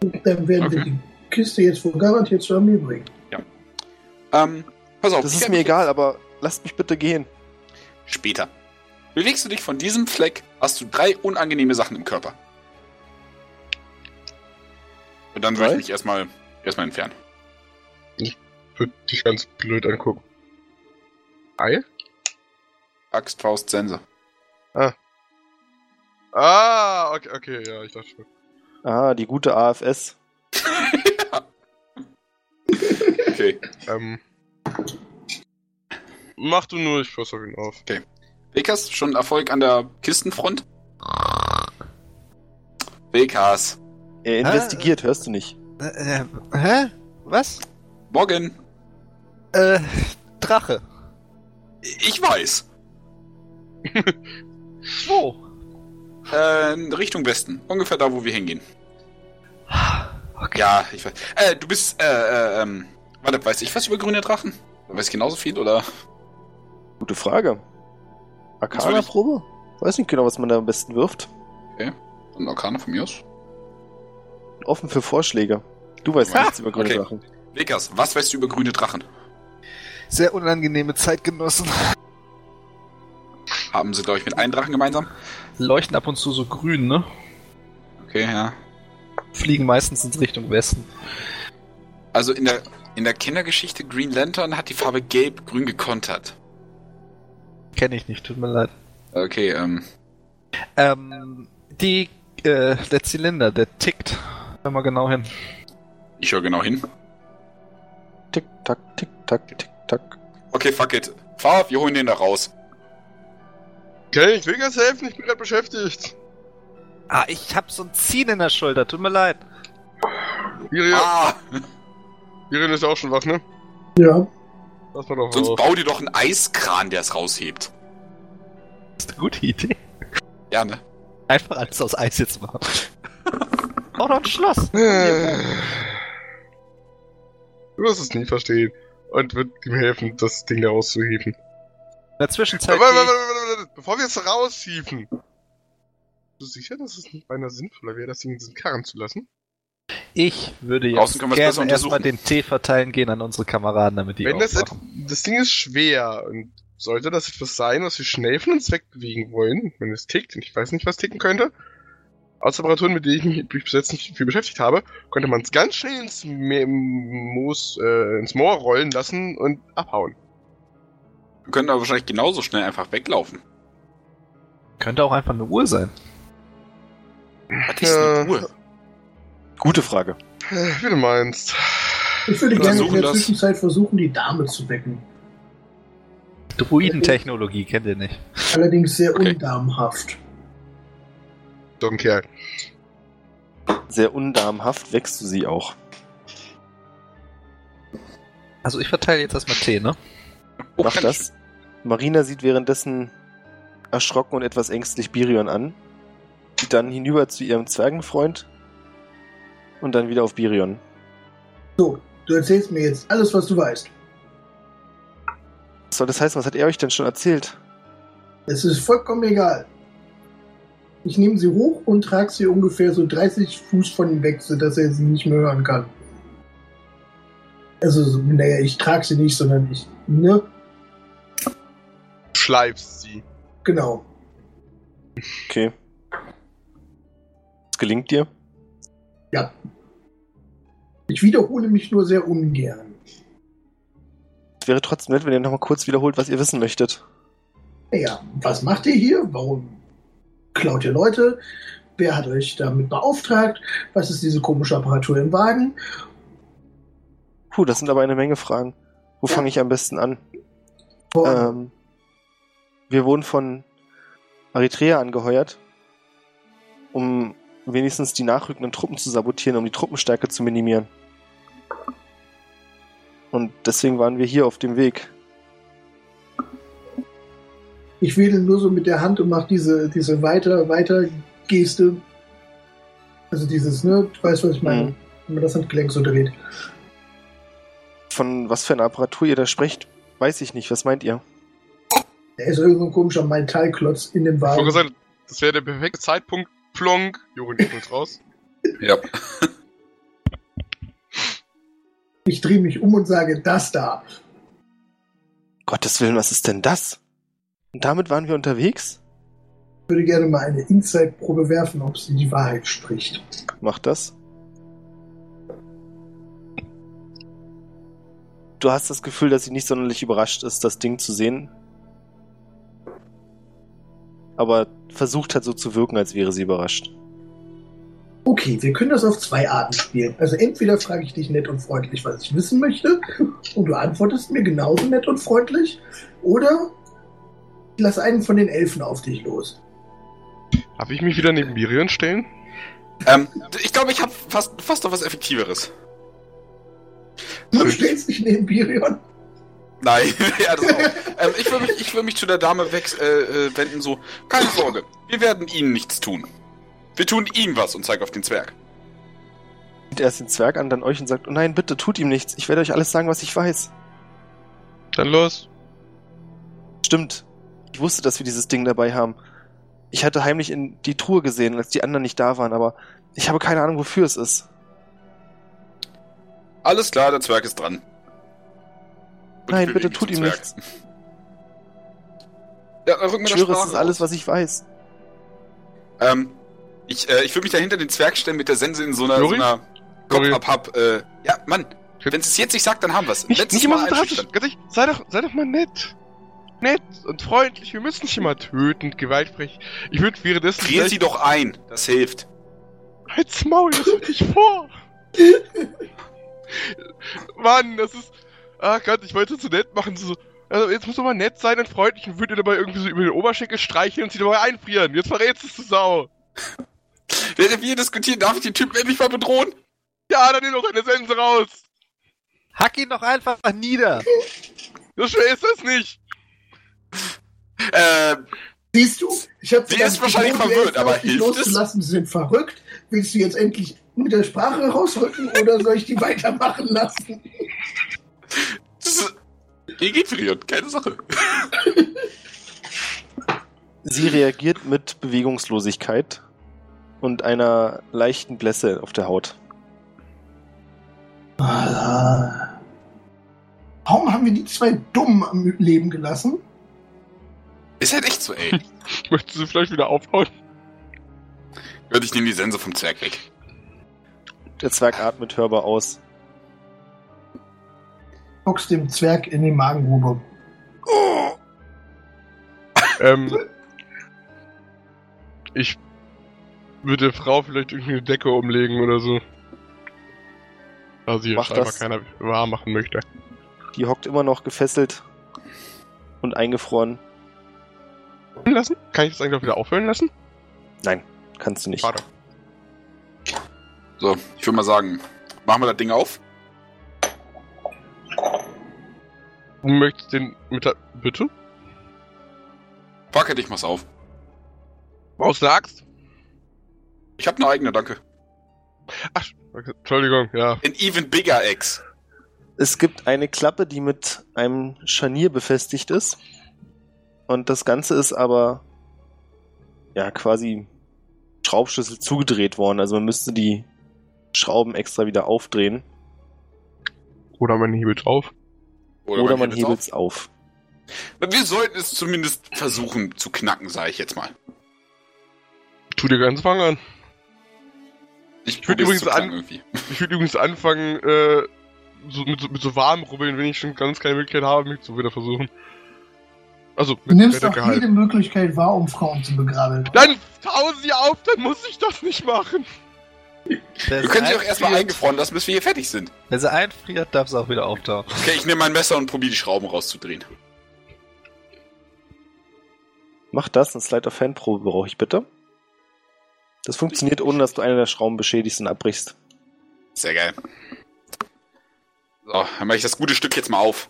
Dann werden wir Okay. die Kiste jetzt wohl garantiert zu Armee bringen. Ähm, pass auf. Das ich ist mir egal, aber lasst mich bitte gehen. Später. Bewegst du dich von diesem Fleck, hast du drei unangenehme Sachen im Körper. Und dann würde ich mich erstmal erstmal entfernen. Würde dich ganz blöd angucken. Ei? Axt, Faust, Sense. Ah, okay, okay, ja, ich dachte schon. Ah, die gute AFS. Okay. Ähm. Mach du nur, ich pass auf ihn auf. Vekas, schon Erfolg an der Kistenfront? Vekas. Er investigiert, hörst du nicht. Äh, äh, hä? Was? Morgen. Äh, Drache. Ich weiß. Wo? Äh, Richtung Westen. Ungefähr da, wo wir hingehen. Okay. Ja, ich weiß. Äh, du bist, äh, äh, ähm, warte, weiß ich was über grüne Drachen? Weiß ich genauso viel, oder? Gute Frage. Arcana-Probe? Weiß nicht genau, was man da am besten wirft. Ein Arcana von mir aus? Offen für Vorschläge. Du weißt nichts über grüne okay. Drachen. Vekas, was weißt du über grüne Drachen? Sehr unangenehme Zeitgenossen. Haben sie, glaube ich, mit einem Drachen gemeinsam? Leuchten ab und zu so grün, ne? Okay, ja. Fliegen meistens in Richtung Westen. Also in der, in der Kindergeschichte Green Lantern hat die Farbe gelb-grün gekontert. Kenne ich nicht, tut mir leid. Okay, ähm, Ähm, die, äh, der Zylinder, der tickt. Hör mal genau hin. ich höre genau hin. Tick, tack, tick, tack, tick, tack. Okay, fuck it. Fahr, wir holen den da raus. Okay, ich will ganz helfen, ich bin gerade beschäftigt. Ah, ich hab so ein Ziehen in der Schulter, tut mir leid. Virion, Ah, Virion ist auch schon wach, ne? Ja. Lass mal doch sonst auf. bau dir doch einen Eiskran, der es raushebt. Das ist eine gute Idee. Ja, ne? Einfach alles aus Eis jetzt machen. Auch noch ein Schloss. Äh. Du wirst es nie verstehen. Und wird ihm helfen, das Ding da rauszuhieven. In der Zwischenzeit. Warte, warte, warte, warte, warte, bevor wir es raushieven. Bist du sicher, dass es nicht beinahe sinnvoller wäre, das Ding in diesen Karren zu lassen? Ich würde jetzt gerne erstmal den Tee verteilen gehen an unsere Kameraden, damit die Wenn das, das Ding ist schwer und sollte das etwas sein, was wir schnell von uns wegbewegen wollen, wenn es tickt, und ich weiß nicht, was ticken könnte, aus Temperaturen, mit denen ich mich bis jetzt nicht viel beschäftigt habe, könnte man es ganz schnell ins, Moos, äh, ins Moor rollen lassen und abhauen. Wir können aber wahrscheinlich genauso schnell einfach weglaufen. Könnte auch einfach eine Uhr sein. Was ist eine. Uhr? Gute Frage. Äh, Wie du meinst. Ich würde gerne in der das. Zwischenzeit versuchen, die Dame zu wecken. Druidentechnologie kennt ihr nicht. Allerdings sehr Okay. undamenhaft. So ein Kerl. Sehr undamenhaft wächst du sie auch. Also ich verteile jetzt erstmal Tee, ne? Oh, Mach das. Marina sieht währenddessen erschrocken und etwas ängstlich Birion an. Geht dann hinüber zu ihrem Zwergenfreund und dann wieder auf Birion. So, du erzählst mir jetzt alles, was du weißt. Was soll das heißen? Was hat er euch denn schon erzählt? Es ist vollkommen egal. Ich nehme sie hoch und trage sie ungefähr so 30 Fuß von ihm weg, sodass er sie nicht mehr hören kann. Also, so- naja, ich trage sie nicht, sondern ich, ne? Schleifst sie. Genau. Okay. Was gelingt dir? Ja. Ich wiederhole mich nur sehr ungern. Es wäre trotzdem nett, wenn ihr nochmal kurz wiederholt, was ihr wissen möchtet. Naja, was macht ihr hier? Warum klaut ihr Leute? Wer hat euch damit beauftragt? Was ist diese komische Apparatur im Wagen? Puh, das sind aber eine Menge Fragen. Wo fange ich am besten an? Ähm, wir wurden von Eritrea angeheuert, um wenigstens die nachrückenden Truppen zu sabotieren, um die Truppenstärke zu minimieren. Und deswegen waren wir hier auf dem Weg. Ich wedel nur so mit der Hand und mache diese, diese weiter, weiter Geste. Also dieses, ne? Du weißt, was ich meine. Mhm. Wenn man das Handgelenk so dreht. Von was für einer Apparatur ihr da sprecht, weiß ich nicht. Was meint ihr? Da ist irgend so ein komischer Metallklotz in dem Ich Wagen. sagen, das wäre der perfekte Zeitpunkt. Plonk. Jorin kommt raus. Ja. Ich drehe mich um und sage, das da. Gottes Willen, was ist denn das? Und damit waren wir unterwegs? Ich würde gerne mal eine Inside-Probe werfen, ob sie die Wahrheit spricht. Mach das. Du hast das Gefühl, dass sie nicht sonderlich überrascht ist, das Ding zu sehen. Aber versucht hat so zu wirken, als wäre sie überrascht. Okay, wir können das auf zwei Arten spielen. Also entweder frage ich dich nett und freundlich, was ich wissen möchte, und du antwortest mir genauso nett und freundlich, oder ich lasse einen von den Elfen auf dich los. Darf ich mich wieder neben Miriam stellen? Ähm, ich glaube, ich habe fast, fast noch was Effektiveres. Du stellst dich neben Birion. Nein, ja, das auch. ähm, ich will mich, ich will mich zu der Dame weg, äh, äh, wenden, so, keine Sorge, wir werden Ihnen nichts tun. Wir tun ihm was und zeig auf den Zwerg. Sieht erst den Zwerg an, dann euch und sagt, oh nein, bitte tut ihm nichts. Ich werde euch alles sagen, was ich weiß. Dann los. Stimmt. Ich wusste, dass wir dieses Ding dabei haben. Ich hatte heimlich in die Truhe gesehen, als die anderen nicht da waren, aber ich habe keine Ahnung, wofür es ist. Alles klar, der Zwerg ist dran. Und Nein, bitte tut ihm nichts. Ja, rück mir Ich das schwöre, es ist alles, was ich weiß. Ähm, ich, äh, ich würde mich dahinter den Zwerg stellen mit der Sense in so einer, so Lori? einer Lori? Kopf-Ab-Hab, äh, ja, Mann, wenn es jetzt nicht sagt, dann haben wir's. Nicht, Letztes nicht immer so drastisch. sei doch, sei doch mal nett. Nett und freundlich. Wir müssen nicht immer tötend, gewaltfrei. Ich würde währenddessen. Frier sie doch ein, das hilft. Halt's Maul, das hab ich vor. Mann, das ist. Ah Gott, ich wollte es so nett machen. So, also jetzt muss doch mal nett sein und freundlich und würde dabei irgendwie so über den Oberschenkel streicheln und sie dabei einfrieren. Jetzt verrätst du es, du Sau. Während wir diskutieren, darf ich den Typen endlich mal bedrohen? Ja, dann nimm doch deine Sense raus. Hack ihn doch einfach nieder. So schwer ist das nicht. Äh, Siehst du? Ich habe Sie ist wahrscheinlich verwirrt, aber hilft es? loszulassen. Sie sind verrückt. Willst du jetzt endlich mit der Sprache rausrücken oder soll ich die weitermachen lassen? Frion, keine Sache. Sie reagiert mit Bewegungslosigkeit und einer leichten Blässe auf der Haut. Warum haben wir die zwei Dummen am Leben gelassen? Ist halt echt so, ey. Möchtest du vielleicht wieder aufhauen? Hört ich nehme die Sense vom Zwerg weg. Der Zwerg atmet hörbar aus. Box dem Zwerg in die Magengrube. Ähm. Ich würde der Frau vielleicht irgendwie eine Decke umlegen oder so. Da sie Mach scheinbar das. keiner warm machen möchte. Die hockt immer noch gefesselt und eingefroren. Lassen? Kann ich das eigentlich auch wieder aufhören lassen? Nein, kannst du nicht. Schade. So, ich würde mal sagen, machen wir das Ding auf. Du möchtest den mit der. Bitte? Packe dich mal's auf. Aus der Axt? Ich habe eine eigene, danke. Ach, Entschuldigung, ja. An even bigger X. Es gibt eine Klappe, die mit einem Scharnier befestigt ist. Und das Ganze ist aber ja quasi Schraubschlüssel zugedreht worden. Also man müsste die Schrauben extra wieder aufdrehen. Oder man hebelt auf. Oder, man hebelt's hebelt es auf. auf. Wir sollten es zumindest versuchen zu knacken, sage ich jetzt mal. Tu dir ganz Fang an. Ich, Ich würd probier's übrigens an- irgendwie. Ich würde übrigens anfangen, äh, so, mit, so, mit so warm rubbeln, wenn ich schon ganz keine Möglichkeit habe, mich zu wieder versuchen. Also, Du nimmst doch Decke halt. jede Möglichkeit wahr, um Frauen zu begraben. Dann tauen sie auf, dann muss ich das nicht machen. Wir können sie auch erstmal eingefroren lassen, bis wir hier fertig sind. Wenn sie einfriert, darf sie auch wieder auftauchen. Okay, ich nehme mein Messer und probiere die Schrauben rauszudrehen. Mach das, eine Slide of Hand Probe brauche ich bitte. Das funktioniert ohne, dass du eine der Schrauben beschädigst und abbrichst. Sehr geil. So, dann mache ich das gute Stück jetzt mal auf.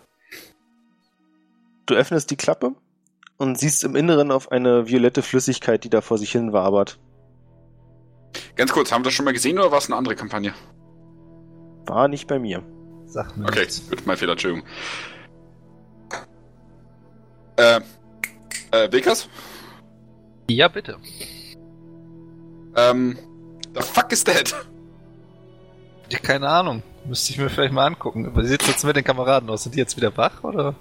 Du öffnest die Klappe und siehst im Inneren auf eine violette Flüssigkeit, die da vor sich hin wabert. Ganz kurz, haben wir das schon mal gesehen oder war es eine andere Kampagne? War nicht bei mir. Sagt mir Okay, nichts. gut, mein Fehler, Entschuldigung. Äh, äh, Wilkas? Ja, bitte. Ähm, the fuck is that? Ja, keine Ahnung. Müsste ich mir vielleicht mal angucken. Aber wie sieht's jetzt mit den Kameraden aus? Sind die jetzt wieder wach, oder?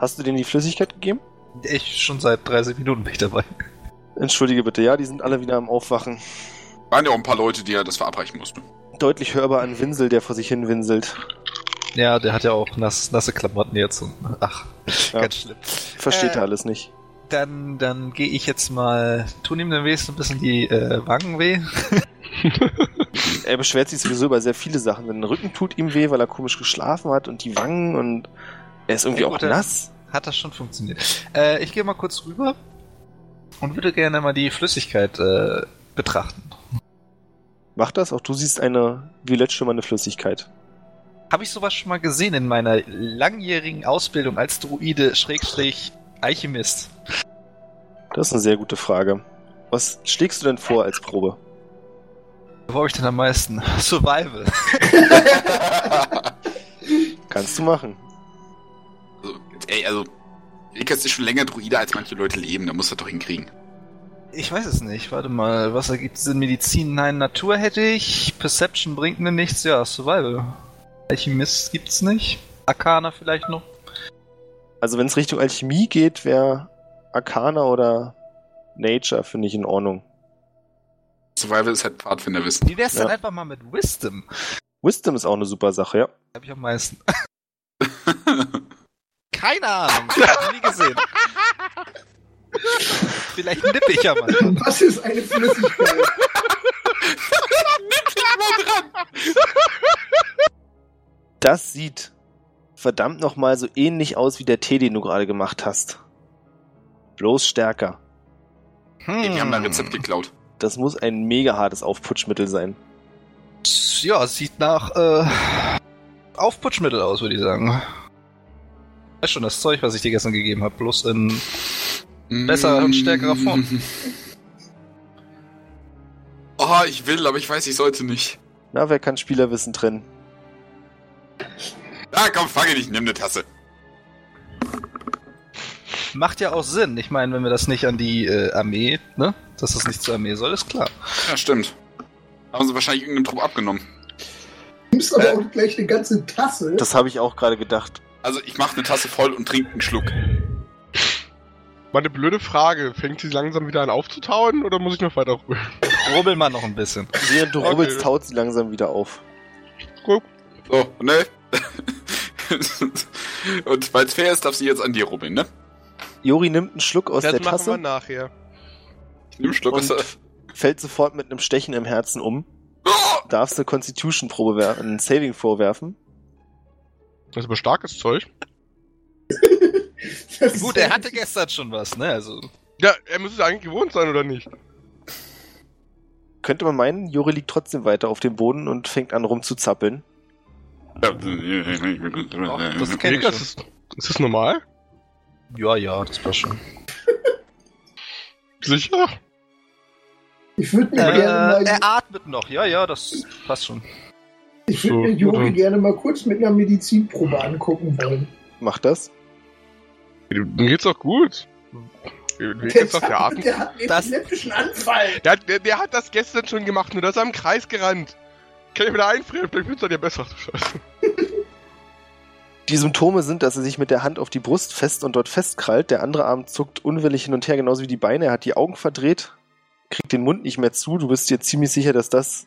Hast du denen die Flüssigkeit gegeben? Ich schon seit 30 Minuten bin ich dabei. Entschuldige bitte, ja, die sind alle wieder am Aufwachen. Waren ja auch ein paar Leute, die ja das verabreichen mussten. Deutlich hörbar an Winsel, der vor sich hin winselt. Ja, der hat ja auch nass, nasse Klamotten jetzt und ach, Ja. ganz schlimm. Versteht Äh, er alles nicht. Dann, dann gehe ich jetzt mal. Tun ihm dann wenigstens ein bisschen die äh, Wangen weh. Er beschwert sich sowieso über sehr viele Sachen. Der Rücken tut ihm weh, weil er komisch geschlafen hat und die Wangen und er ist irgendwie Ja, auch gut, dann- nass. Hat das schon funktioniert. Äh, ich gehe mal kurz rüber und würde gerne mal die Flüssigkeit äh, betrachten. Mach das, auch du siehst eine violett schimmernde Flüssigkeit. Habe ich sowas schon mal gesehen in meiner langjährigen Ausbildung als Druide Schrägstrich Alchemist? Das ist eine sehr gute Frage. Was schlägst du denn vor als Probe? Wo habe ich denn am meisten? Survival. Kannst du machen. Ey, also, Ilkas ist schon länger Druide, als manche Leute leben, da muss er doch hinkriegen. Ich weiß es nicht. Warte mal, was ergibt Sinn? Medizin? Nein, Natur hätte ich. Perception bringt mir nichts. Ja, Survival. Alchemist gibt's nicht. Arcana vielleicht noch. Also wenn es Richtung Alchemie geht, wäre Arcana oder Nature, finde ich in Ordnung. Survival ist halt Pfadfinderwissen. Wie wär's Ja. denn einfach mal mit Wisdom? Wisdom ist auch eine super Sache, ja. Hab ich am meisten. Keine Ahnung. Hab nie gesehen. Vielleicht nippe ich ja mal. Was ist eine Flüssigkeit? Das sieht verdammt nochmal so ähnlich aus wie der Tee, den du gerade gemacht hast. Bloß stärker. Ey, wir haben da ein Hm. Rezept geklaut. Das muss ein mega hartes Aufputschmittel sein. Ja, sieht nach äh, Aufputschmittel aus, würde ich sagen. Weißt schon, das Zeug, was ich dir gestern gegeben habe, bloß in Besser und stärkerer Form. Oh, ich will, aber ich weiß, ich sollte nicht. Na, wer kann Spielerwissen trennen? Ja, komm, fange dich, nimm eine Tasse. Macht ja auch Sinn. Ich meine, wenn wir das nicht an die äh, Armee, ne? Dass das nicht zur Armee soll, ist klar. Ja, stimmt. Haben sie wahrscheinlich irgendeinem Trupp abgenommen. Du nimmst aber auch gleich eine ganze Tasse. Das habe ich auch gerade gedacht. Also, ich mache eine Tasse voll und trinke einen Schluck. Mal eine blöde Frage. Fängt sie langsam wieder an aufzutauen oder muss ich noch weiter rühren? Rubbel mal noch ein bisschen. Während du Okay. rubbelst, taut sie langsam wieder auf. So, ne? und weil es fair ist, darf sie jetzt an dir rubbeln, ne? Jori nimmt einen Schluck aus das der machen wir Tasse nachher. Ich nehme einen Schluck aus der... fällt sofort mit einem Stechen im Herzen um. Oh! Darfst eine Constitution-Probe werfen, einen Saving vorwerfen. Das ist aber starkes Zeug. Das Gut, er hatte gestern schon was, ne? Also. Ja, er muss es eigentlich gewohnt sein, oder nicht? Könnte man meinen, Jori liegt trotzdem weiter auf dem Boden und fängt an rumzuzappeln. Das kenne ich schon. ist, ist das normal? Ja, ja, das passt schon. Sicher? Ich würde mir, Äh, gerne mal, er atmet noch. Ja, ja, das passt schon. Ich würd so, mir Juri gerne mal kurz mit einer Medizinprobe angucken wollen. Macht das? Dem geht's doch gut. Vegas sagt, der Atem. der hat einen Das- epileptischen Anfall. Der, hat- der, der hat das gestern schon gemacht, nur dass er im Kreis gerannt. Kann ich wieder einfrieren, vielleicht wird's dann ja besser. Ach du Scheiße. Die Symptome sind, dass er sich mit der Hand auf die Brust fest und dort festkrallt. Der andere Arm zuckt unwillig hin und her, genauso wie die Beine. Er hat die Augen verdreht, kriegt den Mund nicht mehr zu. Du bist dir ziemlich sicher, dass das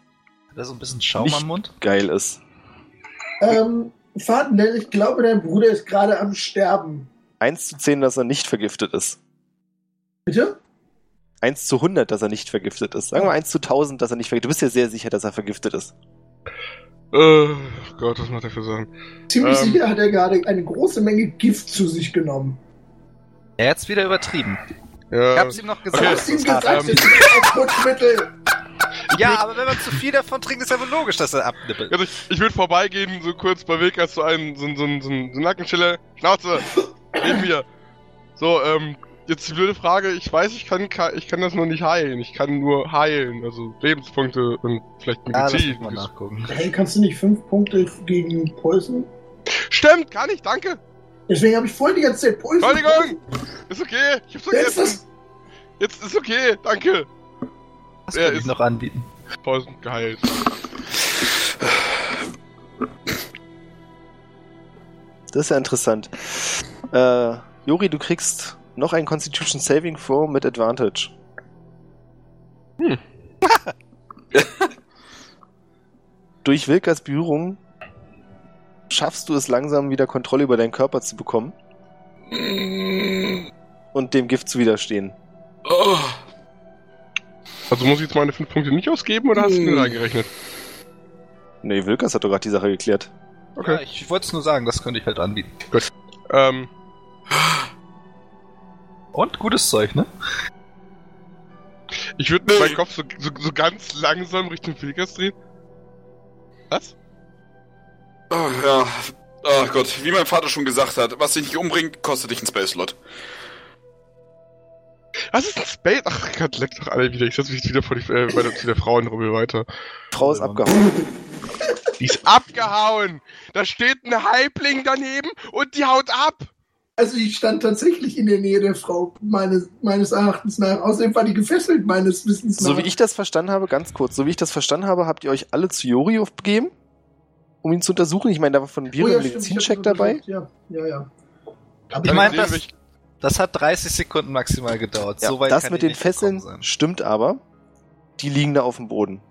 Hat er so ein bisschen Schaum Nicht- am Mund? geil ist. Ähm, Fadenell, ich glaube, dein Bruder ist gerade am Sterben. 1 zu 10, dass er nicht vergiftet ist. Bitte? 1 zu 100, dass er nicht vergiftet ist. Sagen wir 1 zu 1000, dass er nicht vergiftet ist. Du bist ja sehr sicher, dass er vergiftet ist. Äh, Gott, was macht er für Sachen? Ziemlich Ähm. sicher hat er gerade eine große Menge Gift zu sich genommen. Er hat's wieder übertrieben. Ja, Ich hab's ihm noch Du gesagt. Okay, hast ihm es ist hart. gesagt, ähm, es ist ein Putschmittel. Ja, aber wenn man zu viel davon trinkt, ist ja wohl logisch, dass er abnippelt. also ich, ich würde vorbeigehen, so kurz bei Vegas so einen, so, ein- so, ein- so, ein- so ein Nackenschiller. Schnauze! Neben mir. So, ähm, jetzt die blöde Frage, ich weiß, ich kann, ka- ich kann das nur nicht heilen. Ich kann nur heilen, also Lebenspunkte und vielleicht Ah, Medizin. mal nachgucken. Hey, kannst du nicht fünf Punkte gegen Poison? Stimmt, kann ich, danke. Deswegen habe ich vorhin die ganze Zeit Poison. Entschuldigung! Ist okay, ich hab's Wer ist vergessen. das? Jetzt ist okay, danke. Was er kann ich noch anbieten? 1000 geheilt. Das ist ja interessant. Äh, Juri, du kriegst noch ein Constitution Saving Throw mit Advantage. Hm. Durch Wilkas Bührung schaffst du es langsam wieder Kontrolle über deinen Körper zu bekommen hm. und dem Gift zu widerstehen. Oh. Also muss ich jetzt meine fünf Punkte nicht ausgeben oder hast du mir Hm. reingerechnet? Nee, Wilkers hat doch gerade die Sache geklärt. Okay. Ja, ich wollte es nur sagen, das könnte ich halt anbieten. Ähm, Und gutes Zeug, ne? ich würde Nee. meinen Kopf so, so, so ganz langsam Richtung Wilkers drehen. Was? Oh, ja. Oh Gott, wie mein Vater schon gesagt hat, was dich nicht umbringt, kostet dich einen Space-Slot. Was ist ein Space? Ach Gott, leck doch alle wieder. Ich setze mich wieder vor die, äh, bei der, zu der Frauenrummel weiter. Frau ist Ja. abgehauen. Die ist abgehauen! Da steht ein Halbling daneben und die haut ab! Also ich stand tatsächlich in der Nähe der Frau, meines, meines Erachtens nach. Außerdem war die gefesselt, meines Wissens nach. So wie ich das verstanden habe, ganz kurz, so wie ich das verstanden habe, habt ihr euch alle zu Jori begeben, um ihn zu untersuchen. Ich meine, da war von Oh Biro ja, ein Medizincheck dabei. Ja, ja, ja. Aber Ich meine, das, das hat 30 Sekunden maximal gedauert. Ja, so weit das kann mit den Fesseln stimmt aber. Die liegen da auf dem Boden.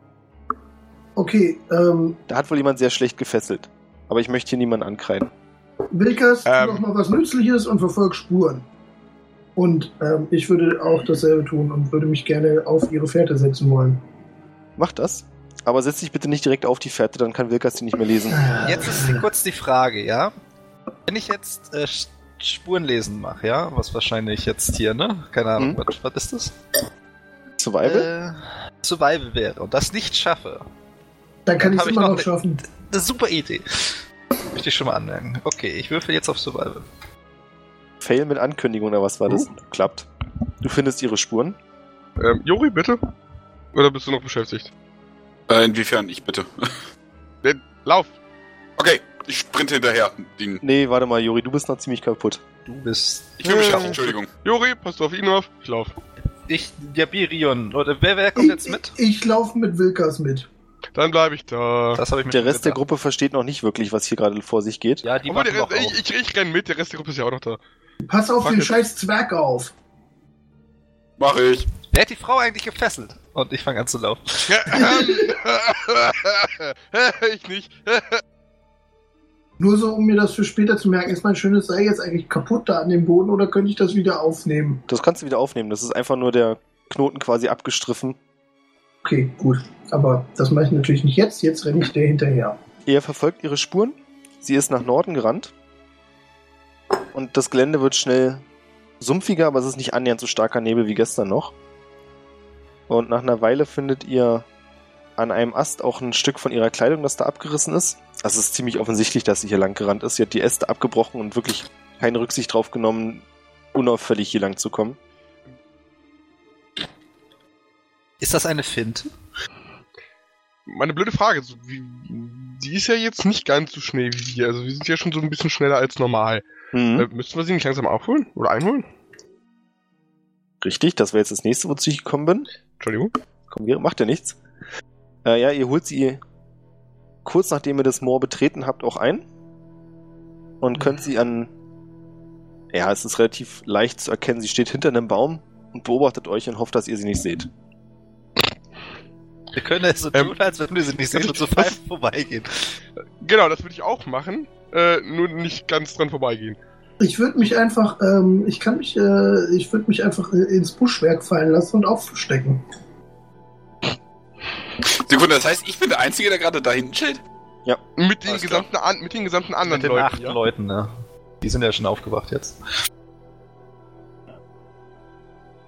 okay, ähm, Da hat wohl jemand sehr schlecht gefesselt. Aber ich möchte hier niemanden ankreiden. Wilkers, tu Ähm. doch mal was Nützliches und verfolg Spuren. Und ähm, ich würde auch dasselbe tun und würde mich gerne auf ihre Fährte setzen wollen. Mach das. Aber setz dich bitte nicht direkt auf die Fährte, dann kann Wilkas die nicht mehr lesen. Jetzt ist kurz die Frage, ja? Wenn ich jetzt äh, Spurenlesen mache, ja? Was wahrscheinlich jetzt hier, ne? Keine Ahnung, Hm. was, was ist das? Survival? Äh, Survival wäre und das nicht schaffe. Dann kann Dann ich es immer noch noch schaffen. Eine super Idee. Möchte ich schon mal anmerken. Okay, ich würfel jetzt auf Survival. Fail mit Ankündigung oder was war das? Uh. Klappt. Du findest ihre Spuren. Ähm, Jori, bitte? Oder bist du noch beschäftigt? Äh, inwiefern ich bitte? Lauf! Okay, ich sprinte hinterher. Den, Nee, warte mal, Jori, du bist noch ziemlich kaputt. Du bist. ich will mich Äh. schaffen, Entschuldigung. Jori, passt du auf ihn auf? Ich lauf. Ich, ja, Birion. Oder wer, wer kommt jetzt mit? Ich, ich laufe mit Wilkers mit. Dann bleibe ich da. Das habe ich Der Rest der gedacht. Gruppe versteht noch nicht wirklich, was hier gerade vor sich geht. Ja, die machen der noch Rest, ich, ich, ich renn mit, der Rest der Gruppe ist ja auch noch da. Pass auf Fuck den it. scheiß Zwerg auf. Mach ich. Wer hat die Frau eigentlich gefesselt? Und ich fange an zu laufen. ich nicht. Nur so, um mir das für später zu merken. Ist mein schönes Seil jetzt eigentlich kaputt da an dem Boden oder könnte ich das wieder aufnehmen? Das kannst du wieder aufnehmen. Das ist einfach nur der Knoten quasi abgestriffen. Okay, gut. Aber das mache ich natürlich nicht jetzt. Jetzt renne ich der hinterher. Ihr verfolgt ihre Spuren. Sie ist nach Norden gerannt. Und das Gelände wird schnell sumpfiger, aber es ist nicht annähernd so starker Nebel wie gestern noch. Und nach einer Weile findet ihr an einem Ast auch ein Stück von ihrer Kleidung, das da abgerissen ist. Also es ist ziemlich offensichtlich, dass sie hier lang gerannt ist. Sie hat die Äste abgebrochen und wirklich keine Rücksicht drauf genommen, unauffällig hier lang zu kommen. Ist das eine Finte? Meine blöde Frage, die ist ja jetzt nicht ganz so schnell wie wir. Also wir sind ja schon so ein bisschen schneller als normal. Mhm. Äh, müssten wir sie nicht langsam aufholen? Oder einholen? Richtig, das wäre jetzt das nächste, wozu ich gekommen bin. Entschuldigung. Komm, wir- macht ja nichts. Äh, ja, ihr holt sie kurz nachdem ihr das Moor betreten habt auch ein und könnt sie an. Ja, es ist relativ leicht zu erkennen. Sie steht hinter einem Baum und beobachtet euch und hofft, dass ihr sie nicht seht. Wir können es so Ähm, tun, als würden wir sie nicht sehen und so was- pfeifen vorbeigehen. Genau, das würde ich auch machen. Äh, nur nicht ganz dran vorbeigehen. Ich würde mich einfach, ähm, ich kann mich, äh, ich würde mich einfach äh, ins Buschwerk fallen lassen und aufstecken. Sekunde, das heißt, ich bin der Einzige, der gerade da hinten steht? Mit den, gesamten, an, mit den gesamten anderen Mit den acht Leuten. Ja? Leuten, ne? Die sind ja schon aufgewacht jetzt.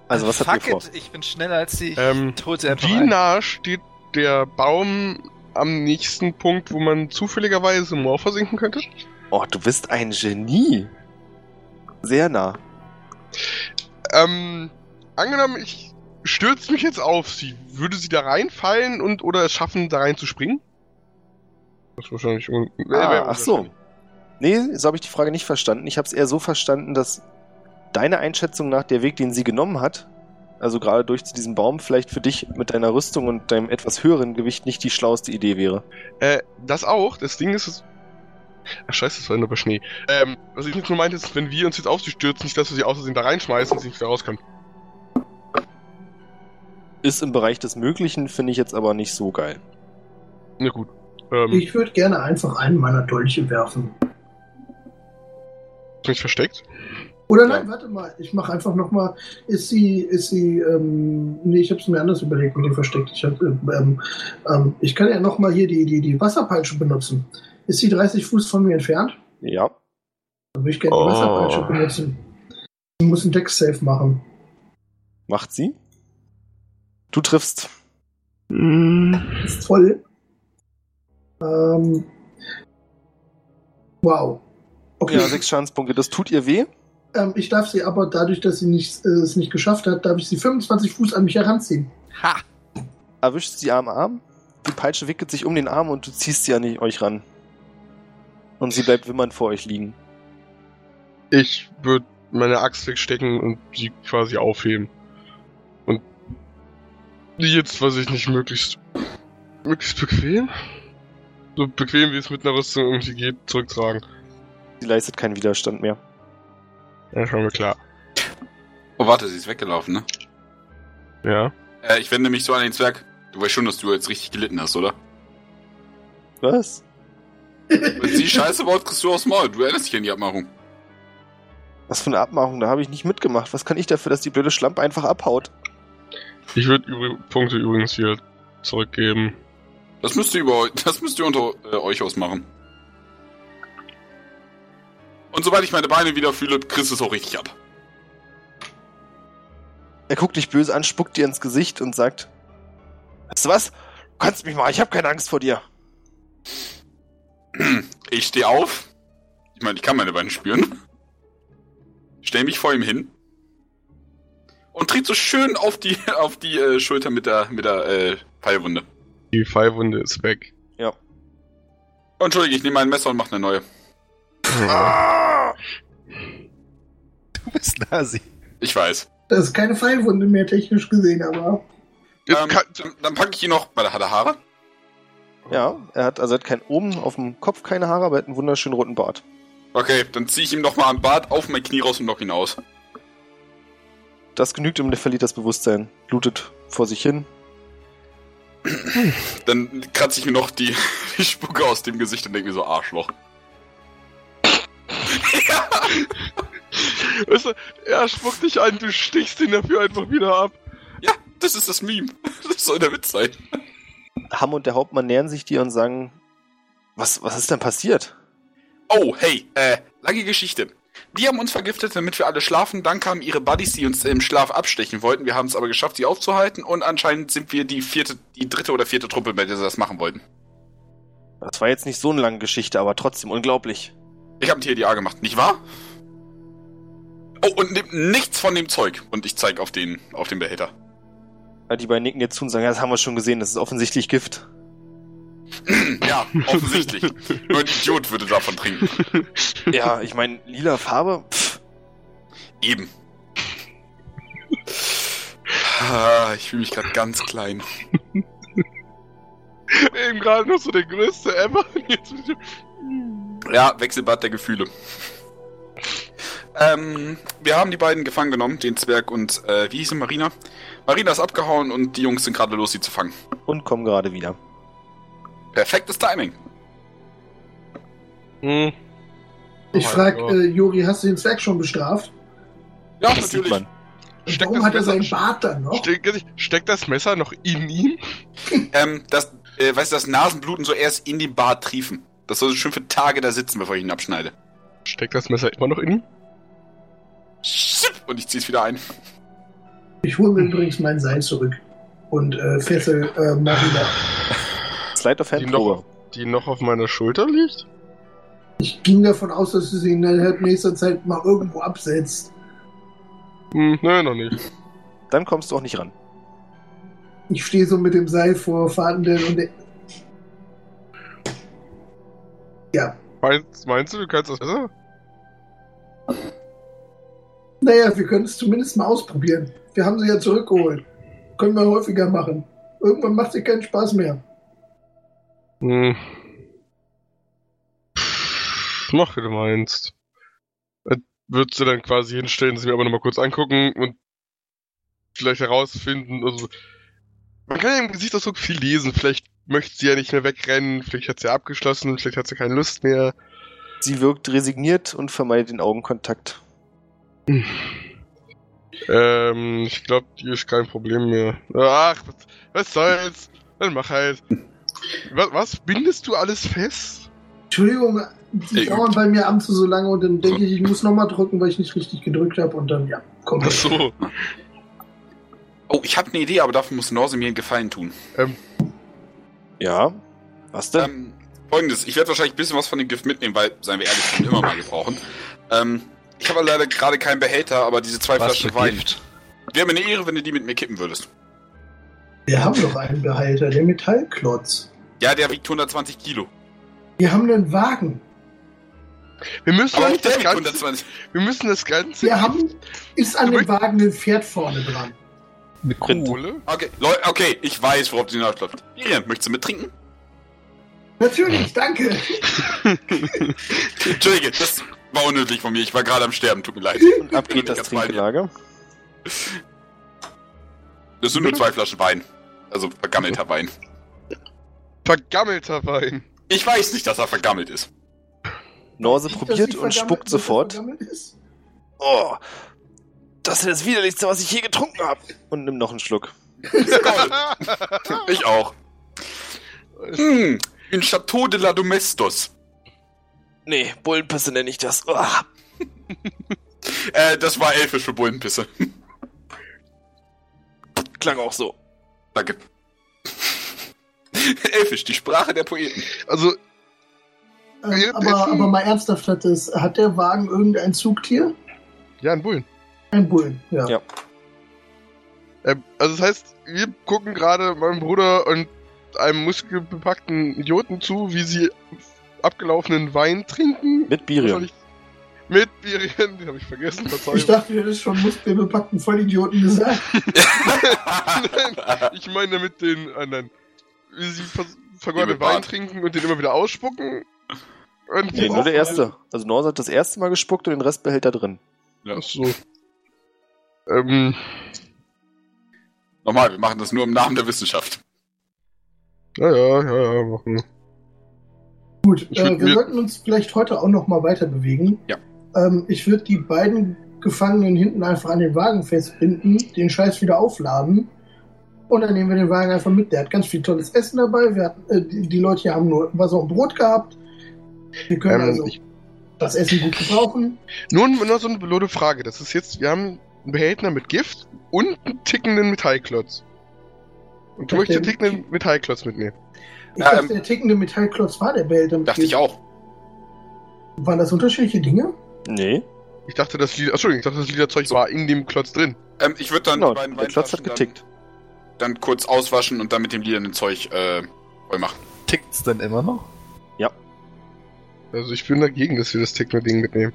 Also, was Fuck habt ihr vor? it, ich bin schneller als sie. Ich Ähm, einfach Wie nah steht der Baum am nächsten Punkt, wo man zufälligerweise im Moor versinken könnte? Oh, du bist ein Genie. Sehr nah. Ähm, angenommen, ich stürze mich jetzt auf sie. Würde sie da reinfallen und oder es schaffen, da rein zu springen? Das ist wahrscheinlich un Ah, ach so. Nee, so habe ich die Frage nicht verstanden. Ich habe es eher so verstanden, dass deine Einschätzung nach der Weg, den sie genommen hat, also gerade durch zu diesem Baum, vielleicht für dich mit deiner Rüstung und deinem etwas höheren Gewicht nicht die schlauste Idee wäre. Äh, das auch. Das Ding ist, es- Ach scheiße, das war nur bei Schnee. Ähm, was ich jetzt nur meinte, ist, wenn wir uns jetzt auf sie stürzen, nicht, dass wir sie aus Versehen da reinschmeißen und sie nicht wieder raus können. Ist im Bereich des Möglichen, finde ich jetzt aber nicht so geil. Na gut. Ähm, Ich würde gerne einfach einen meiner Dolche werfen. ich versteckt? Oder nein, warte mal, ich mache einfach nochmal. Ist sie, ist sie, ähm, nee, ich habe es mir anders überlegt mit dem versteckt. Ich, hab, ähm, ähm, ich kann ja nochmal hier die, die, die Wasserpeitsche benutzen. Ist sie 30 Fuß von mir entfernt? Ja. Dann würde ich gerne die Oh. Wasserpeitsche benutzen. Sie muss einen Deck-Safe machen. Macht sie. Du triffst. Ist voll. Ähm, wow. Okay. Ja, sechs Schadenspunkte. Das tut ihr weh. Ähm, ich darf sie aber dadurch, dass sie nicht, äh, es nicht geschafft hat, darf ich sie 25 Fuß an mich heranziehen. Ha! Erwischt sie am Arm. Die Peitsche wickelt sich um den Arm und du ziehst sie an euch ran. Und sie bleibt wimmernd vor euch liegen. Ich würde meine Axt wegstecken und sie quasi aufheben. Jetzt, weiß ich nicht, möglichst, möglichst bequem? So bequem wie es mit einer Rüstung irgendwie geht, zurücktragen. Sie leistet keinen Widerstand mehr. Ja, schon mal klar. Oh, warte, sie ist weggelaufen, ne? Ja. Äh, ich wende mich so an den Zwerg. Du weißt schon, dass du jetzt richtig gelitten hast, oder? Was? Wenn sie Scheiße baut, kriegst du aufs Maul. Du erinnerst dich an die Abmachung. Was für eine Abmachung? Da habe ich nicht mitgemacht. Was kann ich dafür, dass die blöde Schlampe einfach abhaut? Ich würde Punkte übrigens wieder zurückgeben. Das müsst ihr über das müsst ihr unter äh, euch ausmachen. Und sobald ich meine Beine wieder fühle, kriegst du es auch richtig ab. Er guckt dich böse an, spuckt dir ins Gesicht und sagt: Weißt du was? Du kannst mich mal, ich habe keine Angst vor dir. Ich stehe auf. Ich meine, ich kann meine Beine spüren. Stell mich vor ihm hin. Und tritt so schön auf die, auf die äh, Schulter mit der, mit der äh, Pfeilwunde. Die Pfeilwunde ist weg. Ja. Entschuldige, ich nehme ein Messer und mache eine neue. Du bist Nasi. Ich weiß. Das ist keine Pfeilwunde mehr technisch gesehen, aber Ähm, kann, dann, packe ich ihn noch. Warte, hat er Haare? Ja, er hat, also er hat kein, oben auf dem Kopf keine Haare, aber er hat einen wunderschönen roten Bart. Okay, dann ziehe ich ihm noch mal am Bart auf mein Knie raus und knock ihn aus. Das genügt ihm, der verliert das Bewusstsein. Blutet vor sich hin. Dann kratze ich mir noch die, die Spucke aus dem Gesicht und denke mir so, Arschloch. weißt du, er spuckt dich an, du stichst ihn dafür einfach wieder ab. Ja, das ist das Meme. Das soll der Witz sein. Ham und der Hauptmann nähern sich dir und sagen: Was, was ist denn passiert? Oh, hey, äh, lange Geschichte. Die haben uns vergiftet, damit wir alle schlafen. Dann kamen ihre Buddies, die uns im Schlaf abstechen wollten. Wir haben es aber geschafft, sie aufzuhalten. Und anscheinend sind wir die vierte, die dritte oder vierte Truppe, bei der sie das machen wollten. Das war jetzt nicht so eine lange Geschichte, aber trotzdem unglaublich. Ich habe TDA gemacht, nicht wahr? Oh, und nehmt nichts von dem Zeug. Und ich zeige auf den, auf den Behälter. Ja, Die beiden nicken dir zu und sagen: Ja, das haben wir schon gesehen, das ist offensichtlich Gift. ja, offensichtlich. Nur ein Idiot würde davon trinken. Ja, ich meine, lila Farbe? Pff, Eben. Ah, ich fühle mich gerade ganz klein. Eben gerade noch so der größte ever. Ja, Wechselbad der Gefühle. Ähm, wir haben die beiden gefangen genommen, den Zwerg und, äh, wie hieß sie, Marina? Marina ist abgehauen und die Jungs sind gerade los, sie zu fangen. und kommen gerade wieder. Perfektes Timing. Hm. ich Oh frage, äh, Juri, hast du den Zwerg schon bestraft? Ja, Das sieht natürlich. man. Und Steckt warum das hat er Messer- seinen Bart dann noch? Steck, steckt das Messer noch in ihm? Ähm, das, äh, weißt du, das Nasenbluten so erst in den Bart triefen. Das soll so schön für Tage da sitzen, bevor ich ihn abschneide. Steckt das Messer immer noch in ihm? Schipp, Und ich zieh's wieder ein. Ich hole mir übrigens mein Seil zurück und äh, fessel äh, Marina. Slide of Die Hand noch, Probe. die noch auf meiner Schulter liegt? Ich ging davon aus, dass du sie innerhalb nächster Zeit mal irgendwo absetzt. Hm, nein, noch nicht. Dann kommst du auch nicht ran. Ich stehe so mit dem Seil vor Fahrenden und der ja, Meinst, meinst du, du kannst das besser? naja, wir können es zumindest mal ausprobieren. Wir haben sie ja zurückgeholt. Können wir häufiger machen. Irgendwann macht sie keinen Spaß mehr. Hm. mach, wie du meinst. Äh, Würdest du dann quasi hinstellen, sie mir aber nochmal kurz angucken und vielleicht herausfinden, also man kann ja im Gesichtsausdruck viel lesen, vielleicht möchte sie ja nicht mehr wegrennen, vielleicht hat sie abgeschlossen, vielleicht hat sie keine Lust mehr. Sie wirkt resigniert und vermeidet den Augenkontakt. Ähm, ich glaube, die ist kein Problem mehr. Ach, was, was soll's? Dann mach halt. Was, was? Bindest du alles fest? Entschuldigung, die Ey, dauern bei mir abends so lange und dann denke ich, ich muss nochmal drücken, weil ich nicht richtig gedrückt habe und dann, ja, kommt Ach das. so. Oh, ich habe eine Idee, aber dafür muss Norse mir einen Gefallen tun. Ja. Was denn? Ähm, Folgendes, ich werde wahrscheinlich ein bisschen was von dem Gift mitnehmen, weil, seien wir ehrlich, können immer mal gebrauchen. Ähm, ich habe leider gerade keinen Behälter, aber diese zwei Was Flaschen Wein. Gift? Wäre mir eine Ehre, wenn du die mit mir kippen würdest. Wir haben doch einen Behälter, der Metallklotz. Ja, der wiegt 120 Kilo. Wir haben einen Wagen. Wir müssen, Aber das Ganze, 120. wir müssen das Ganze. Wir haben, ist an dem Wagen ein Pferd vorne dran. Eine Kohle. Okay, okay, ich weiß, worauf die hinausläuft. Hier, möchtest du mittrinken? Natürlich, danke. Entschuldige, das war unnötig von mir. Ich war gerade am Sterben, tut mir leid. Und ab geht das. Trinklager. Das sind nur zwei Flaschen Wein. Also vergammelter Wein. Vergammelter Wein. Ich weiß nicht, dass er vergammelt ist. Norse probiert und spuckt sofort. Oh, das ist das widerlichste, was ich je getrunken habe. Und nimmt noch einen Schluck. Ich auch. Hm, in Chateau de la Domestos. Nee, Bullenpisse nenne ich das. Oh. Äh, das war elfisch für Bullenpisse. Klang auch so. Danke. elfisch, die Sprache der Poeten. Also, Ähm, aber, aber mal ernsthaft, hat, das, hat der Wagen irgendein Zugtier? ja, ein Bullen. Ein Bullen, ja. Ja. Ähm, also das heißt, wir gucken gerade meinem Bruder und einem muskelbepackten Idioten zu, wie sie abgelaufenen Wein trinken. Mit Birion. Wahrscheinlich- Mit Birien, den habe ich vergessen, Verzeihung. Ich dachte, du hättest schon muskelbepackten Vollidioten gesagt. ich meine mit den anderen. Wie sie ver vergorenen mit Wein Bart. trinken und den immer wieder ausspucken. Und Nee, nur der erste. Also Norse hat das erste Mal gespuckt und den Rest behält er drin. Ach so. Ähm, Nochmal, wir machen das nur im Namen der Wissenschaft. ja, ja, ja, ja, machen. Gut, äh, wir sollten uns vielleicht heute auch noch mal weiter bewegen. Ja. Ähm, ich würde die beiden Gefangenen hinten einfach an den Wagen festbinden, den Scheiß wieder aufladen und dann nehmen wir den Wagen einfach mit. Der hat ganz viel tolles Essen dabei. Wir hatten, äh, die, die Leute hier haben nur Wasser und Brot gehabt. Wir können Ähm, also ich- das Essen gut gebrauchen. Nur nur so eine blöde Frage. Das ist jetzt, wir haben einen Behälter mit Gift und einen tickenden Metallklotz. Und du möchtest den tickenden Metallklotz mitnehmen. Ich Ja, dachte, ähm, der tickende Metallklotz war der Behälter. mit Dachte ich auch. Waren das unterschiedliche Dinge? Nee. Ich dachte, das Lila, Entschuldigung, ich dachte, das lila Zeug war in dem Klotz drin. Ähm, ich würde dann Genau, die beiden der Klotz hat getickt. Dann, dann kurz auswaschen und dann mit dem lilanen Zeug äh, voll machen. Tickt's denn immer noch? Also ich bin dagegen, dass wir das tickende Ding mitnehmen.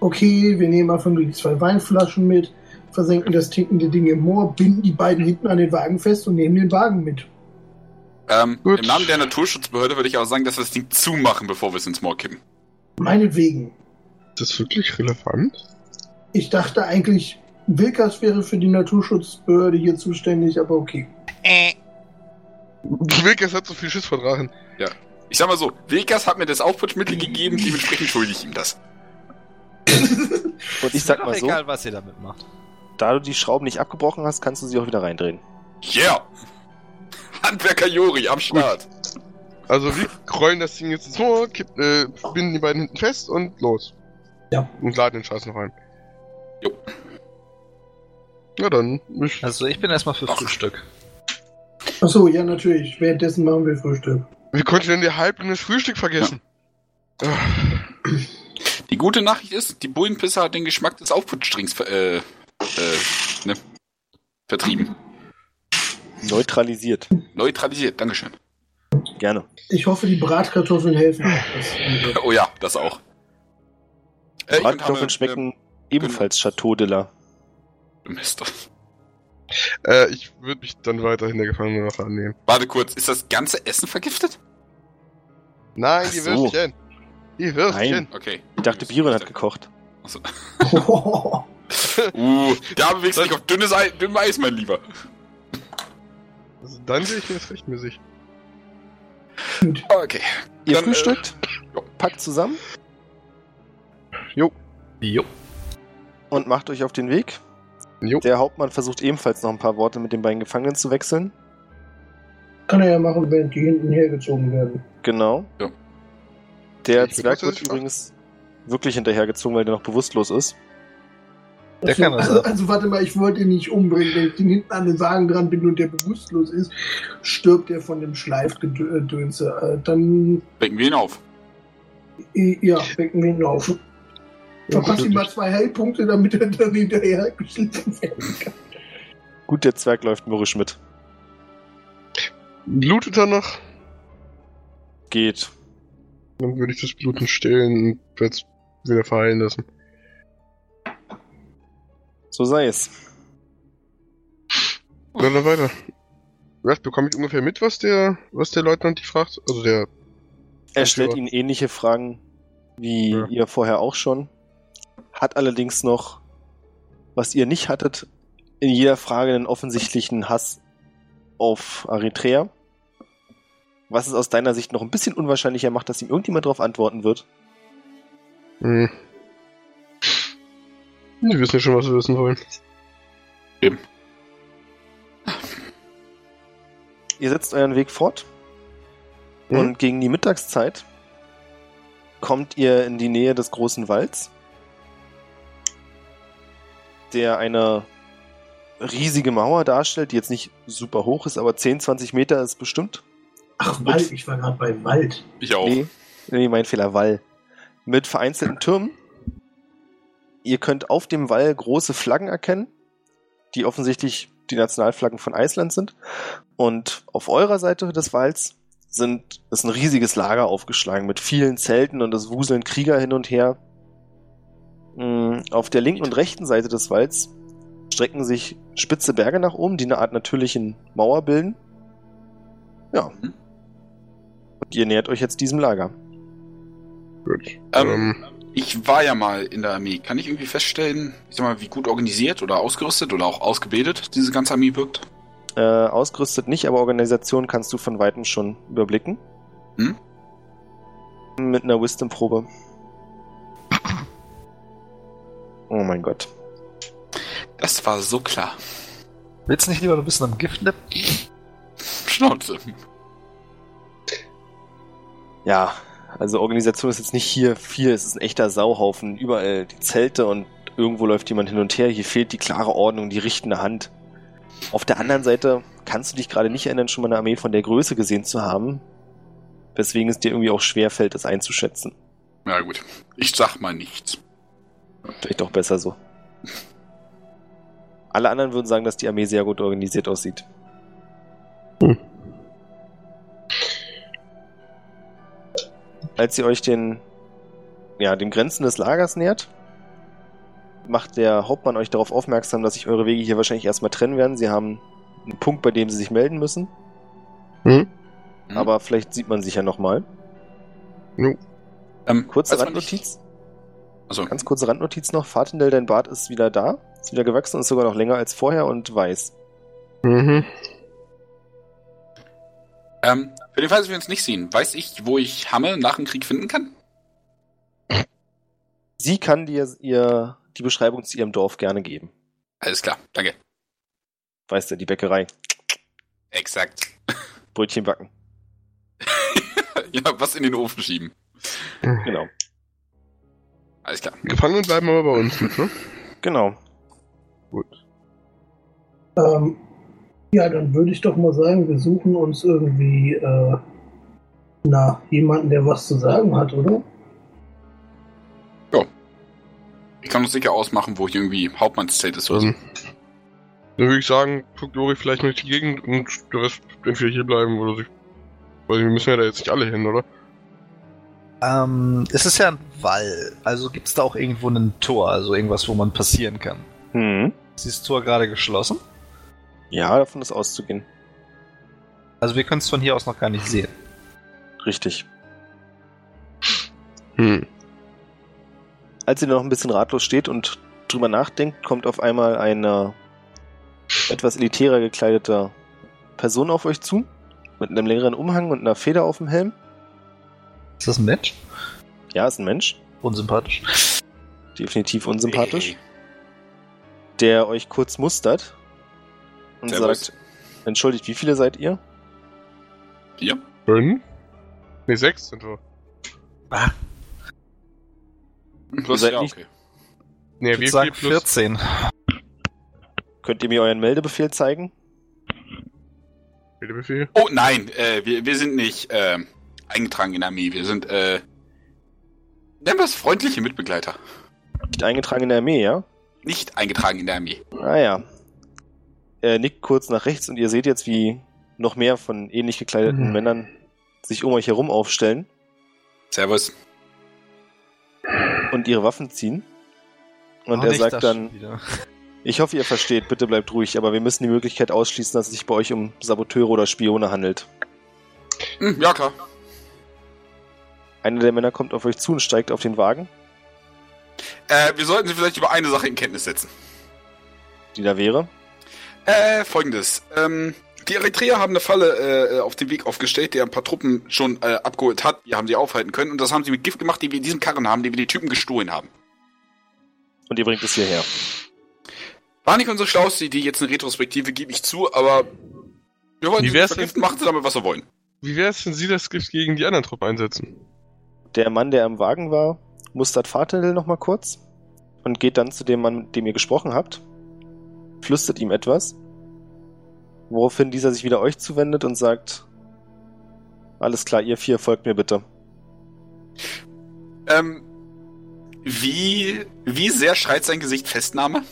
Okay, wir nehmen einfach nur die zwei Weinflaschen mit, versenken das tickende Ding im Moor, binden die beiden hinten an den Wagen fest und nehmen den Wagen mit. Ähm, Gut. Im Namen der Naturschutzbehörde würde ich auch sagen, dass wir das Ding zumachen, bevor wir es ins Moor kippen. Meinetwegen. Ist das wirklich relevant? Ich dachte eigentlich, Wilkers wäre für die Naturschutzbehörde hier zuständig, aber okay. Wilkes hat so viel Schiss vor Drachen. Ich sag mal so, Wilkas hat mir das Aufputschmittel gegeben, dementsprechend schulde ich ihm das. Und ich sag mal so, egal, was ihr damit macht. da du die Schrauben nicht abgebrochen hast, kannst du sie auch wieder reindrehen. Yeah! Handwerker Jori am Start. Also wir rollen das Ding jetzt ins kipp, äh, binden die beiden hinten fest und los. Ja. Und laden den Scheiß noch ein. Jo. Ja dann, ich, Also ich bin erstmal für Ach. Frühstück. Achso, ja, natürlich. Währenddessen machen wir Frühstück. wie konnte ich denn der Halbling das Frühstück vergessen? Ah, Die gute Nachricht ist, die Bullenpisse hat den Geschmack des Aufputschdrinks ver äh, äh, ne, vertrieben. Neutralisiert. Neutralisiert, Dankeschön. Gerne. Ich hoffe, die Bratkartoffeln helfen. Oh ja, das auch. Äh, Bratkartoffeln habe- schmecken ebenfalls Chateau de la. äh, Mist. äh, ich würde mich dann weiterhin der Gefangenenwache annehmen. Warte kurz, ist das ganze Essen vergiftet? Nein, Ach die so. Würstchen. Die Würstchen. Nein. Okay. Ich dachte, Biron hat gekocht. Achso. Uh, da bewegst du dich auf dünnes Eis, dünnem Eis, mein Lieber. Also dann sehe ich mir das recht mäßig. Okay. Ihr Dann, äh, frühstückt, ja. packt zusammen Jo. und macht euch auf den Weg. Jo. Der Hauptmann versucht ebenfalls noch ein paar Worte mit den beiden Gefangenen zu wechseln. kann er ja machen, während die hinten hergezogen werden. Genau. Ja. Der Ich Zwerg wird übrigens wirklich hinterhergezogen, weil der noch bewusstlos ist. Der Also, kann das also, also warte mal, ich wollte ihn nicht umbringen. Wenn ich den hinten an den Wagen dran bin und der bewusstlos ist, stirbt er von dem Schleifgedönse. Äh, Dann, Wecken wir ihn auf. ja, wecken wir ihn auf. Verpasst ihm mal zwei Heilpunkte, damit er dann hinterher geschliffen werden kann. Gut, der Zwerg läuft mürrisch mit. Blutet er noch? Geht. Dann würde ich das Bluten stillen und werde es wieder verheilen lassen. So sei es. Dann dann weiter. Was, bekomme ich ungefähr mit, was der, was der Leutnant dich fragt? Also der, Er stellt Ihnen ähnliche Fragen wie Ja. ihr vorher auch schon. Hat allerdings noch, was ihr nicht hattet, in jeder Frage einen offensichtlichen Hass auf Eritrea. Was es aus deiner Sicht noch ein bisschen unwahrscheinlicher macht, dass ihm irgendjemand darauf antworten wird. hm. Die wissen ja schon, was wir wissen wollen. Ihr setzt euren Weg fort Mhm. und gegen die Mittagszeit kommt ihr in die Nähe des großen Walds, der eine riesige Mauer darstellt, die jetzt nicht super hoch ist, aber 10, 20 Meter ist bestimmt. Ach, Wald, ich war gerade bei Wald. Ich auch. Nee, nee, mein Fehler, Wall. Mit vereinzelten Türmen. Ihr könnt auf dem Wall große Flaggen erkennen, die offensichtlich die Nationalflaggen von Island sind. Und auf eurer Seite des Walls sind, ist ein riesiges Lager aufgeschlagen mit vielen Zelten und es wuseln Krieger hin und her. Mm, Auf der linken und rechten Seite des Walds strecken sich spitze Berge nach oben, die eine Art natürlichen Mauer bilden. Ja. Mhm. Und ihr nähert euch jetzt diesem Lager. Gut. Ähm, Ähm, Ich war ja mal in der Armee. Kann ich irgendwie feststellen, ich sag mal, wie gut organisiert oder ausgerüstet oder auch ausgebildet diese ganze Armee wirkt? Äh, ausgerüstet nicht, aber Organisation kannst du von weitem schon überblicken. Hm? Mit einer Wisdom-Probe. Oh mein Gott. Das war so klar. Willst du nicht lieber ein bisschen am Gift nippen? Schnauze. Ja, also Organisation ist jetzt nicht hier viel, es ist ein echter Sauhaufen. Überall die Zelte und irgendwo läuft jemand hin und her. Hier fehlt die klare Ordnung, die richtende Hand. Auf der anderen Seite kannst du dich gerade nicht erinnern, schon mal eine Armee von der Größe gesehen zu haben. Weswegen es dir irgendwie auch schwer fällt, das einzuschätzen. Ja gut. Ich sag mal nichts. Vielleicht auch besser so. Alle anderen würden sagen, dass die Armee sehr gut organisiert aussieht. Hm. Als ihr euch den, ja, den Grenzen des Lagers nähert, macht der Hauptmann euch darauf aufmerksam, dass sich eure Wege hier wahrscheinlich erstmal trennen werden. Sie haben einen Punkt, bei dem sie sich melden müssen, hm? Hm? aber vielleicht sieht man sich ja nochmal. ähm, Kurze weiß man Randnotiz. Also, Ganz kurze Randnotiz noch. Fatendell, dein Bart ist wieder da. Ist wieder gewachsen, ist sogar noch länger als vorher und weiß. Mhm. ähm, für den Fall, dass wir uns nicht sehen, weiß ich, wo ich Hamme nach dem Krieg finden kann? Sie kann dir ihr die Beschreibung zu ihrem Dorf gerne geben. Alles klar, danke. Weißt du, die Bäckerei. Exakt. Brötchen backen. ja, was in den Ofen schieben. Genau. Alles klar. Gefangenen bleiben aber bei uns mit, ne? Genau. Gut. Ähm, ja, dann würde ich doch mal sagen, wir suchen uns irgendwie äh, na, jemanden, der was zu sagen hat, oder? Ich kann uns sicher ausmachen, wo ich irgendwie Hauptmannszelt ist oder so. Dann, dann würde ich sagen, guckt Lori vielleicht mal durch die Gegend und der Rest entweder hier bleiben oder sich. Weil wir müssen ja da jetzt nicht alle hin, oder? Ähm, es ist ja ein Wall. Also gibt es da auch irgendwo ein Tor, also irgendwas, wo man passieren kann. Hm. Ist dieses Tor gerade geschlossen? Ja, davon ist auszugehen. Also wir können es von hier aus noch gar nicht sehen. Richtig. Hm. Als ihr noch ein bisschen ratlos steht und drüber nachdenkt, kommt auf einmal eine etwas elitärer gekleideter Person auf euch zu. Mit einem längeren Umhang und einer Feder auf dem Helm. Ist das ein Mensch? Ja, ist ein Mensch. Unsympathisch. Definitiv unsympathisch. Hey. Der euch kurz mustert und Servus. sagt, entschuldigt, wie viele seid ihr? Vier? Fünf? Ne, sechs sind wir. Ah, Plus, seid ja, nicht- okay. Ne, ich wir sagen vier plus. 14. Könnt ihr mir euren Meldebefehl zeigen? Bitte Befehl. Oh nein, äh, wir, wir sind nicht äh, eingetragen in der Armee. Wir sind, äh, nennen wir es freundliche Mitbegleiter. Nicht eingetragen in der Armee, ja? Nicht eingetragen in der Armee. Ah ja. Er nickt kurz nach rechts und ihr seht jetzt, wie noch mehr von ähnlich gekleideten Mhm. Männern sich um euch herum aufstellen Servus. und ihre Waffen ziehen. Und Oh, er sagt dann, wieder. ich hoffe, ihr versteht, bitte bleibt ruhig, aber wir müssen die Möglichkeit ausschließen, dass es sich bei euch um Saboteure oder Spione handelt. Hm, ja, klar. Einer der Männer kommt auf euch zu und steigt auf den Wagen, Äh, wir sollten Sie vielleicht über eine Sache in Kenntnis setzen. die da wäre. Äh, folgendes. Ähm, die Eritreer haben eine Falle äh, auf dem Weg aufgestellt, der ein paar Truppen schon äh, abgeholt hat. Wir haben sie aufhalten können. Und das haben sie mit Gift gemacht, die wir in diesem Karren haben, die wir die Typen gestohlen haben. Und ihr bringt es hierher. War nicht unsere schlauste Idee, jetzt eine Retrospektive, gebe ich zu, aber wir wollen Wie sie wär's vergiften, machen sie damit, was sie wollen. Wie wär's, wenn Sie das Gift gegen die anderen Truppen einsetzen? Der Mann, der im Wagen war, mustert Fahrtendel noch mal kurz und geht dann zu dem Mann, mit dem ihr gesprochen habt, flüstert ihm etwas, woraufhin dieser sich wieder euch zuwendet und sagt, alles klar, ihr vier, folgt mir bitte. Ähm, wie, wie sehr schreit sein Gesicht Festnahme?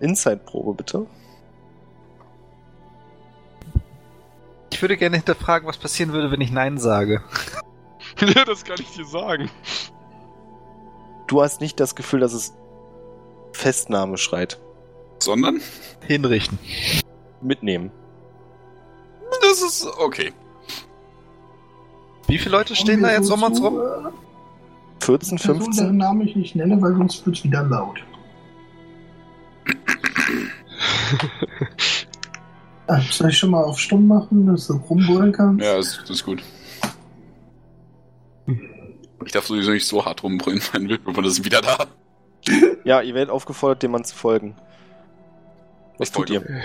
Inside-Probe bitte. Ich würde gerne hinterfragen, was passieren würde, wenn ich Nein sage. ja, das kann ich dir sagen. Du hast nicht das Gefühl, dass es Festnahme schreit. Sondern? Hinrichten. Mitnehmen. Das ist okay. Wie viele Leute stehen da jetzt um uns rum? 14, Person, deren 15? Namen ich nicht nenne, weil sonst wird's wieder laut. Ah, Soll ich schon mal auf Stumm machen, dass du rumbrüllen kannst? Ja, das ist gut. Ich darf sowieso nicht so hart rumbrüllen, mein Mitbewohner ist wieder da. Ja, ihr werdet aufgefordert, dem Mann zu folgen. Was Ich tut folge. ihr?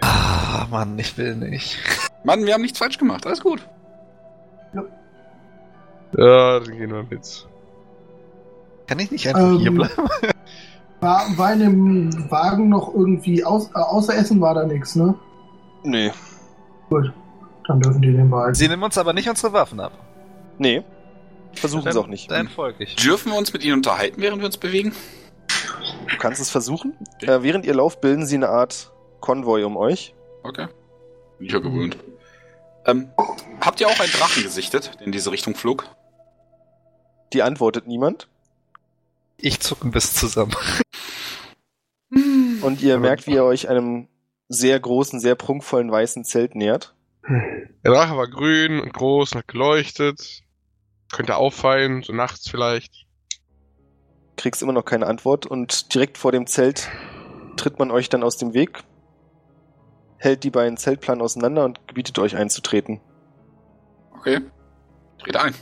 Ah, Mann, ich will nicht. Mann, wir haben nichts falsch gemacht, alles gut. Ja, dann gehen wir mit. Kann ich nicht einfach Ähm, hier bleiben? War, war in dem Wagen noch irgendwie, aus, äh, außer Essen war da nichts, ne? Nee. Gut, dann dürfen die den behalten. Sie nehmen uns aber nicht unsere Waffen ab. Nee. Versuchen Dann- es auch nicht. Dann folge ich. Dürfen wir uns mit ihnen unterhalten, während wir uns bewegen? Du kannst es versuchen. Okay. Äh, während ihr lauft, bilden sie eine Art Konvoi um euch. Okay. Bin ich ja gewöhnt. Ähm, habt ihr auch einen Drachen gesichtet, der in diese Richtung flog? Die antwortet niemand. Ich zucke ein bisschen zusammen. Und ihr merkt, wie ihr euch einem sehr großen, sehr prunkvollen weißen Zelt nähert. Der Drache war grün und groß und hat geleuchtet. Könnte auffallen, so nachts vielleicht. Kriegst immer noch keine Antwort und direkt vor dem Zelt tritt man euch dann aus dem Weg, hält die beiden Zeltplanen auseinander und gebietet euch einzutreten. Okay. Dreht ein.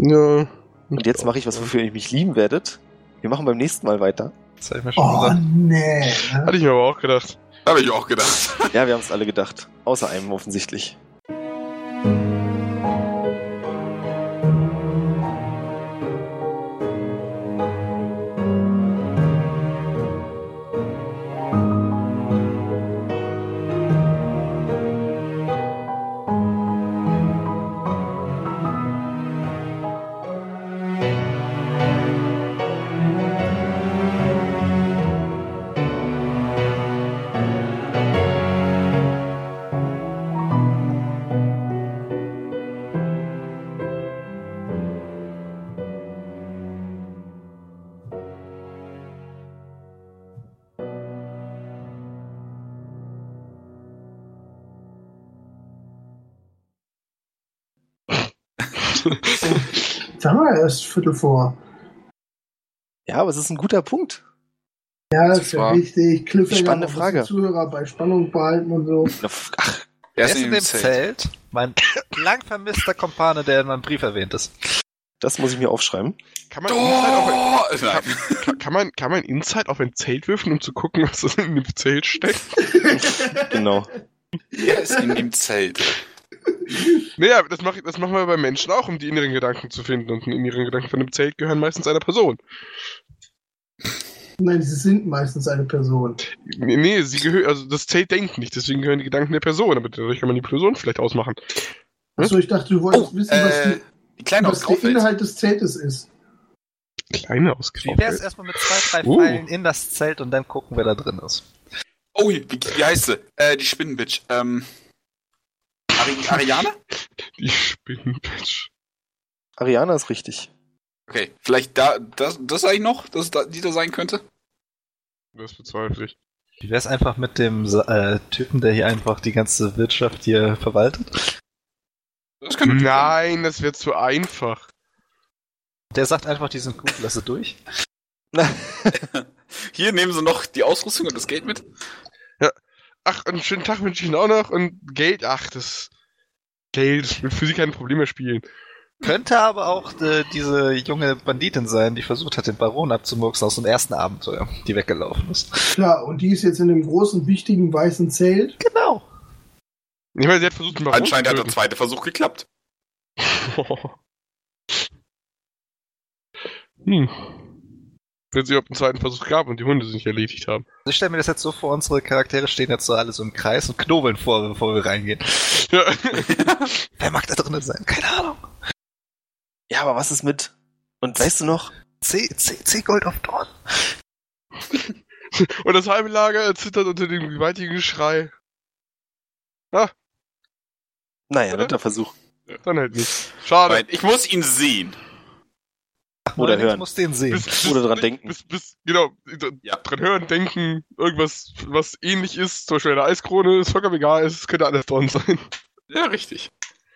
Ja. Und jetzt mache ich was, wofür ihr mich lieben werdet. Wir machen beim nächsten Mal weiter. Das habe ich mir schon Oh, gesagt. nee. Hatte ich mir aber auch gedacht. Habe ich auch gedacht. Ja, wir haben es alle gedacht. Außer einem offensichtlich. Viertel vor. Ja, aber es ist ein guter Punkt. Ja, Das das ist ja wichtig. Cliffhanger Spannende Frage. Zuhörer bei Spannung behalten und so. Ach, Er ist in dem Zelt. Mein lang vermisster Kompane, der in meinem Brief erwähnt ist. das muss ich mir aufschreiben. Kann man, Inside auf Oh, ein, nein. kann, kann, man, kann man Inside auf ein Zelt würfen, um zu gucken, was das in dem Zelt steckt? Genau. Er ist in dem Zelt. Naja, das, mach, das machen wir bei Menschen auch, um die inneren Gedanken zu finden. Und die inneren Gedanken von dem Zelt gehören meistens einer Person. Nein, sie sind meistens eine Person. Nee, nee sie gehören, also das Zelt denkt nicht, deswegen gehören die Gedanken der Person. Aber dadurch kann man die Person vielleicht ausmachen. Achso, ich dachte, du wolltest Oh, wissen, was, äh, die, was der. Inhalt des Zeltes ist. Kleine Wie Ausgabe. wär's erstmal mit zwei, drei Uh. Pfeilen in das Zelt und dann gucken, wer da drin ist? Oh, wie, wie heißt sie? Äh, die Spinnenbitch. Ähm, Ari Ariane? Die Spinnenpatch. Ariana ist richtig. Okay, vielleicht da, das, das sag ich noch, dass da, die da sein könnte? Das bezweifle ich. Wie wär's einfach mit dem äh, Typen, der hier einfach die ganze Wirtschaft hier verwaltet? Das Nein, das wäre zu einfach. Der sagt einfach, die sind gut, lasse durch. Hier nehmen sie noch die Ausrüstung und das Geld mit. Ach, einen schönen Tag wünsche ich Ihnen auch noch. Und Geld, ach, das Geld das wird für Sie kein Problem mehr spielen. Könnte aber auch äh, diese junge Banditin sein, die versucht hat, den Baron abzumurksen aus dem ersten Abenteuer, die weggelaufen ist. Klar, und die ist jetzt in dem großen, wichtigen, weißen Zelt. Genau. Ich meine, sie hat versucht, einen Baron Anscheinend zu hat der zweite Versuch geklappt. hm. Wenn es überhaupt einen zweiten Versuch gab und die Hunde sich nicht erledigt haben. Also ich stelle mir das jetzt so vor, unsere Charaktere stehen jetzt so alle so im Kreis und knobeln vor, bevor wir reingehen. Ja. Wer mag da drinnen sein? Keine Ahnung. Ja, aber was ist mit? Und weißt du noch? C, C, C Gold auf Dorn. Und das halbe Lager zittert unter dem gewaltigen Geschrei. Naja, Oder? netter Versuch. Dann halt nicht. Schade. Moment, ich muss ihn sehen. Oder hören. muss den sehen. Bis- Oder dran bis- denken. Bis, bis, genau, Ja. dran hören, denken, irgendwas, was ähnlich ist, zum Beispiel eine Eiskrone, ist vollkommen egal, es könnte alles dran sein. Ja, richtig.